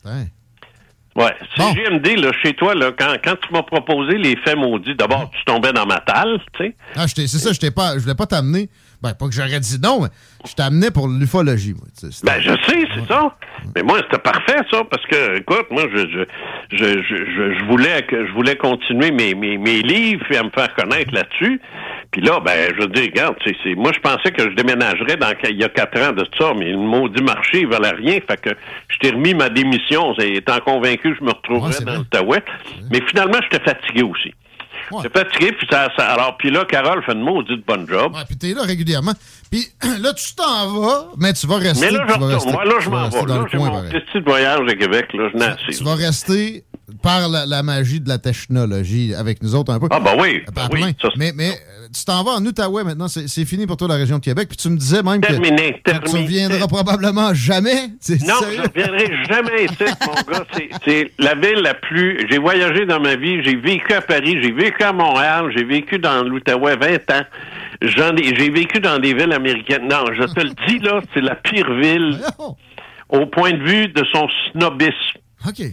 Ouais, c'est GMD, là, chez toi, là, quand, quand tu m'as proposé les faits maudits, d'abord, tu tombais dans ma talle, tu sais. Ah, c'est ça, je t'ai pas, je voulais pas t'amener. Ben, pas que j'aurais dit non, mais je t'amenais pour l'ufologie, moi. Ben, je sais, c'est ça. Mais moi, c'était parfait, ça, parce que, écoute, moi, je, je, je, je, je, voulais que je voulais continuer mes, mes, mes livres et à me faire connaître là-dessus. Puis là, ben, je dis, regarde, c'est, c'est- moi, je pensais que je déménagerais dans, il y a quatre ans de ça, mais le maudit marché, il valait rien. Fait que je t'ai remis ma démission, étant convaincu que je me retrouverais dans l'Outaouais. Mais finalement, j'étais fatigué aussi. J'étais fatigué, puis ça, ça- alors, puis là, Carole fait une maudite bonne job. Ouais, puis t'es là régulièrement. Puis là, tu t'en vas, mais tu vas rester. Mais là, je retourne. Moi, là, je m'en vais. Là, j'ai mon petit voyage de Québec, là, je n'ai. Tu vas rester par la, la magie de la technologie avec nous autres un peu. Ah, ben oui, ça, mais mais tu t'en vas en Outaouais maintenant. C'est fini pour toi la région de Québec. Puis tu me disais même Terminé, que, tu terminé. reviendras probablement jamais. Non, je ne reviendrai jamais ici, mon gars. C'est- C'est la ville la plus... J'ai voyagé dans ma vie, j'ai vécu à Paris, j'ai vécu à Montréal, j'ai vécu dans l'Outaouais 20 ans. J'en ai- J'ai vécu dans des villes américaines. Non, je te le dis, là, c'est la pire ville au point de vue de son snobisme. OK. Tu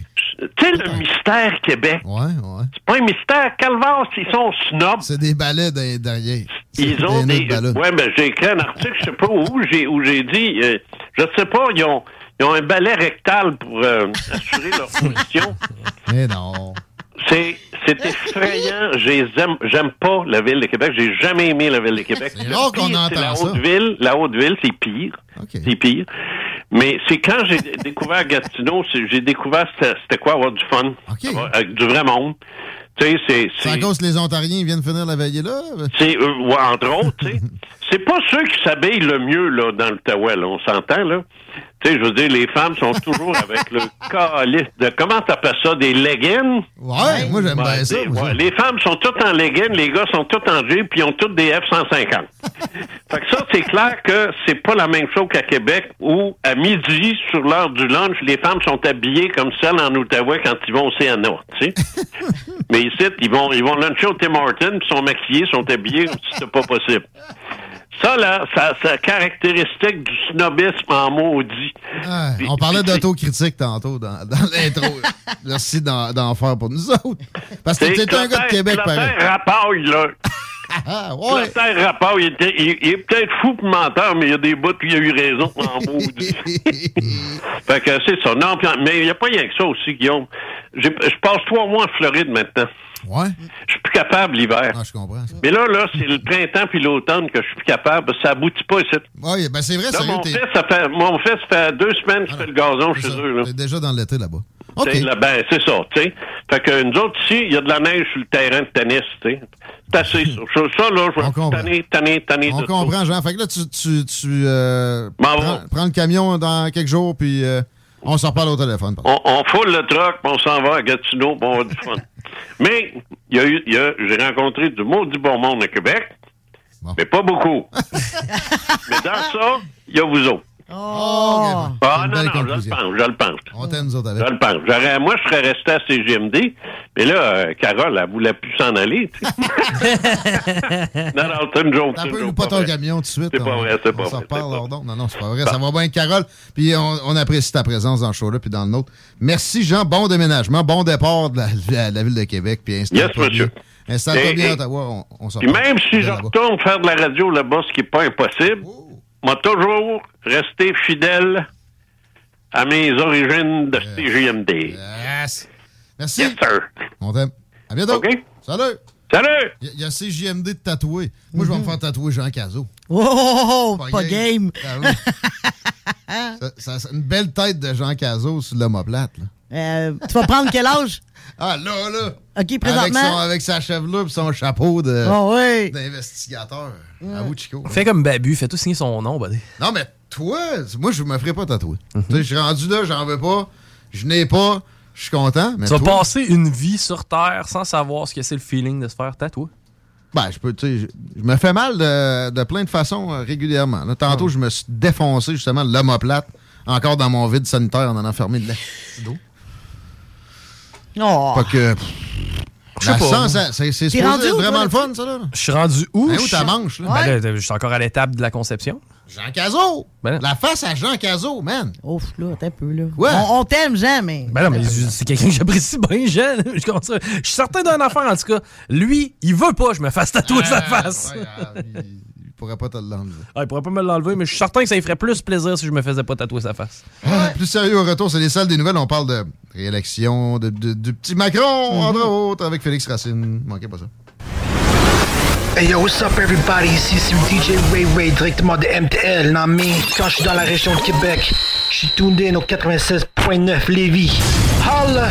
sais, le mystère Québec. Ouais, ouais. C'est pas un mystère. Calvas, ils sont snobs. C'est des balais derrière. Ils ont des. balais. Ouais, ben j'ai écrit un article, je sais pas où, j'ai où j'ai dit, euh, je sais pas, ils ont, ils ont un balai rectal pour euh, assurer leur position. Mais non. C'est c'est effrayant. J'ai- J'aime j'aime pas la ville de Québec. J'ai jamais aimé la ville de Québec. C'est rare qu'on entend la ça. haute ville. La haute ville, c'est pire. C'est pire. Mais c'est quand j'ai découvert Gatineau, j'ai découvert c'était quoi avoir du fun, avec du vrai monde. Tu sais, c'est C'est à cause que les Ontariens viennent finir la veillée là? c'est euh, ouais, entre autres, tu sais. C'est pas ceux qui s'habillent le mieux là dans l'Outaouais, là, on s'entend là. Tu sais, je veux dire, les femmes sont toujours avec le calice de comment t'appelles ça, des leggings? Ouais, moi j'aime bien ça. des- ouais, les femmes sont toutes en leggings, les gars sont tous en jeep, puis ils ont toutes des F-150. fait que ça, c'est clair que c'est pas la même chose qu'à Québec, où à midi, sur l'heure du lunch, les femmes sont habillées comme celles en Outaouais quand ils vont au CNA, tu sais. Mais ici, ils vont, ils vont luncher au Tim Hortons, puis sont maquillés, sont habillés c'était pas possible. Ça, là, ça, c'est caractéristique du snobisme en maudit. Ouais, on parlait d'autocritique tantôt dans, dans l'intro. Merci d'en faire pour nous autres. Parce que C'est t'es un gars de Québec, pareil. Rapaille, là. Ah, ouais. Clotaire Rapaille, il, était- il- il est peut-être fou pour menteur, mais il y a des bouts où il a eu raison en fait que c'est ça. Non, puis- mais il n'y a pas rien que ça aussi, Guillaume. Je passe trois mois en Floride maintenant. Ouais. Je suis plus capable l'hiver. Ah, je comprends ça. Mais là, là, c'est le printemps puis l'automne que je suis plus capable. Ça aboutit pas ici. Ouais, ben c'est vrai, Là, sérieux, mon fils, ça fait, mon fils, ça fait deux semaines qu'il fait le gazon chez eux. Là. t'es déjà dans l'été là-bas. T'sais, là, ben, c'est ça, tu sais. Fait que nous autres ici, il y a de la neige sur le terrain de tennis, tu sais. C'est assez, ça. Ça, là, je vais tanner, tanner, tanner On comprend, Jean. Fait que là, tu, tu, tu euh, prends, prends le camion dans quelques jours, puis euh, on s'en reparle au téléphone. On, on foule le truck, puis on s'en va à Gatineau, puis on va du fun. Mais, il y a eu, il y a, j'ai rencontré du maudit bon monde à Québec, mais pas beaucoup. mais dans ça, il y a vous autres. Oh! Ah non, non, je le pense, je le pense. On t'aime, nous autres, Je avec. le pense. J'aurais- moi, je serais resté à CGMD, mais là, euh, Carole, elle voulait plus s'en aller. tu sais. non, non, c'est une joke. T'as pas ton vrai. camion tout de suite. C'est pas vrai, c'est pas On s'en vrai, reparle, alors, non, non, c'est pas vrai. Ça va bien, Carole. Puis on, on apprécie ta présence dans le show-là, puis dans le nôtre. Merci, Jean. Bon déménagement, bon départ de la, la- la ville de Québec. Puis installe-toi Yes, monsieur. bien. Installe-toi Et- bien Ottawa. On, on s'en Puis même si je retourne faire de la radio là-bas, ce qui n'est pas impossible, m'a toujours resté fidèle à mes origines de CGMD. Yes. Merci. Yes, sir. On t'aime. À bientôt. OK. Salut. Salut. Il y, a CJMD de tatouer. Moi, je vais me faire tatouer Jean Cazot. Oh, pas, game. Ah oui. Ça- ça- une belle tête de Jean Cazot sur l'homoplate. Euh, tu vas prendre quel âge? Ah, là, là. OK, Avec, présentement. son- avec sa chevelure et son chapeau de- Ah oui. d'investigateur. À vous, Chico. Fais comme Babu, fais tout signer son nom, buddy. Non, mais toi, moi, je me ferai pas tatouer. Tu sais, Je suis rendu là, j'en veux pas. Je n'ai pas. Je suis content. Mais tu vas toi- passer une vie sur Terre sans savoir ce que c'est le feeling de se faire tatouer. Ben, je peux, tu sais, je, je me fais mal de, de plein de façons euh, régulièrement. Là, tantôt, je me suis défoncé justement l'homoplate, encore dans mon vide sanitaire en en enfermé de l'eau. Oh. Pas que. Je sais pas. c'est T'es supposé rendu être où, vraiment le fun, ça, là? Je suis rendu où? Ben, où Je ta suis- manche, là? Ben là, je suis encore à l'étape de la conception. Jean Cazot! Ben, La face à Jean Cazot, man! Ouf, là, attends un peu, là. Ouais. On, on t'aime, Jean, mais. Ben non, mais c'est quelqu'un que j'apprécie bien, jeune. Je à- je suis certain d'une affaire, en tout cas. Lui, il veut pas que je me fasse tatouer Ah, sa face. ouais, pourrait pas te l'enlever. Ah, il pourrait pas me l'enlever, mais je suis certain que ça lui ferait plus plaisir si je me faisais pas tatouer sa face. Ah, Plus sérieux au retour, c'est les salles des nouvelles. On parle de réélection, de, de- du petit Macron, entre autres, avec Félix Racine. Manquez pas ça. Hey yo, what's up everybody? Ici c'est DJ Ray Ray directement de MTL. Non mais quand je suis dans la région de Québec, je suis in au 96.9 Lévis. Holla!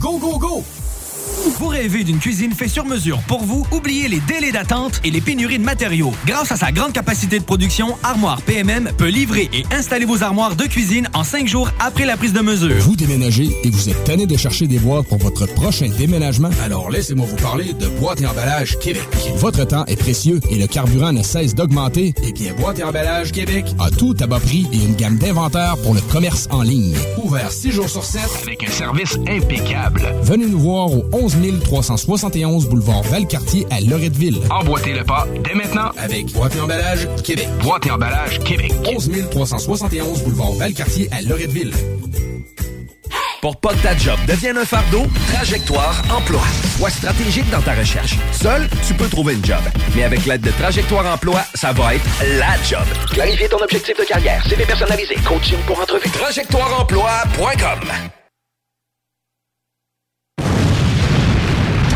Go, go, go! Vous rêvez d'une cuisine faite sur mesure pour vous? Oubliez les délais d'attente et les pénuries de matériaux. Grâce à sa grande capacité de production, Armoire PMM peut livrer et installer vos armoires de cuisine en cinq jours après la prise de mesure. Vous déménagez et vous êtes tanné de chercher des boîtes pour votre prochain déménagement? Alors laissez-moi vous parler de Boîte et Emballage Québec. Votre temps est précieux et le carburant ne cesse d'augmenter. Eh bien, Boîte et Emballage Québec a tout à bas prix et une gamme d'inventaires pour le commerce en ligne. Ouvert 6 jours sur 7 avec un service impeccable. Venez nous voir au 11 371 boulevard Valcartier à Loretteville. Emboîtez le pas dès maintenant avec Boîte et Emballage Québec. Boîte et Emballage Québec. 11 371 boulevard Valcartier à Loretteville. Pour pas que ta job devienne un fardeau, Trajectoire Emploi. Sois stratégique dans ta recherche. Seul, tu peux trouver une job. Mais avec l'aide de Trajectoire Emploi, ça va être la job. Clarifier ton objectif de carrière, CV personnalisé, coaching pour entrevue. TrajectoireEmploi.com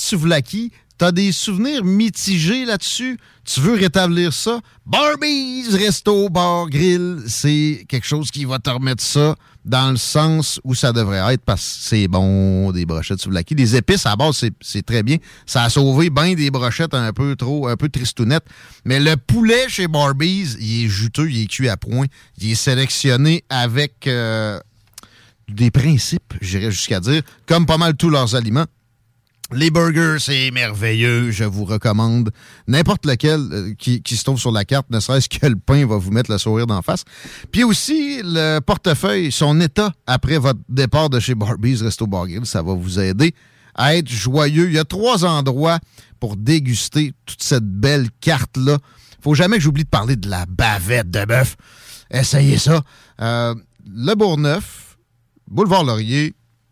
souvlaki, t'as des souvenirs mitigés là-dessus? Tu veux rétablir ça? Barbies, resto, bar, grill, c'est quelque chose qui va te remettre ça dans le sens où ça devrait être parce que c'est bon, des brochettes souvlaki. Les épices, à base, c'est- c'est très bien. Ça a sauvé bien des brochettes un peu trop, un peu tristounettes. Mais le poulet chez Barbies, il est juteux, il est cuit à point. Il est sélectionné avec... euh, des principes, j'irais jusqu'à dire, comme pas mal tous leurs aliments. Les burgers, c'est merveilleux. Je vous recommande n'importe lequel euh, qui, qui se trouve sur la carte, ne serait-ce que le pain va vous mettre le sourire d'en face. Puis aussi, le portefeuille, son état après votre départ de chez Barbies Resto Bar Grill, ça va vous aider à être joyeux. Il y a trois endroits pour déguster toute cette belle carte-là. Faut jamais que j'oublie de parler de la bavette de bœuf. Essayez ça. Euh, le Bourgneuf, Boulevard Laurier,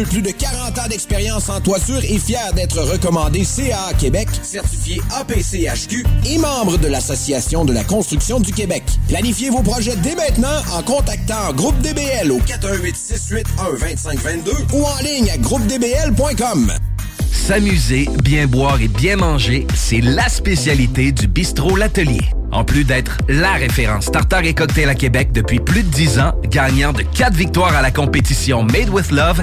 plus de 40 ans d'expérience en toiture est fier d'être recommandé CA Québec, certifié APCHQ et membre de l'Association de la construction du Québec. Planifiez vos projets dès maintenant en contactant Groupe DBL au 418 681 2522 ou en ligne à groupedbl.com. S'amuser, bien boire et bien manger, c'est la spécialité du bistrot L'Atelier. En plus d'être la référence tartare et cocktail à Québec depuis plus de 10 ans, gagnant de 4 victoires à la compétition Made with Love,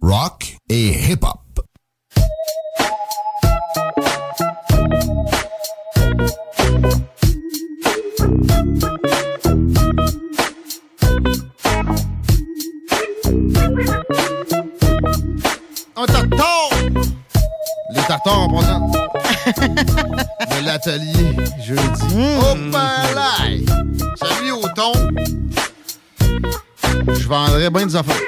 rock et hip-hop. Un tartare! Les tartares en passant. de l'atelier, jeudi. Oh, palais! Salut au thon. Je vendrais bien des affaires.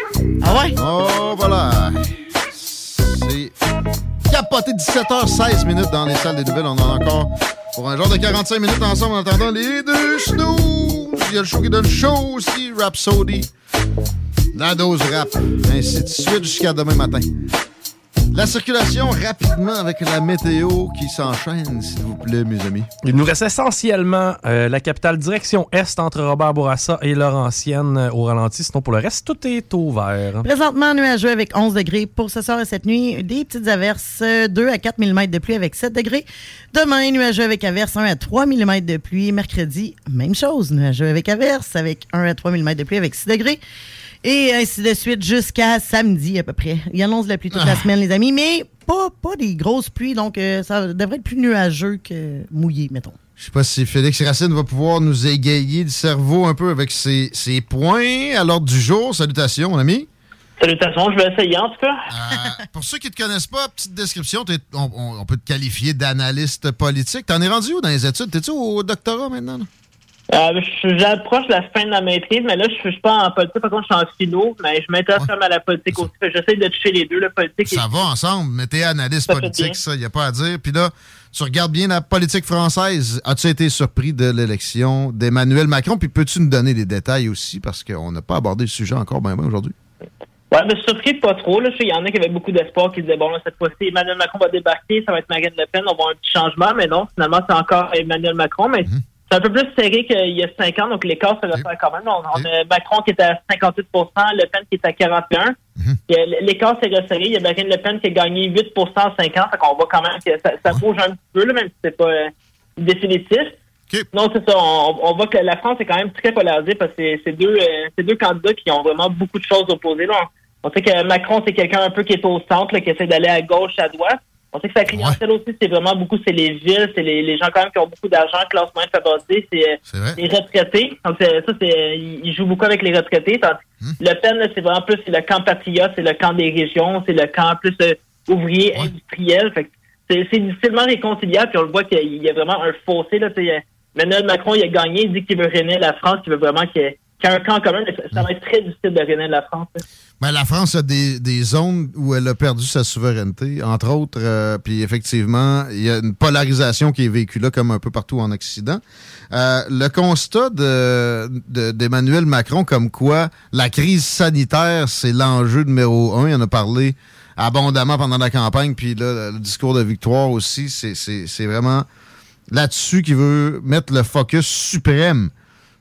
Ah ouais? Oh, voilà. C'est capoté 17h16 minutes dans les salles des nouvelles. On en a encore pour un genre de 45 minutes ensemble en attendant les deux snooze. Il y a le show qui donne chaud aussi, Rhapsody. La dose rap. Ainsi de suite jusqu'à demain matin. La circulation rapidement avec la météo qui s'enchaîne, s'il vous plaît, mes amis. Il nous reste essentiellement euh, la capitale direction est entre Robert Bourassa et Laurentienne euh, au ralenti. Sinon, pour le reste, tout est au vert. Présentement, nuageux avec 11 degrés pour ce soir et cette nuit. Des petites averses, euh, 2 à 4 mm de pluie avec 7 degrés. Demain, nuageux avec averses, 1 à 3 mm de pluie. Mercredi, même chose, nuageux avec averses avec 1 à 3 mm de pluie avec 6 degrés. Et ainsi de suite jusqu'à samedi à peu près. Il annonce la pluie toute la semaine, les amis, mais pas, pas des grosses pluies, donc euh, ça devrait être plus nuageux que mouillé, mettons. Je sais pas si Félix Racine va pouvoir nous égayer le cerveau un peu avec ses, ses points à l'ordre du jour. Salutations, mon ami. Salutations, je vais essayer en tout cas. Euh, pour ceux qui ne te connaissent pas, petite description, on, on- on peut te qualifier d'analyste politique. T'en es rendu où dans les études? T'es-tu au doctorat maintenant? là? Euh, J'approche la fin de la maîtrise, mais là, je ne suis pas en politique. Par contre, je suis en philo, mais je m'intéresse quand même à la politique aussi. J'essaie de toucher les deux, la politique Ça va ensemble, mais t'es analyste Ça politique, ça, il n'y a pas à dire. Puis là, tu regardes bien la politique française. As-tu été surpris de l'élection d'Emmanuel Macron? Puis peux-tu nous donner des détails aussi? Parce qu'on n'a pas abordé le sujet encore bien bien aujourd'hui. Ouais, mais je suis surpris pas trop. Là. Il y en a qui avaient beaucoup d'espoir, qui disaient, bon, là, cette fois-ci, Emmanuel Macron va débarquer, ça va être Marine Le Pen, on va avoir un petit changement. Mais non, finalement, c'est encore Emmanuel Macron. Mais Mhm. C'est un peu plus serré qu'il y a cinq ans, donc l'écart se resserre quand même. On, on a Macron qui est à 58% Le Pen qui est à 41 Mhm. Puis, euh, L'écart s'est resserré. Il y a Marine Le Pen qui a gagné 8 en 5 ans. Qu'on voit quand même que ça, ça bouge un petit peu, là, même si c'est pas euh, définitif. Non, c'est ça. On, on voit que la France est quand même très polarisée parce que c'est- deux, euh, deux candidats qui ont vraiment beaucoup de choses opposées. Là. On, on sait que Macron, c'est quelqu'un un peu qui est au centre, là, qui essaie d'aller à gauche, à droite. On sait que sa clientèle aussi, c'est vraiment beaucoup, c'est les villes, c'est les, les gens quand même qui ont beaucoup d'argent, classe moyenne favorisée, c'est euh, les retraités. Donc ça, c'est, il joue beaucoup avec les retraités. Que Le Pen, là, c'est vraiment plus c'est le camp patriote, c'est le camp des régions, c'est le camp plus euh, ouvrier, industriel. C'est, difficilement réconciliable, puis on le voit qu'il y a vraiment un fossé. Là, sais, Emmanuel Macron, il a gagné, il dit qu'il veut réunir la France, qu'il veut vraiment qu'il y ait, qu'il y ait un camp commun. mais Ça, ça va être très difficile de réunir la France. là. Ben, la France a des, des zones où elle a perdu sa souveraineté, entre autres. euh, puis effectivement, il y a une polarisation qui est véhiculée comme un peu partout en Occident. Euh, le constat de- de- d'Emmanuel Macron comme quoi la crise sanitaire, c'est l'enjeu numéro un. Il en a parlé abondamment pendant la campagne. Puis là, le discours de victoire aussi, c'est vraiment là-dessus qu'il veut mettre le focus suprême.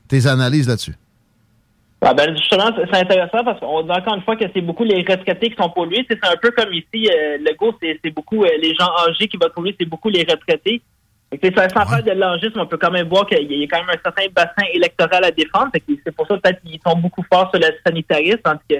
Tes analyses là-dessus. Ah ben justement, c'est intéressant parce qu'on dit encore une fois que c'est beaucoup les retraités qui sont sais, C'est un peu comme ici, euh, le go, c'est beaucoup euh, les gens âgés qui votent pour lui, c'est beaucoup les retraités. Sais, Sans faire de l'âgisme, on peut quand même voir qu'il y a quand même un certain bassin électoral à défendre. C'est pour ça peut-être qu'ils sont beaucoup forts sur le sanitarisme, tandis que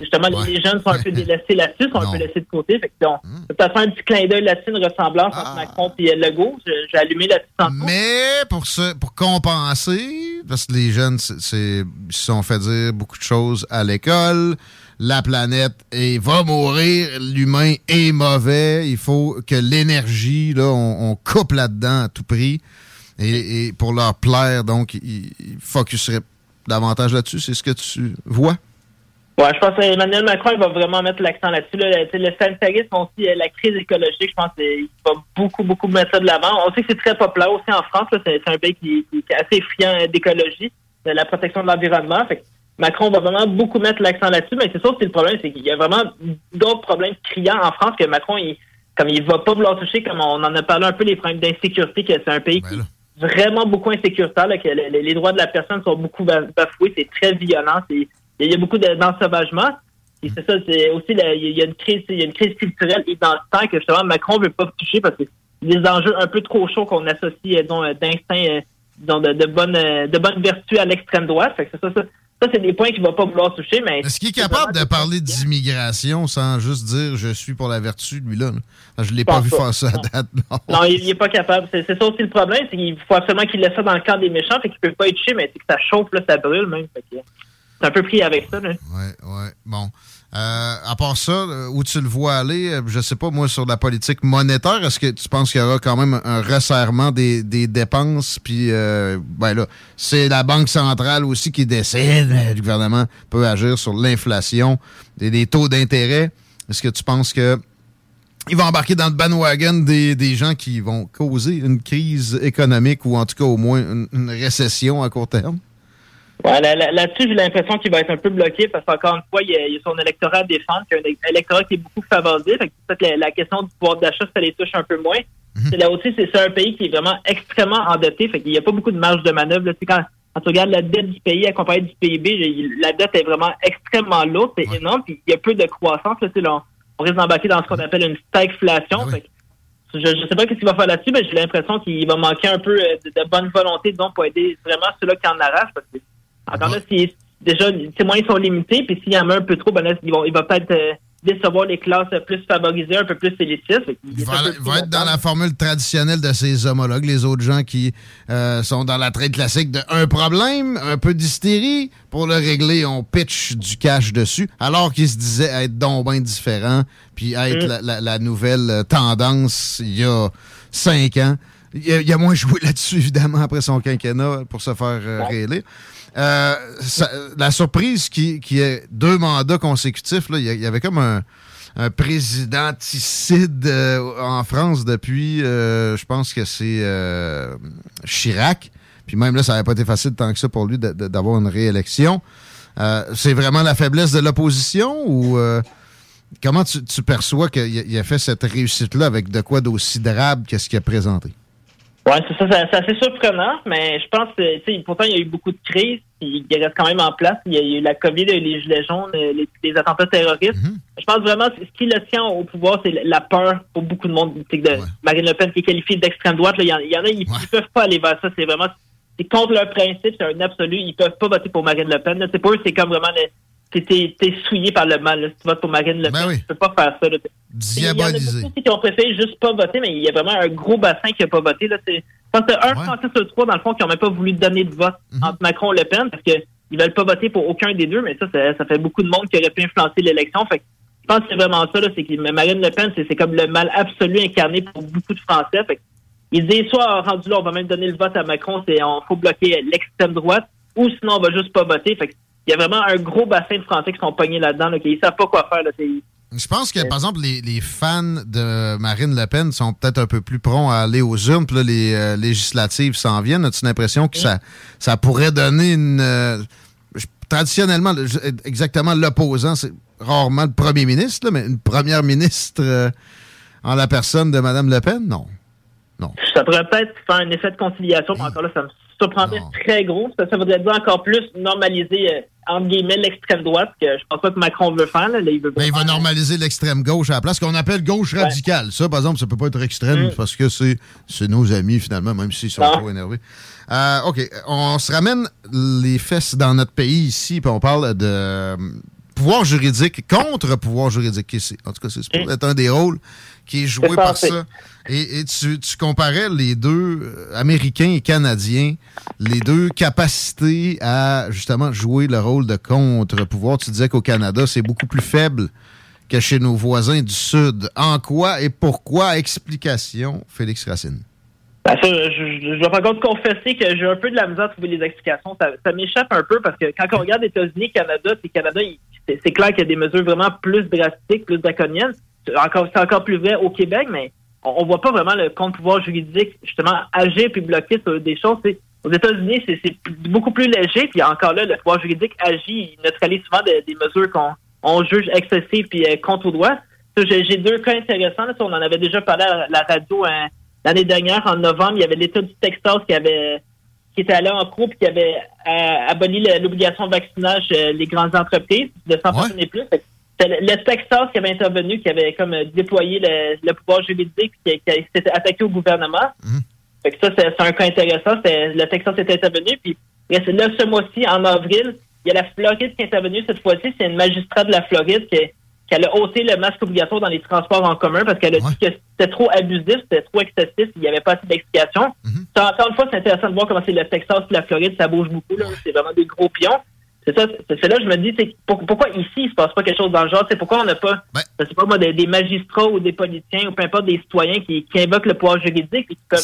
justement les- les jeunes sont un peu délaissés là-dessus, sont un peu laissés de côté. Fait que on peut peut-être faire un petit clin d'œil là-dessus, une ressemblance entre Macron et euh, Legault. J'ai allumé la petite tantôt. Mais pour ce, pour compenser, parce que les jeunes, c'est, se sont fait dire beaucoup de choses à l'école. La planète est, va mourir, l'humain est mauvais. Il faut que l'énergie, là, on, coupe là-dedans à tout prix. Et, et pour leur plaire, donc, ils, ils focuseraient davantage là-dessus. C'est ce que tu vois? Ouais, je pense qu'Emmanuel Macron va vraiment mettre l'accent là-dessus. Le sanitarisme aussi, euh, la crise écologique, je pense qu'il va beaucoup, beaucoup mettre ça de l'avant. On sait que c'est très populaire aussi en France. C'est un pays qui, est assez friand euh, d'écologie, de la protection de l'environnement. Macron va vraiment beaucoup mettre l'accent là-dessus, mais c'est sûr que c'est le problème, c'est qu'il y a vraiment d'autres problèmes criants en France que Macron, il, comme il va pas vouloir toucher, comme on en a parlé un peu, les problèmes d'insécurité, que c'est un pays qui est vraiment beaucoup insécuritaire, là, que les, les- les droits de la personne sont beaucoup ba- bafoués, c'est très violent, c'est- il y a beaucoup de- d'ensauvagement. Et c'est ça, c'est aussi il y a une crise, il y a une crise culturelle identitaire que justement Macron veut pas toucher parce que des enjeux un peu trop chauds qu'on associe euh, disons, euh, d'instinct, euh, disons, de, de bonne de bonne vertu à l'extrême droite. Fait que c'est ça, ça, ça, c'est des points qu'il va pas vouloir toucher, mais Est-ce qu'il est capable de parler d'immigration sans juste dire je suis pour la vertu, lui-là? là? Je l'ai pas vu faire ça à date. non. Non, il, il est pas capable. C'est ça aussi le problème, c'est qu'il faut absolument qu'il laisse ça dans le camp des méchants, fait qu'il peut pas être touché, mais c'est que ça chauffe, là, ça brûle même. Fait que un peu pris avec ça. Là. Ouais, ouais. Bon. Euh, à part ça, euh, où tu le vois aller, euh, je sais pas, moi, sur la politique monétaire, est-ce que tu penses qu'il y aura quand même un resserrement des, dépenses? Puis, euh, ben là, c'est la Banque centrale aussi qui décide, le gouvernement peut agir sur l'inflation et les taux d'intérêt. Est-ce que tu penses que il va embarquer dans le bandwagon des, gens qui vont causer une crise économique ou en tout cas au moins une récession à court terme? Ouais, là- là- là-dessus, j'ai l'impression qu'il va être un peu bloqué parce qu'encore une fois, il y a, il y a son électorat à défendre, un électorat qui est beaucoup favorisé. Fait que peut-être la, la question du pouvoir d'achat, ça les touche un peu moins. C'est Là aussi, c'est un pays qui est vraiment extrêmement endetté. Fait qu'il n'y a pas beaucoup de marge de manœuvre. là. Quand, quand tu regardes la dette du pays accompagnée du PIB, la dette est vraiment extrêmement lourde, c'est énorme, puis il y a peu de croissance. Là, on, risque d'embarquer dans ce qu'on appelle une stagflation. Fait que je ne sais pas ce qu'il va faire là-dessus, mais j'ai l'impression qu'il va manquer un peu euh, de, de bonne volonté, disons, pour aider vraiment ceux-là qui en arrachent. Parce que, encore là, si, déjà, les moyens sont limités, puis s'il y en a un peu trop, ben là, ils vont- il va peut-être euh, décevoir les classes plus favorisées, un peu plus élitistes. Il va, va être dans la formule traditionnelle de ses homologues, les autres gens qui euh, sont dans la traite classique de un problème, un peu d'hystérie. Pour le régler, on pitch du cash dessus, alors qu'ils se disaient être donc bien différents, puis être Mm. la, la- la nouvelle euh, tendance il y a cinq ans. Il a, il a moins joué là-dessus, évidemment, après son quinquennat pour se faire euh, réélire. Euh, la surprise qui, est deux mandats consécutifs, il y, avait comme un, un présidenticide euh, en France depuis, euh, je pense que c'est Chirac. Puis même là, ça n'avait pas été facile tant que ça pour lui d'avoir une réélection. C'est vraiment la faiblesse de l'opposition ou comment tu, perçois qu'il a, a fait cette réussite-là avec de quoi d'aussi drabe que ce qu'il a présenté? Ouais, c'est ça, c'est assez surprenant, mais je pense que, pourtant, il y a eu beaucoup de crises, puis il reste quand même en place. Il y a, eu la COVID, les gilets jaunes, euh, les, les attentats terroristes. Je pense vraiment ce qui le tient au pouvoir, c'est la peur pour beaucoup de monde. De Marine Le Pen qui est qualifiée d'extrême droite, là, il y en, il y en a, ils, ils peuvent pas aller vers ça. C'est vraiment, c'est contre leur principe, c'est un absolu. Ils peuvent pas voter pour Marine Le Pen. C'est pour eux, c'est comme vraiment, le- t'es- t'es souillé par le mal. là. Si tu votes pour Marine Le Pen, tu peux pas faire ça. là. Il y en a beaucoup qui ont préféré juste pas voter, mais il y a vraiment un gros bassin qui a pas voté. Là. C'est- Je pense que c'est un Français sur trois, dans le fond, qui n'ont même pas voulu donner de vote Mhm. entre Macron et Le Pen parce qu'ils veulent pas voter pour aucun des deux, mais ça, ça, ça fait beaucoup de monde qui aurait pu influencer l'élection. Fait que je pense que c'est vraiment ça, là, c'est que Marine Le Pen, c'est c'est comme le mal absolu incarné pour beaucoup de Français. Fait que ils disent soit rendu là, on va même donner le vote à Macron, c'est on faut bloquer l'extrême droite, ou sinon on va juste pas voter. Fait que il y a vraiment un gros bassin de Français qui sont pognés là-dedans, là, qui ils savent pas quoi faire. Là, Je pense que, par exemple, les, les fans de Marine Le Pen sont peut-être un peu plus prompts à aller aux urnes, puis là, les euh, législatives s'en viennent. As-tu l'impression que ça, ça pourrait donner une... euh, traditionnellement, exactement l'opposant, c'est rarement le premier ministre, là, mais une première ministre euh, en la personne de Mme Le Pen? Non. Ça pourrait peut-être faire un effet de conciliation, mais encore là, ça me surprendrait très gros. Ça, ça voudrait dire encore plus normaliser, euh, entre guillemets, l'extrême droite, que je pense pas que Macron veut faire. Là. Là, il veut Mais il va normaliser l'extrême gauche à la place, qu'on appelle gauche radicale. Ça, par exemple, ça peut pas être extrême Mm. parce que c'est nos amis, finalement, même s'ils sont Non. trop énervés. Euh, OK. On se ramène les fesses dans notre pays ici, puis on parle de euh, pouvoir juridique contre pouvoir juridique. c'est- En tout cas, c'est être un des rôles qui est joué par ça. Et, et tu, tu comparais les deux, euh, Américains et Canadiens, les deux capacités à justement jouer le rôle de contre-pouvoir. Tu disais qu'au Canada, c'est beaucoup plus faible que chez nos voisins du Sud. En quoi et pourquoi? Explication, Félix Racine. Ben, ça, je, dois par contre confesser que j'ai un peu de la misère à trouver les explications. Ça, ça m'échappe un peu parce que quand on regarde États-Unis, Canada, c'est Canada, c'est clair qu'il y a des mesures vraiment plus drastiques, plus draconiennes. C'est encore, plus vrai au Québec, mais on, voit pas vraiment le contre-pouvoir juridique justement agir puis bloquer sur des choses. Aux États-Unis, c'est beaucoup plus léger, puis encore là, le pouvoir juridique agit, il neutralise souvent des, mesures qu'on on juge excessives puis euh, contre droit. J'ai deux cas intéressants. on en avait déjà parlé à la radio hein, l'année dernière, en novembre. Il y avait l'État du Texas qui avait qui était allé en cours puis qui avait euh, aboli l'obligation de vaccinage euh, les grandes entreprises de 100 personnes et plus. C'est le, Texas qui avait intervenu, qui avait comme euh, déployé le, le pouvoir juridique qui, qui s'était attaqué au gouvernement. Fait que ça, c'est un cas intéressant. Le Texas est intervenu. Puis là, ce mois-ci, en avril, il y a la Floride qui est intervenue cette fois-ci. C'est une magistrate de la Floride qui, qui a ôté le masque obligatoire dans les transports en commun parce qu'elle a dit que c'était trop abusif, c'était trop excessif, il n'y avait pas assez d'explications. Ça, Encore une fois, c'est intéressant de voir comment c'est le Texas et la Floride, ça bouge beaucoup. là. C'est vraiment des gros pions. C'est ça, c'est c'est là que je me dis, c'est pour- pourquoi ici, il se passe pas quelque chose dans le genre? C'est pourquoi on n'a pas, je sais pas moi, des, des magistrats ou des politiciens ou peu importe des citoyens qui, qui invoquent le pouvoir juridique et qui peuvent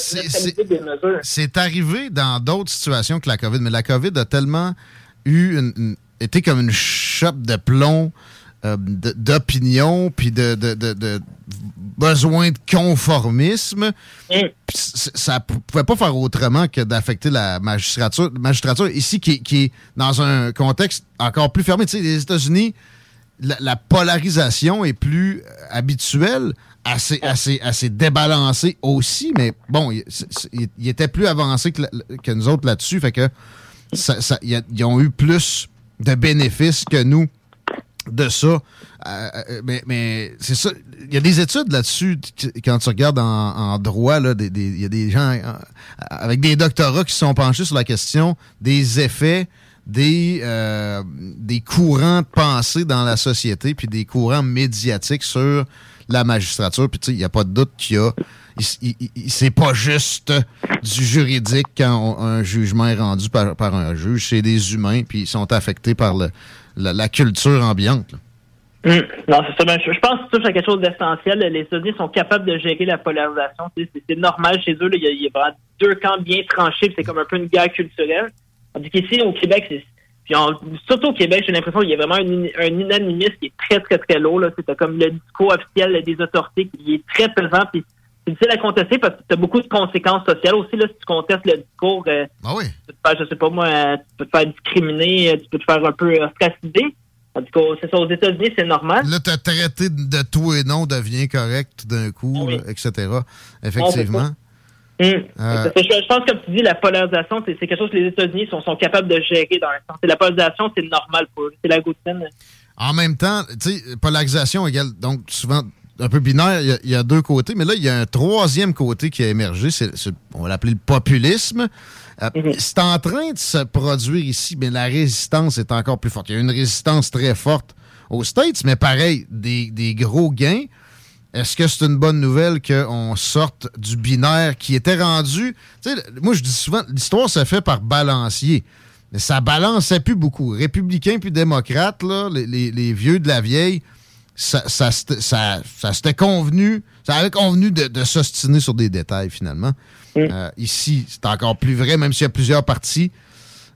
des mesures. C'est arrivé dans d'autres situations que la COVID, mais la COVID a tellement eu une, une- été comme une chope de plomb euh, d'opinion puis de, de, de- de besoin de conformisme. C- Ça pouvait pas faire autrement que d'affecter la magistrature. magistrature ici qui, qui est dans un contexte encore plus fermé. Tu sais, les États-Unis, la, la polarisation est plus euh, habituelle, assez, assez, assez débalancée aussi, mais bon, il, était plus avancé que, la- que nous autres là-dessus, fait que ça, ça- y a- ont eu plus de bénéfices que nous de ça. Euh, euh, mais mais c'est ça. Il y a des études là-dessus, quand tu regardes en, en droit, il y a des gens euh, avec des doctorats qui sont penchés sur la question des effets des, des courants de pensée dans la société, puis des courants médiatiques sur la magistrature. Puis, tu sais, il n'y a pas de doute qu'il y a. C'est pas juste du juridique quand un jugement est rendu par, par un juge. C'est des humains, puis ils sont affectés par le- la, culture ambiante. Hum, Non, c'est ça. Ben, je, pense que touches à quelque chose d'essentiel. Les États-Unis sont capables de gérer la polarisation. C'est c'est normal chez eux. Il y, a, vraiment deux camps bien tranchés. C'est comme un peu une guerre culturelle. Tandis qu'ici, au Québec, c'est puis surtout au Québec, j'ai l'impression qu'il y a vraiment un, un qui est très, très, très lourd. C'est comme le discours officiel des autorités qui est très pesant. C'est difficile à contester parce que tu as beaucoup de conséquences sociales aussi. Là, si tu contestes le discours, euh, Ah oui. tu peux te faire, je sais pas moi, euh, tu peux te faire discriminer, euh, tu peux te faire un peu ostraciser. Tandis que c'est ça, aux États-Unis, c'est normal. Là, te traiter de tout et non devient correct tout d'un coup, là, etc. Effectivement. Hum. Euh, Je, je pense, comme tu dis, la polarisation, c'est quelque chose que les États-Unis sont, sont capables de gérer dans un sens. Et la polarisation, c'est normal pour eux. C'est la routine. En même temps, tu sais, polarisation égale donc souvent un peu binaire, il y a- il y, a deux côtés, mais là, il y a un troisième côté qui a émergé, c'est, on va l'appeler le populisme. Euh, C'est en train de se produire ici, mais la résistance est encore plus forte. Il y a une résistance très forte aux States, mais pareil, des, des gros gains. Est-ce que c'est une bonne nouvelle qu'on sorte du binaire qui était rendu... Moi, je dis souvent, l'histoire se fait par balancier. Mais ça balançait plus beaucoup. Républicains puis démocrates, là, les, les- les vieux de la vieille, ça, ça, ça- ça s'était convenu, ça avait convenu de, de s'ostiner sur des détails, finalement. Euh, ici, c'est encore plus vrai, même s'il y a plusieurs partis.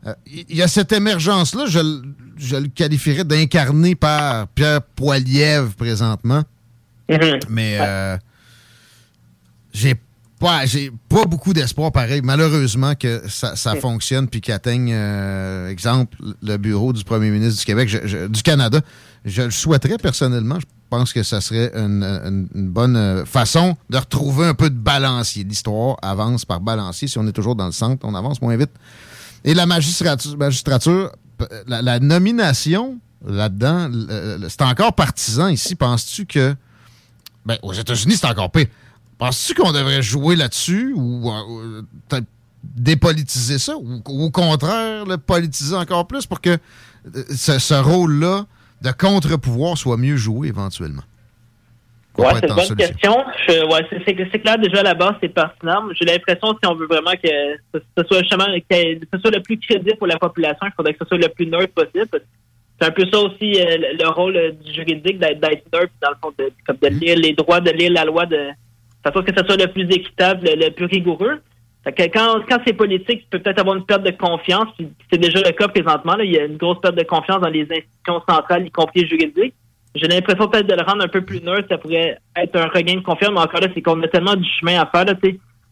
Euh, Il y a cette émergence-là, je, le- je le qualifierais d'incarné par Pierre Poilievre présentement. Mais euh, j'ai pas, j'ai pas beaucoup d'espoir pareil. Malheureusement que ça, ça fonctionne puis qu'il atteigne, euh, exemple, le bureau du premier ministre du Québec, je- je- du Canada. Je le souhaiterais personnellement. Je pense que ça serait une, une- une bonne euh, façon de retrouver un peu de balancier. L'histoire avance par balancier. Si on est toujours dans le centre, on avance moins vite. Et la magistrature, magistrature p- la, la nomination là-dedans, c'est encore partisan ici. Penses-tu que ben, aux États-Unis, c'est encore pire. Penses-tu qu'on devrait jouer là-dessus ou euh, peut-être dépolitiser ça ou au contraire le politiser encore plus pour que euh, ce, ce rôle-là de contre-pouvoir soit mieux joué éventuellement? Pourrait c'est une bonne solution? question. Ouais, c'est, clair, déjà à la base, c'est pertinent. J'ai l'impression, si on veut vraiment que ce, ce soit justement, que ce soit le plus crédible pour la population, il faudrait que ce soit le plus neutre possible. C'est un peu ça aussi euh, le, le rôle euh, du juridique d'être, d'être neutre, dans le fond, de, comme de lire les droits, de lire la loi, de façon que ce soit le plus équitable, le, le plus rigoureux. Fait que quand, quand c'est politique, tu peux peut-être avoir une perte de confiance. C'est déjà le cas présentement. Là. Il y a une grosse perte de confiance dans les institutions centrales, y compris juridiques. J'ai l'impression peut-être de le rendre un peu plus neutre, ça pourrait être un regain de confiance, mais encore là, c'est qu'on a tellement du chemin à faire. Là.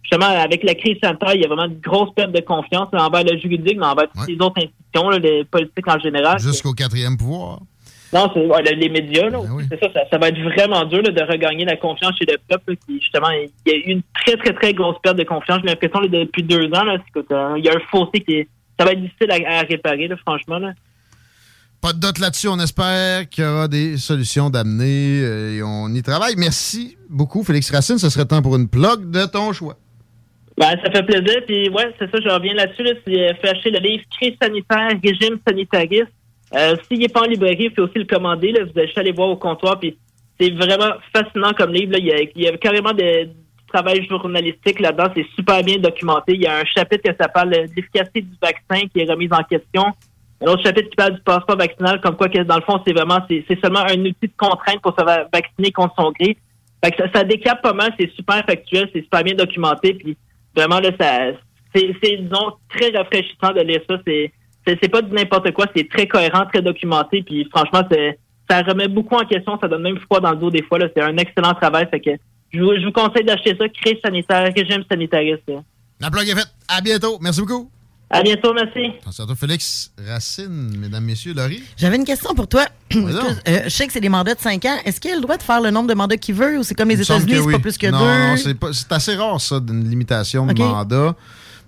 Justement, avec la crise sanitaire, il y a vraiment une grosse perte de confiance là, envers le juridique, mais envers toutes les autres institutions, là, les politiques en général. Jusqu'au quatrième pouvoir. Non, c'est ouais, les médias, là. C'est ça, ça, ça va être vraiment dur là, de regagner la confiance chez le peuple. là, qui, justement, il y a eu une très, très, très grosse perte de confiance. J'ai l'impression là, depuis deux ans, là, c'est que, euh, il y a un fossé qui est. Ça va être difficile à, à réparer, là, franchement. Là. Pas de doute là-dessus. On espère qu'il y aura des solutions d'amener euh, et on y travaille. Merci beaucoup, Félix Racine. Ce serait temps pour une plug de ton choix. Ben, ça fait plaisir. Puis, ouais, c'est ça, je reviens là-dessus. Là, c'est euh, acheter le livre Crise sanitaire, régime sanitariste. Euh, S'il n'est pas en librairie, il faut aussi le commander. Là. Vous allez juste aller voir au comptoir. Puis, c'est vraiment fascinant comme livre. Là. Il, y a, il y a carrément de- du travail journalistique là-dedans. C'est super bien documenté. Il y a un chapitre qui s'appelle euh, L'efficacité du vaccin qui est remise en question. Un autre chapitre qui parle du passeport vaccinal, comme quoi que dans le fond, c'est vraiment c'est seulement un outil de contrainte pour se va- vacciner contre son gré. Fait que ça, ça décape pas mal, c'est super factuel, c'est super bien documenté, puis vraiment là, ça c'est c'est disons très rafraîchissant de lire ça. C'est c'est c'est pas du n'importe quoi, c'est très cohérent, très documenté, puis franchement, c'est ça remet beaucoup en question, ça donne même froid dans le dos des fois. Là, c'est un excellent travail, fait que je vous, je vous conseille d'acheter ça, crise sanitaire, régime sanitariste. là. La plug est faite. À bientôt. Merci beaucoup. À bientôt, merci. Attention à toi, Félix Racine, mesdames, messieurs, Laurie. J'avais une question pour toi. Euh, je sais que c'est des mandats de 5 ans. Est-ce qu'il a le droit de faire le nombre de mandats qu'il veut ou c'est comme les États-Unis, c'est oui. pas plus que non, deux? Non, c'est pas- c'est assez rare, ça, d'une limitation de mandat.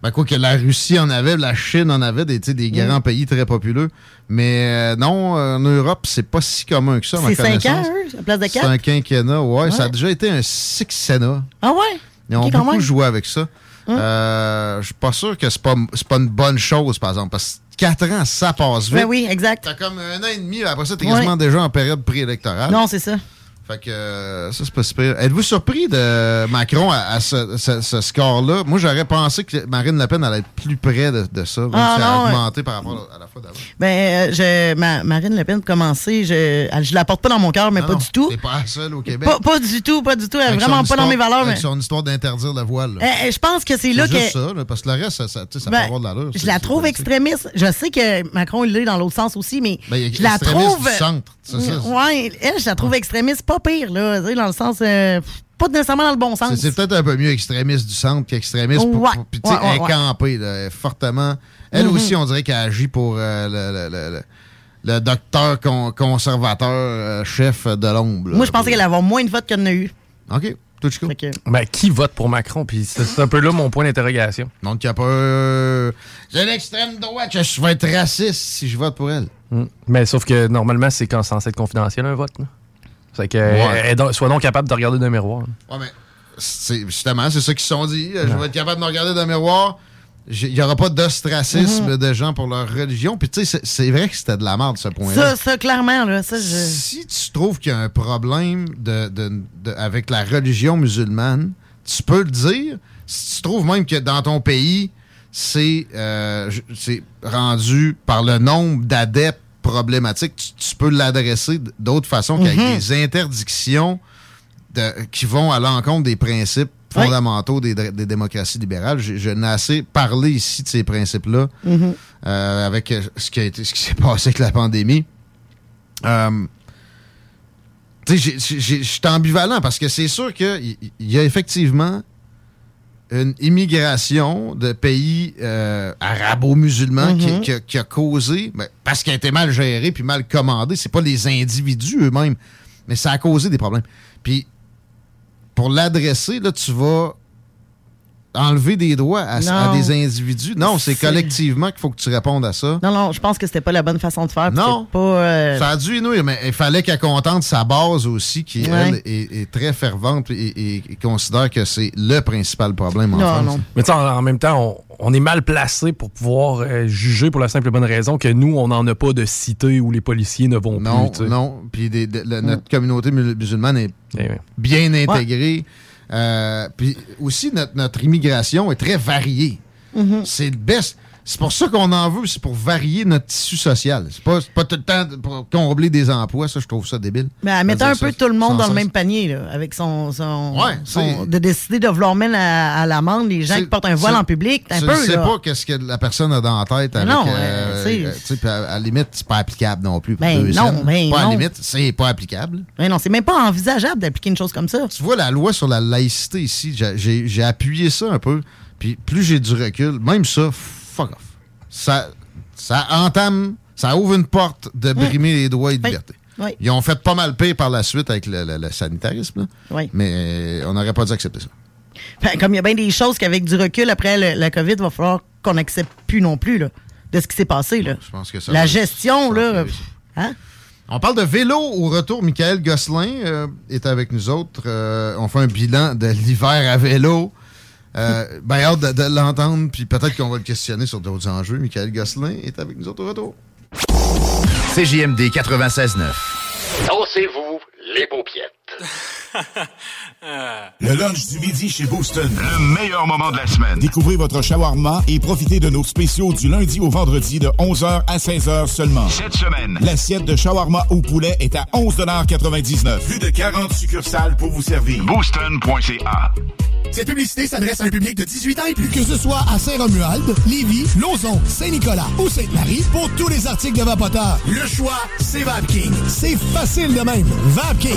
Ben, quoi que la Russie en avait, la Chine en avait, des, des grands Mm. pays très populeux. Mais euh, non, en Europe, c'est pas si commun que ça, C'est 5 connaissance. ans, eux, à la place de C'est 4? un quinquennat, ouais, Ouais. Ça a déjà été un six-sénat. Ah ouais? Ils ont beaucoup joué avec ça. Hum. Euh, je suis pas sûr que c'est pas, c'est pas une bonne chose, par exemple, parce que 4 ans, ça passe vite. Ben oui, exact. T'as comme un an et demi, après ça, t'es Ouais. quasiment déjà en période préélectorale. Non, c'est ça. Fait que ça, c'est pas super. Êtes-vous surpris de Macron à, à ce, ce- ce score-là? Moi, j'aurais pensé que Marine Le Pen allait être plus près de, de ça, même Ah, si elle a non, augmenté par rapport à la fois d'avant. Ben, euh, je, ma- Marine Le Pen, pour commencer, je, elle- je la porte pas dans mon cœur, mais Non, pas non, du tout. T'es pas la seule au Québec. Pas, pas du tout, pas du tout. Elle est vraiment pas dans mes valeurs. Avec Mais, son histoire d'interdire le voile. là. Euh, euh, je pense que c'est là C'est que. juste ça, là, parce que le reste, ça, ça, Ben, peut avoir de l'allure. je c'est- la c'est trouve extrémiste. Je sais que Macron, il l'est dans l'autre sens aussi, mais Ben, je la trouve. c'est. Ouais, elle, je la trouve extrémiste pas pire, là. tu sais, Dans le sens. euh, pas nécessairement dans le bon sens. C'est- peut-être un peu mieux extrémiste du centre qu'extrémiste pour, Ouais, puis, tu sais, ouais, ouais, campée, là, elle est fortement. Elle Mhm. aussi, on dirait qu'elle agit pour euh, le, le- le- le- le docteur con- conservateur euh, chef de l'ombre. Moi, je pensais qu'elle allait avoir moins de votes qu'elle en a eu. OK. Tout chico? Ben, qui vote pour Macron? Puis c'est un peu là mon point d'interrogation. Donc, il n'y a pas. J'ai l'extrême droite, je vais être raciste si je vote pour elle. Mm. Mais sauf que normalement, c'est quand censé être confidentiel un vote. là. C'est que Ouais. elle- elle doit- soit donc capable de regarder dans le miroir. Ouais, mais c'est- justement, c'est ça qu'ils se sont dit. Je vais être capable de me regarder dans le miroir. Il n'y aura pas d'ostracisme Mhm. de gens pour leur religion. Puis, tu sais, c'est- c'est vrai que c'était de la merde, ce point-là. ça, clairement, là. Ça, je... Si tu trouves qu'il y a un problème de, de- de- avec la religion musulmane, tu peux le dire. Si tu trouves même que dans ton pays, c'est euh, rendu par le nombre d'adeptes problématiques, tu, tu peux l'adresser d- d'autre façon qu'avec Mhm. des interdictions de- qui vont à l'encontre des principes fondamentaux des, des démocraties libérales. Je, je n'ai assez parlé ici de ces principes-là Mhm. euh, avec euh, ce qui, a été, ce qui s'est passé avec la pandémie. Euh, je suis ambivalent parce que c'est sûr qu'il y a effectivement une immigration de pays euh, arabo-musulmans qui- Mhm. qui, a- qui a causé, ben, parce qu'elle a été mal gérée puis mal commandée, c'est pas les individus eux-mêmes, mais ça a causé des problèmes. Puis, pour l'adresser, là, tu vas enlever des droits à, à Non. des individus. Non, c'est collectivement qu'il faut que tu répondes à ça. Non, non, je pense que c'était pas la bonne façon de faire. Non. Pas, euh, Ça a dû mais il fallait qu'elle contente sa base aussi, qui, Ouais. elle, est, est très fervente et, et- et considère que c'est le principal problème en France. Mais tu sais, en, en même temps, on, on est mal placé pour pouvoir euh, juger pour la simple et bonne raison que nous, on n'en a pas de cité où les policiers ne vont Non, plus. sais. non. Puis des- de- le- notre communauté mu- musulmane est Eh oui. bien intégrée. Euh, puis aussi, notre, notre immigration est très variée. Mhm. C'est le best. C'est pour ça qu'on en veut, c'est pour varier notre tissu social. C'est pas, pas tout le temps pour combler des emplois, ça, je trouve ça débile. Mais mettait Ça, un ça, peu tout le monde dans le même panier, là, avec son. son, Ouais, son- de décider de vouloir mettre à, à l'amende les gens qui portent un voile en public. Un peu, ne sais pas qu'est-ce que la personne a dans la tête Mais avec. non, euh, euh, à, à la limite, c'est pas applicable non plus. pour Ben deux non, scènes. ben Pas à la limite, c'est pas applicable. Mais non, c'est même pas envisageable d'appliquer une chose comme ça. Tu vois, la loi sur la laïcité ici, j'ai appuyé ça un peu. Puis plus j'ai du recul, même ça, fuck off. Ça, ça entame, ça ouvre une porte de brimer les droits et libertés. Oui. Ils ont fait pas mal pire par la suite avec le, le- le sanitarisme. Oui. mais euh, on n'aurait pas dû accepter ça. Ben, comme il y a bien des choses qu'avec du recul, après le- la COVID, il va falloir qu'on n'accepte plus non plus là, de ce qui s'est passé. Là. Je pense que ça La gestion, là. Hein? On parle de vélo au retour. Michael Gosselin euh, est avec nous autres. Euh, on fait un bilan de l'hiver à vélo. Euh, ben, hâte de, de l'entendre, puis peut-être qu'on va le questionner sur d'autres enjeux. Michael Gosselin est avec nous autres au retour. CJMD 96.9. Dansez-vous les paupiètes. Le lunch du midi chez Booston. Le meilleur moment de la semaine. Découvrez votre shawarma et profitez de nos spéciaux du lundi au vendredi de 11h à 16h seulement. Cette semaine, l'assiette de shawarma au poulet est à 11,99 Plus de 40 succursales pour vous servir. Booston.ca. Cette publicité s'adresse à un public de 18 ans et plus. Que ce soit à Saint-Romuald, Lévis, Lauson, Saint-Nicolas ou Sainte-Marie, pour tous les articles de Vapoteur, le choix, c'est VapKing. C'est facile de même. VapKing.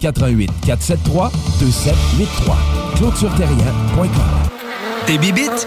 88 473 2783. ClôtureTerrien.com Tes bibites,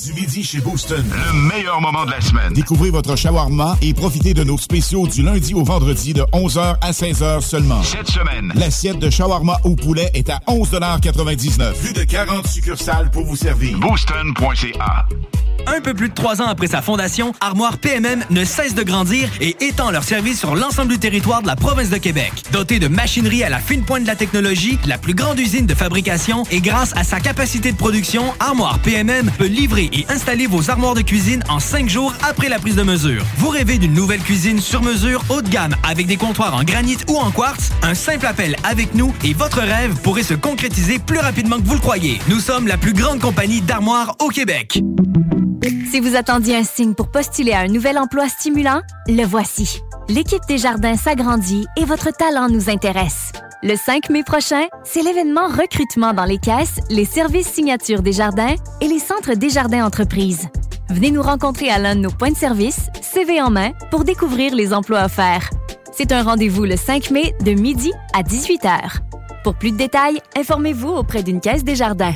lunch du midi chez Booston. Le meilleur moment de la semaine. Découvrez votre shawarma et profitez de nos spéciaux du lundi au vendredi de 11h à 16h seulement. Cette semaine, l'assiette de shawarma au poulet est à 11,99 Plus de 40 succursales pour vous servir. Booston.ca. Un peu plus de trois ans après sa fondation, Armoire PMM ne cesse de grandir et étend leur service sur l'ensemble du territoire de la province de Québec. Dotée de machinerie à la fine pointe de la technologie, la plus grande usine de fabrication et grâce à sa capacité de production, Armoire PMM peut livrer et installer vos armoires de cuisine en cinq jours après la prise de mesure. Vous rêvez d'une nouvelle cuisine sur mesure haut de gamme avec des comptoirs en granit ou en quartz? Un simple appel avec nous et votre rêve pourrait se concrétiser plus rapidement que vous le croyez. Nous sommes la plus grande compagnie d'armoires au Québec. Si vous attendiez un signe pour postuler à un nouvel emploi stimulant, le voici. L'équipe des jardins s'agrandit et votre talent nous intéresse. Le 5 mai prochain, c'est l'événement recrutement dans les caisses, les services signatures des jardins et les centres des jardins entreprises. Venez nous rencontrer à l'un de nos points de service, CV en main, pour découvrir les emplois offerts. C'est un rendez-vous le 5 mai de midi à 18h. Pour plus de détails, informez-vous auprès d'une caisse des jardins.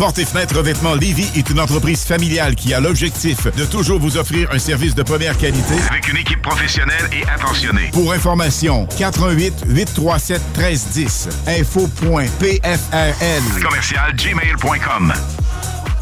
Porte et fenêtres revêtement Lévis est une entreprise familiale qui a l'objectif de toujours vous offrir un service de première qualité avec une équipe professionnelle et attentionnée. Pour information, 88 837 1310 info.pfrl commercial gmail.com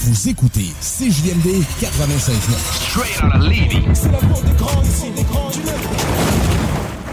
Vous écoutez CJMD 96.9. Straight out of Levy.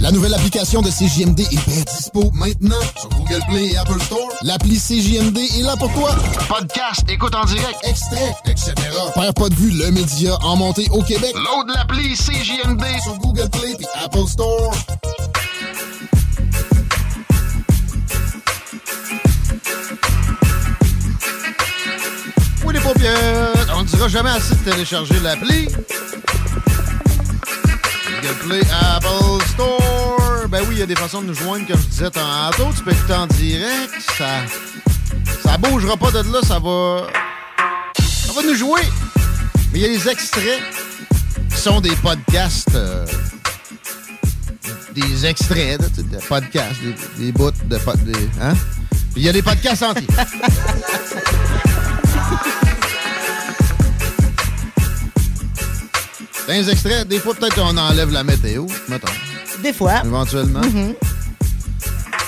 La nouvelle application de CJMD est bien dispo maintenant sur Google Play et Apple Store. L'appli CJMD est là pour toi. Podcast, écoute en direct, extrait, etc. Père pas de vue, le média en montée au Québec. Load l'appli CJMD sur Google Play et Apple Store. Oui, les paupières. On ne dira jamais assez de télécharger l'appli. Play, Apple Store. Ben oui, il y a des façons de nous joindre, comme je disais tantôt. Tu peux écouter en direct. Ça, ça bougera pas de là. Ça va, ça va nous jouer. Mais il y a les extraits qui sont des podcasts. euh, des extraits, sais, des podcasts, des, des bouts de pod- des- hein? Il y a des podcasts entiers. Dans les extraits, des fois, peut-être qu'on enlève la météo, mettons, Des fois. éventuellement. Mhm.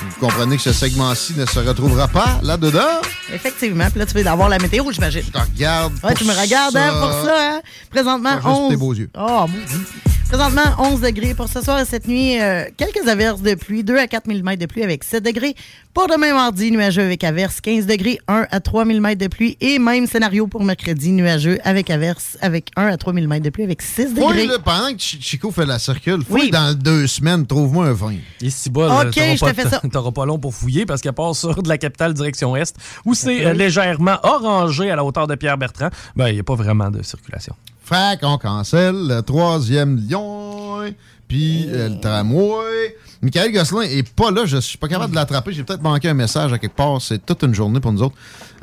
Vous comprenez que ce segment-ci ne se retrouvera pas là-dedans? Effectivement. Puis là, tu veux avoir la météo, j'imagine. Je te regarde. Ouais, tu me regardes hein, pour ça. Hein? Présentement, Pas juste 11. tes beaux yeux. Oh, maudit. Présentement, 11 degrés pour ce soir et cette nuit. euh, quelques averses de pluie, 2 à 4 mm de pluie avec 7 degrés. Pour demain mardi, nuageux avec averses, 15 degrés, 1 à 3 mm de pluie. Et même scénario pour mercredi, nuageux avec averses, avec 1 à 3 mm de pluie avec 6 degrés. Oui, là, pendant que Chi- Chico fait la circule, fouille dans deux semaines, trouve-moi un vin. Et si bas, Ok, je te fais ça. T'auras pas long pour fouiller parce qu'à part sur de la capitale direction est, où c'est euh, légèrement orangé à la hauteur de Pierre-Bertrand, ben il n'y a pas vraiment de circulation. Fait qu'on cancelle le troisième lion, puis euh, le tramway. Michael Gosselin est pas là, je suis pas capable de l'attraper. J'ai peut-être manqué un message à quelque part. C'est toute une journée pour nous autres.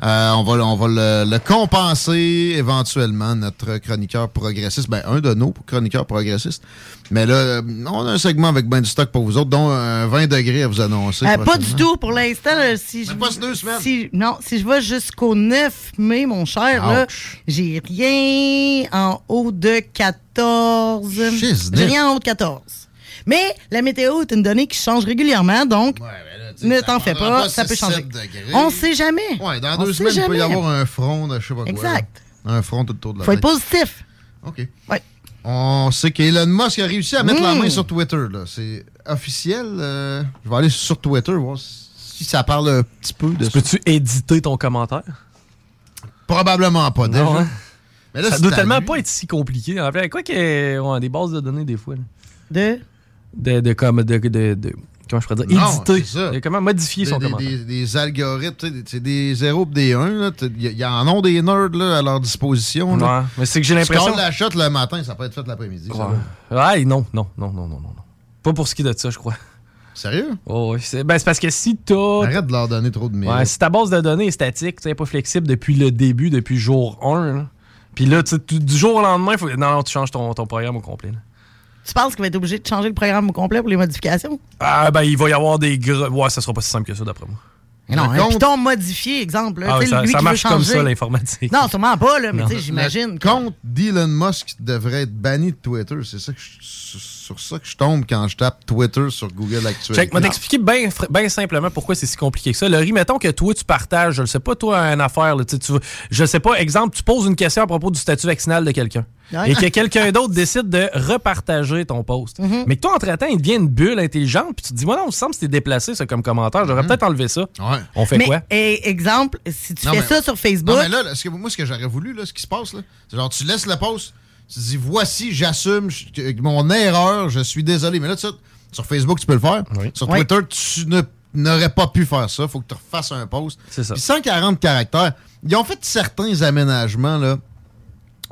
Euh, on va, on va le, le compenser éventuellement, notre chroniqueur progressiste. Ben, un de nos chroniqueurs progressistes. Mais là, euh, on a un segment avec ben du stock pour vous autres, dont un 20 degrés à vous annoncer. Euh, pas du tout pour l'instant. Si je, pas deux semaines. Si, non, si je vais jusqu'au 9 mai, mon cher, j'ai rien en haut de 14. J'ai rien en haut de 14. Mais la météo est une donnée qui change régulièrement, donc ne t'en fais pas, pas ça peut 6-7 changer. On sait jamais. Ouais, dans On deux sait semaines, il peut y avoir un front de je sais pas quoi. Exact. là. Un front tout autour de la Faut être tête. positif. OK. Ouais. On sait qu'Elon Musk a réussi à mettre la Mm. main sur Twitter. là. C'est officiel. euh, je vais aller sur Twitter voir si ça parle un petit peu de. Peux-tu éditer ton commentaire? Probablement pas, déjà. Non, hein? Mais là, ça doit tellement pas être si compliqué. En fait, quoi que ouais, des bases de données des fois. là. De? De, de comme de, de, de- comment je pourrais dire Non, éditer. ça. Comment modifier Des, son des- commentaire. des- des algorithmes, c'est des 0 et des 1. Il y, en ont des nerds là, à leur disposition. là. Mais c'est que j'ai l'impression- calls la shot le matin, ça peut être fait l'après-midi. Ouais. Ouais, non, non, non, non, non, non. non. Pas pour ce qui est de ça, je crois. Sérieux? Oh, c'est ben, c'est parce que si t'as. Arrête de leur donner trop de mérite. Ouais, si ta base de données est statique, tu sais, pas flexible depuis le début, depuis jour 1, là. puis là, tu du jour au lendemain, faut... non, non, tu changes ton, ton programme au complet. là. Tu penses qu'il va être obligé de changer le programme au complet pour les modifications? Ah, ben, il va y avoir des gros. Ouais, ça sera pas si simple que ça, d'après moi. Mais non, un Python modifié, exemple. là, Ah, ça, lui ça qui veut marche comme ça, l'informatique. Non, sûrement pas, là, mais Non. tu sais, j'imagine. Le compte d'Elon Musk devrait être banni de Twitter. C'est ça que je- sur sur ça que je tombe quand je tape Twitter sur Google Actualité. Check, moi t'expliquer bien bien simplement pourquoi c'est si compliqué que ça. Laurie, mettons que toi, tu partages, je ne sais pas, toi, une affaire, là, tu je sais pas, exemple, tu poses une question à propos du statut vaccinal de quelqu'un. Ouais. Et que quelqu'un d'autre décide de repartager ton post. Mm-hmm. Mais que toi, entre-temps, il devient une bulle intelligente, puis tu te dis, moi, non, il me semble que c'était déplacé, ça, comme commentaire. J'aurais peut-être enlevé ça. On fait mais, quoi? eh, exemple, si tu Non, fais mais- ça sur Facebook. Non, mais là, là, ce que- moi, ce que j'aurais voulu, là, ce qui se passe, là, c'est genre, tu laisses le post, tu dis, voici, j'assume mon erreur, je suis désolé. Mais là, tu sais, sur Facebook, tu peux le faire. Sur Oui. Twitter, tu ne- n'aurais pas pu faire ça. faut que tu refasses un post. C'est ça. Puis 140 caractères. Ils ont fait certains aménagements, là,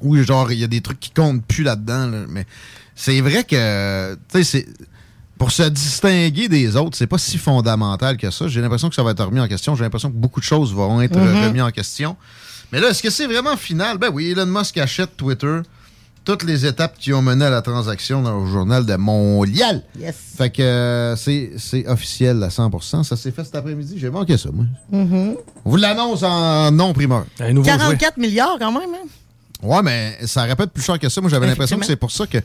où, genre, il y a des trucs qui comptent plus là-dedans, là, mais c'est vrai que, tu sais, c'est pour se distinguer des autres, c'est pas si fondamental que ça. J'ai l'impression que ça va être remis en question. J'ai l'impression que beaucoup de choses vont être Mhm. euh, remis en question. Mais là, est-ce que c'est vraiment final? Ben oui, Elon Musk achète Twitter toutes les étapes qui ont mené à la transaction dans le journal de Montréal. Yes. Fait que euh, c'est c'est officiel à 100% Ça s'est fait cet après-midi. J'ai manqué ça, moi. Mhm. On vous l'annonce en non-primeur. 44 milliards quand même. Hein? Ouais, mais ça aurait être plus cher que ça. Moi, j'avais l'impression que c'est pour ça que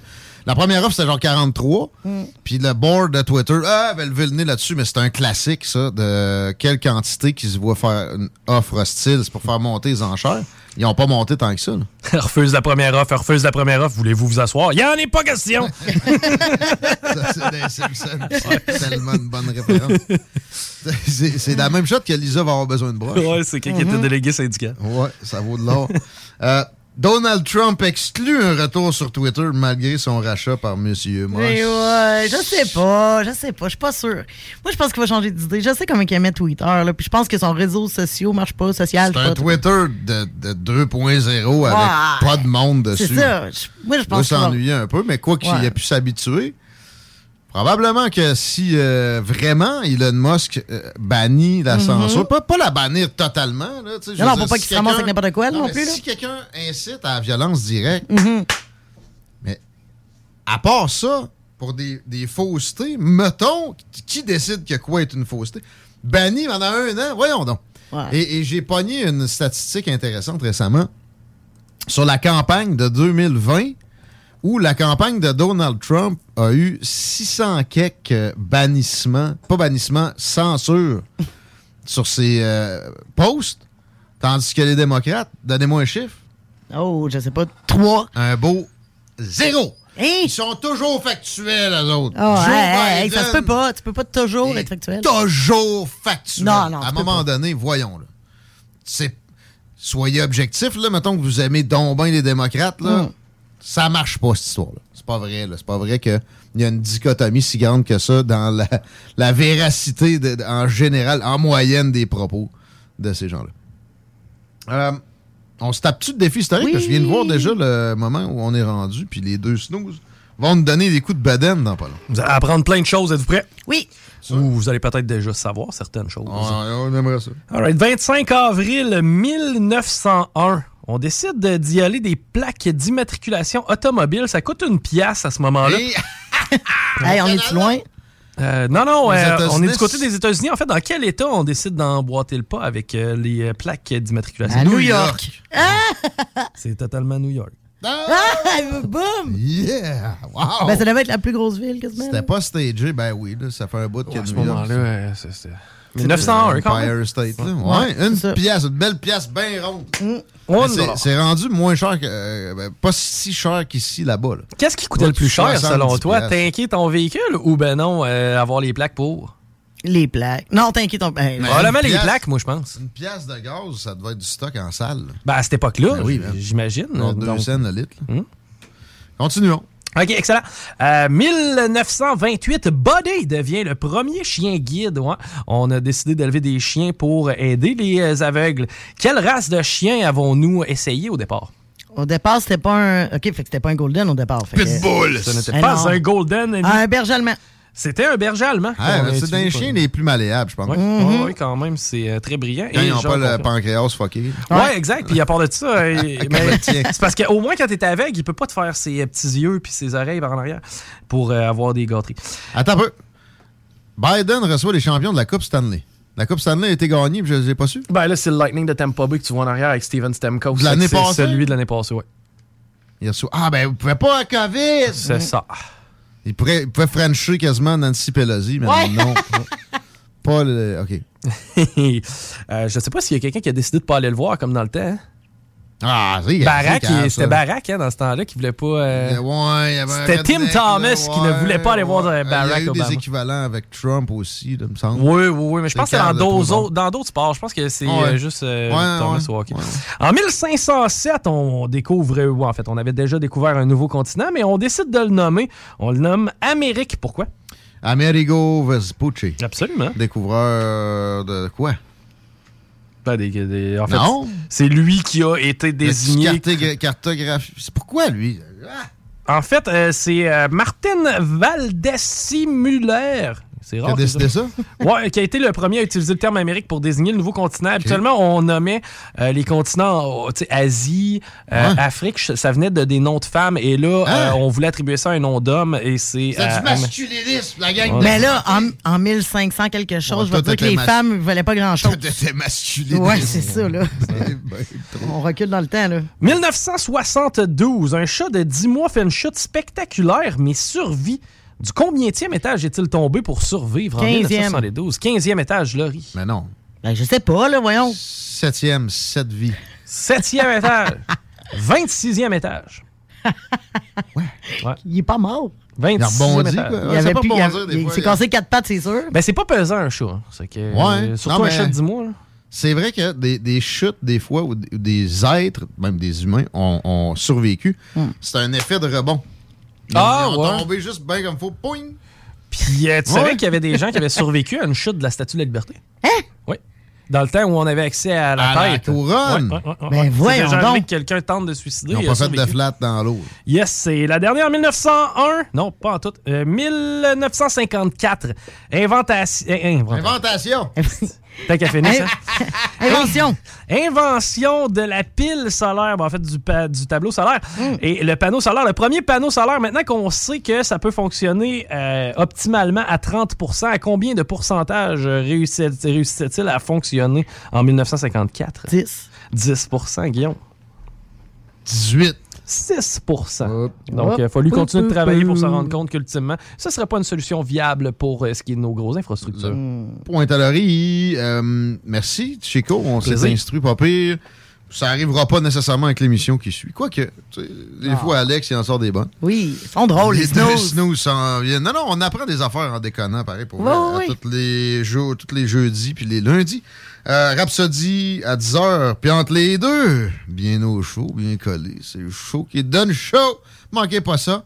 la première offre, c'était genre 43. Mm. Puis le board de Twitter, ah, avait levé le nez là-dessus, mais c'est un classique, ça, de quelle quantité qui se voit faire une offre hostile. C'est pour faire monter les enchères. Ils n'ont pas monté tant que ça. là. refuse la première offre, refuse la première offre. Voulez-vous vous asseoir? Il n'y en est pas question! Ça, c'est tellement une bonne référence. C'est la même chose que Lisa va avoir besoin de broche. Ouais, c'est quelqu'un qui était Mhm. délégué syndicat. Ouais, ça vaut de l'or. Euh, Donald Trump exclut un retour sur Twitter malgré son rachat par Monsieur Moss. Mais ouais, je sais pas, je sais pas, je suis pas sûr. Moi, je pense qu'il va changer d'idée. Je sais comment il aime Twitter, là, puis je pense que son réseau social marche pas, social. C'est un. Twitter de, de 2.0 avec Ouais. pas de monde dessus. C'est ça. Moi, je pense s'ennuyer un peu, mais quoi qu'il Ouais. ait pu s'habituer, probablement que si euh, vraiment Elon Musk euh, bannit la Mhm. censure, pas, pas la bannir totalement, là, Non, non, dire, pas si qu'il se ramasse avec n'importe quoi, non mais plus, là. Si quelqu'un incite à la violence directe, Mhm. mais à part ça, pour des, des faussetés, mettons, qui décide que quoi est une fausseté? Banni pendant un an, voyons donc. Et, et j'ai pogné une statistique intéressante récemment sur la campagne de 2020 où la campagne de Donald Trump a eu 600 quelques bannissements, pas bannissements, censure sur ses euh, posts, tandis que les démocrates, donnez-moi un chiffre. Oh, je sais pas, trois. Un beau zéro. Ils sont toujours factuels, les autres. Oh, Joe hey, hey, Biden, ça se peut pas. Tu peux pas toujours être factuel. toujours factuel. Non, non, À un moment pas. donné, voyons, là. Soyez objectif, là. Mettons que vous aimez donc bien les démocrates, là. Mm. Ça marche pas, cette histoire-là. C'est pas vrai, là. C'est pas vrai qu'il y a une dichotomie si grande que ça dans la, la véracité, de- de- en général, en moyenne, des propos de ces gens-là. Euh, on se tape-tu de défi historique? Parce que Je viens de voir déjà le moment où on est rendu, puis les deux snooze vont nous donner des coups de baden dans pas long. Vous allez apprendre plein de choses, êtes-vous prêts? Oui. Ou vous allez peut-être déjà savoir certaines choses. on aimerait ça. All right, 25 avril 1901. On décide de- d'y aller des plaques d'immatriculation automobile. Ça coûte une pièce à ce moment-là. Hey, on est loin? Euh, non, non, euh, on est du côté des États-Unis. En fait, dans quel État on décide d'emboîter le pas avec euh, les euh, plaques d'immatriculation? À New York. C'est totalement New York. Ah, boum! Yeah! Wow! Ben, ça devait être la plus grosse ville, quasiment. C'était pas stagé, ben oui, là, ça fait un bout de à ce New York. moment-là, c'est- c'était- 1901, quand même. Empire State, là. Ouais, une pièce, une belle pièce bien ronde. Mm. Mais c'est- rendu moins cher que. euh, ben, pas si cher qu'ici, là-bas. là. Qu'est-ce qui coûtait le plus cher, 70 selon toi? Tanker ton véhicule ou ben non, euh, avoir les plaques pour? Les plaques. Non, t'inquiète. on- ben, Probablement les plaques, moi, je pense. Une pièce de gaz, ça devait être du stock en salle. là. Ben, à cette époque-là, Ben oui, j'imagine. Deux Donc- cents le litre. Hmm? Continuons. OK, excellent. Euh, 1928, Buddy devient le premier chien guide. ouais. On a décidé d'élever des chiens pour aider les euh, aveugles. Quelle race de chien avons-nous essayé au départ? Au départ, c'était pas un. OK, fait que c'était pas un golden au départ. fait que- Ce n'était Eh pas non. un golden. Un berger allemand. C'était un berger allemand. Ah, c'est pour- chien les plus malléables, je pense. Ouais, Mhm. ouais, quand même, c'est euh, très brillant. Quand Et ils n'ont pas le pancréas fucké. Ouais, exact. Puis à part de ça, c'est parce qu'au moins quand t'es aveugle, il peut pas te faire ses euh, petits yeux puis ses oreilles par en arrière pour euh, avoir des gâteries. Attends un peu. Biden reçoit les champions de la Coupe Stanley. La Coupe Stanley a été gagnée, puis je ne l'ai pas su. Ben là, c'est le Lightning de Tampa Bay que tu vois en arrière avec Steven Stamkos. L'année C'est passée? Celui de l'année passée, reçoit- Ah, ben, vous pouvez pas à COVID! C'est ça. Il pourrait, il pourrait frencher quasiment Nancy Pelosi, mais Ouais. non. pas le. OK. Euh, je sais pas s'il y a quelqu'un qui a décidé de pas aller le voir comme dans le temps. hein. Ah, c'est Barack, il- c'était Barack hein, dans ce temps-là qui voulait pas. euh, Ouais, il C'était Tim Thomas qui ne voulait pas aller voir ouais. euh, Barack Il y a eu Obama. des équivalents avec Trump aussi, là, me semble. Oui, oui, oui, mais je pense que c'est dans d'autres dans sports. Je pense que c'est Ouais. euh, juste euh, Thomas au hockey. En 1507, on découvre, ou en fait, on avait déjà découvert un nouveau continent, mais on décide de le nommer. On le nomme Amérique. Pourquoi? Amerigo Vespucci. Absolument. Découvreur de quoi? Des- des- en fait, Non. c'est lui qui a été désigné. Cartogra- Cartographie. C'est pourquoi lui? En fait, euh, c'est euh, Martin Valdessi Muller. C'est rare. Qui a décidé ça? Ouais, qui a été le premier à utiliser le terme Amérique pour désigner le nouveau continent. Habituellement, on nommait euh, les continents, oh, Asie, euh, Ouais. Afrique, ça venait de des noms de femmes. Et là, Hein? euh, on voulait attribuer ça à un nom d'homme. Et c'est. C'est euh, du masculinisme, la gang. Ouais. Mais là, en, en 1500 quelque chose, je Ouais, veux dire que les femmes ne valaient pas grand-chose. C'était masculinisme. Ouais, c'est ça, là. On recule dans le temps, là. 1972, un chat de 10 mois fait une chute spectaculaire, mais survit. Du combienième étage est-il tombé pour survivre en 15e. 1972? 15e étage, Laurie. Mais non. Ben, je sais pas, là, voyons. Septième, sept vies. Septième étage. 26e étage. Ouais. Il est pas mort. 26e Il a rebondi, étage. Il avait plus- il s'est cassé quatre pattes, c'est sûr. Ben, c'est pas pesant, un chat. C'est que, Ouais. Surtout Non, un mais- chat de 10 mois. là. C'est vrai que des, des chutes, des fois, où des- êtres, même des humains, ont, ont survécu. C'est un effet de rebond. Ah, ils ont ouais. tombé juste bien comme faut. Poing! Puis, euh, tu Ouais. savais qu'il y avait des gens qui avaient survécu à une chute de la Statue de la Liberté? Hein? Oui. Dans le temps où on avait accès à la À la tête. couronne. Ouais, ouais, ouais, ouais. Ben, voyons donc. que quelqu'un tente de se suicider. Ils n'ont pas fait de flat dans l'eau. Yes, c'est la dernière 1901. Non, pas en tout. Euh, 1954. Inventation. Inventation. Tant qu'à finir, ça? Invention. Invention de la pile solaire, ben, en fait du, pa- du tableau solaire. Hmm. Et le panneau solaire, le premier panneau solaire, maintenant qu'on sait que ça peut fonctionner euh, optimalement à 30 à combien de pourcentage euh, réussit- réussissait-il à fonctionner en 1954? 10. 10 Guillaume. 18. 6 Donc, il a fallu continuer de travailler pour se rendre compte qu'ultimement, ça ne serait pas une solution viable pour euh, ce qui est de nos grosses infrastructures. Point à Laurie. Euh, merci, Chico. On s'est instruit, pas pire. Ça arrivera pas nécessairement avec l'émission qui suit. Quoique, tu sais, des Ah. fois, Alex, il en sort des bonnes. Oui, ils sont drôles, les deux snooze. snooze s'en viennent. Non, non, on apprend des affaires en déconnant, pareil, pour Oui, vrai, à oui. tous les jours, tous les jeudis puis les lundis. Euh, Rhapsody à 10h, puis entre les deux, bien au chaud, bien collé. C'est le show qui donne chaud. Manquez pas ça.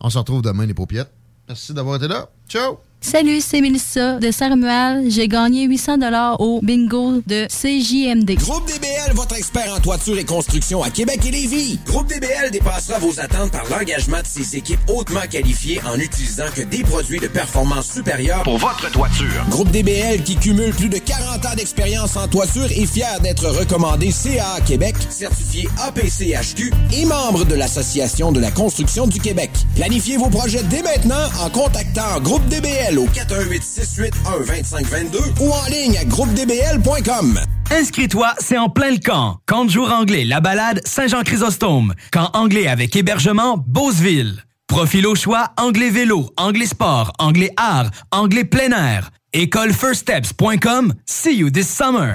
On se retrouve demain, les paupiettes. Merci d'avoir été là. Ciao! Salut, c'est Mélissa de Saint-Romuald. J'ai gagné 800 au bingo de CJMD. Groupe DBL, votre expert en toiture et construction à Québec et Lévis. Groupe DBL dépassera vos attentes par l'engagement de ses équipes hautement qualifiées en utilisant que des produits de performance supérieure pour votre toiture. Groupe DBL qui cumule plus de 40 ans d'expérience en toiture est fier d'être recommandé CA Québec, certifié APCHQ et membre de l'Association de la construction du Québec. Planifiez vos projets dès maintenant en contactant Groupe DBL au 418-681-2522 ou en ligne à groupedbl.com. Inscris-toi, c'est en plein le camp. Camp de jour anglais, la balade Saint-Jean-Chrysostome. Camp anglais avec hébergement Beauceville. Profil au choix, anglais vélo, anglais sport, anglais art, anglais plein air. Écolefirststeps.com. See you this summer.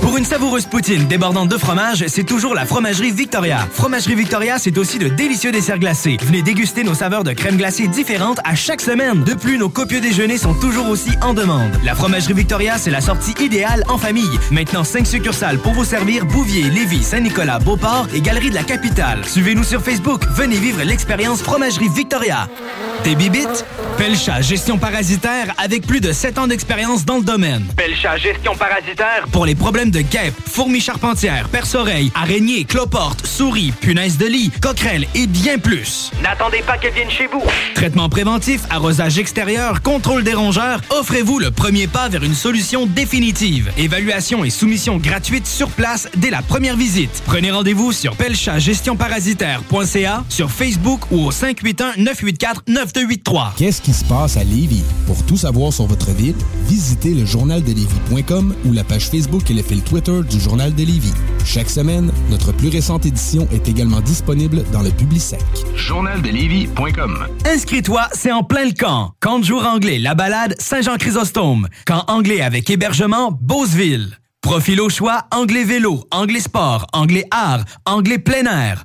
Pour une savoureuse poutine débordante de fromage, c'est toujours la Fromagerie Victoria. Fromagerie Victoria, c'est aussi de délicieux desserts glacés. Venez déguster nos saveurs de crème glacée différentes à chaque semaine. De plus, nos copieux déjeuners sont toujours aussi en demande. La Fromagerie Victoria, c'est la sortie idéale en famille. Maintenant, 5 succursales pour vous servir Bouvier, Lévis, Saint-Nicolas, Beauport et Galerie de la Capitale. Suivez-nous sur Facebook. Venez vivre l'expérience Fromagerie Victoria. Des bibites? Pelcha Gestion Parasitaire avec plus de 7 ans d'expérience dans le domaine. Pelcha Gestion Parasitaire pour les problèmes de guêpes, fourmis charpentières, perce-oreilles, araignées, cloportes, souris, punaises de lit, coquerelles et bien plus. N'attendez pas qu'elle vienne chez vous. Traitement préventif, arrosage extérieur, contrôle des rongeurs, offrez-vous le premier pas vers une solution définitive. Évaluation et soumission gratuite sur place dès la première visite. Prenez rendez-vous sur pelchatgestionparasitaire.ca, sur Facebook ou au 581-984-9283. Qu'est-ce qui se passe à Lévis? Pour tout savoir sur votre ville, visitez le journaldelévis.com ou la page Facebook et le Twitter du Journal de Lévis. Chaque semaine, notre plus récente édition est également disponible dans le Publisec. Journaldelévis.com Inscris-toi, c'est en plein le camp. Camp de jour anglais, la balade, Saint-Jean-Chrysostome. Camp anglais avec hébergement, Beauceville. Profil au choix, anglais vélo, anglais sport, anglais art, anglais plein air.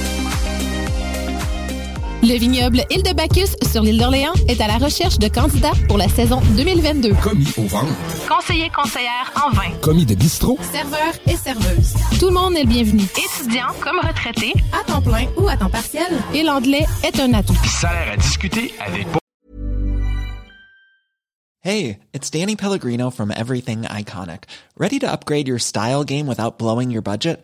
Le vignoble Île de Bacchus sur l'île d'Orléans est à la recherche de candidats pour la saison 2022. Commis au vent. Conseiller conseillère en vin. Commis de bistrot. Serveur et serveuse. Tout le monde est le bienvenu. Étudiant comme retraité, à temps plein ou à temps partiel. Et l'anglais est un atout. Salaire à discuter avec Hey, it's Danny Pellegrino from Everything Iconic. Ready to upgrade your style game without blowing your budget?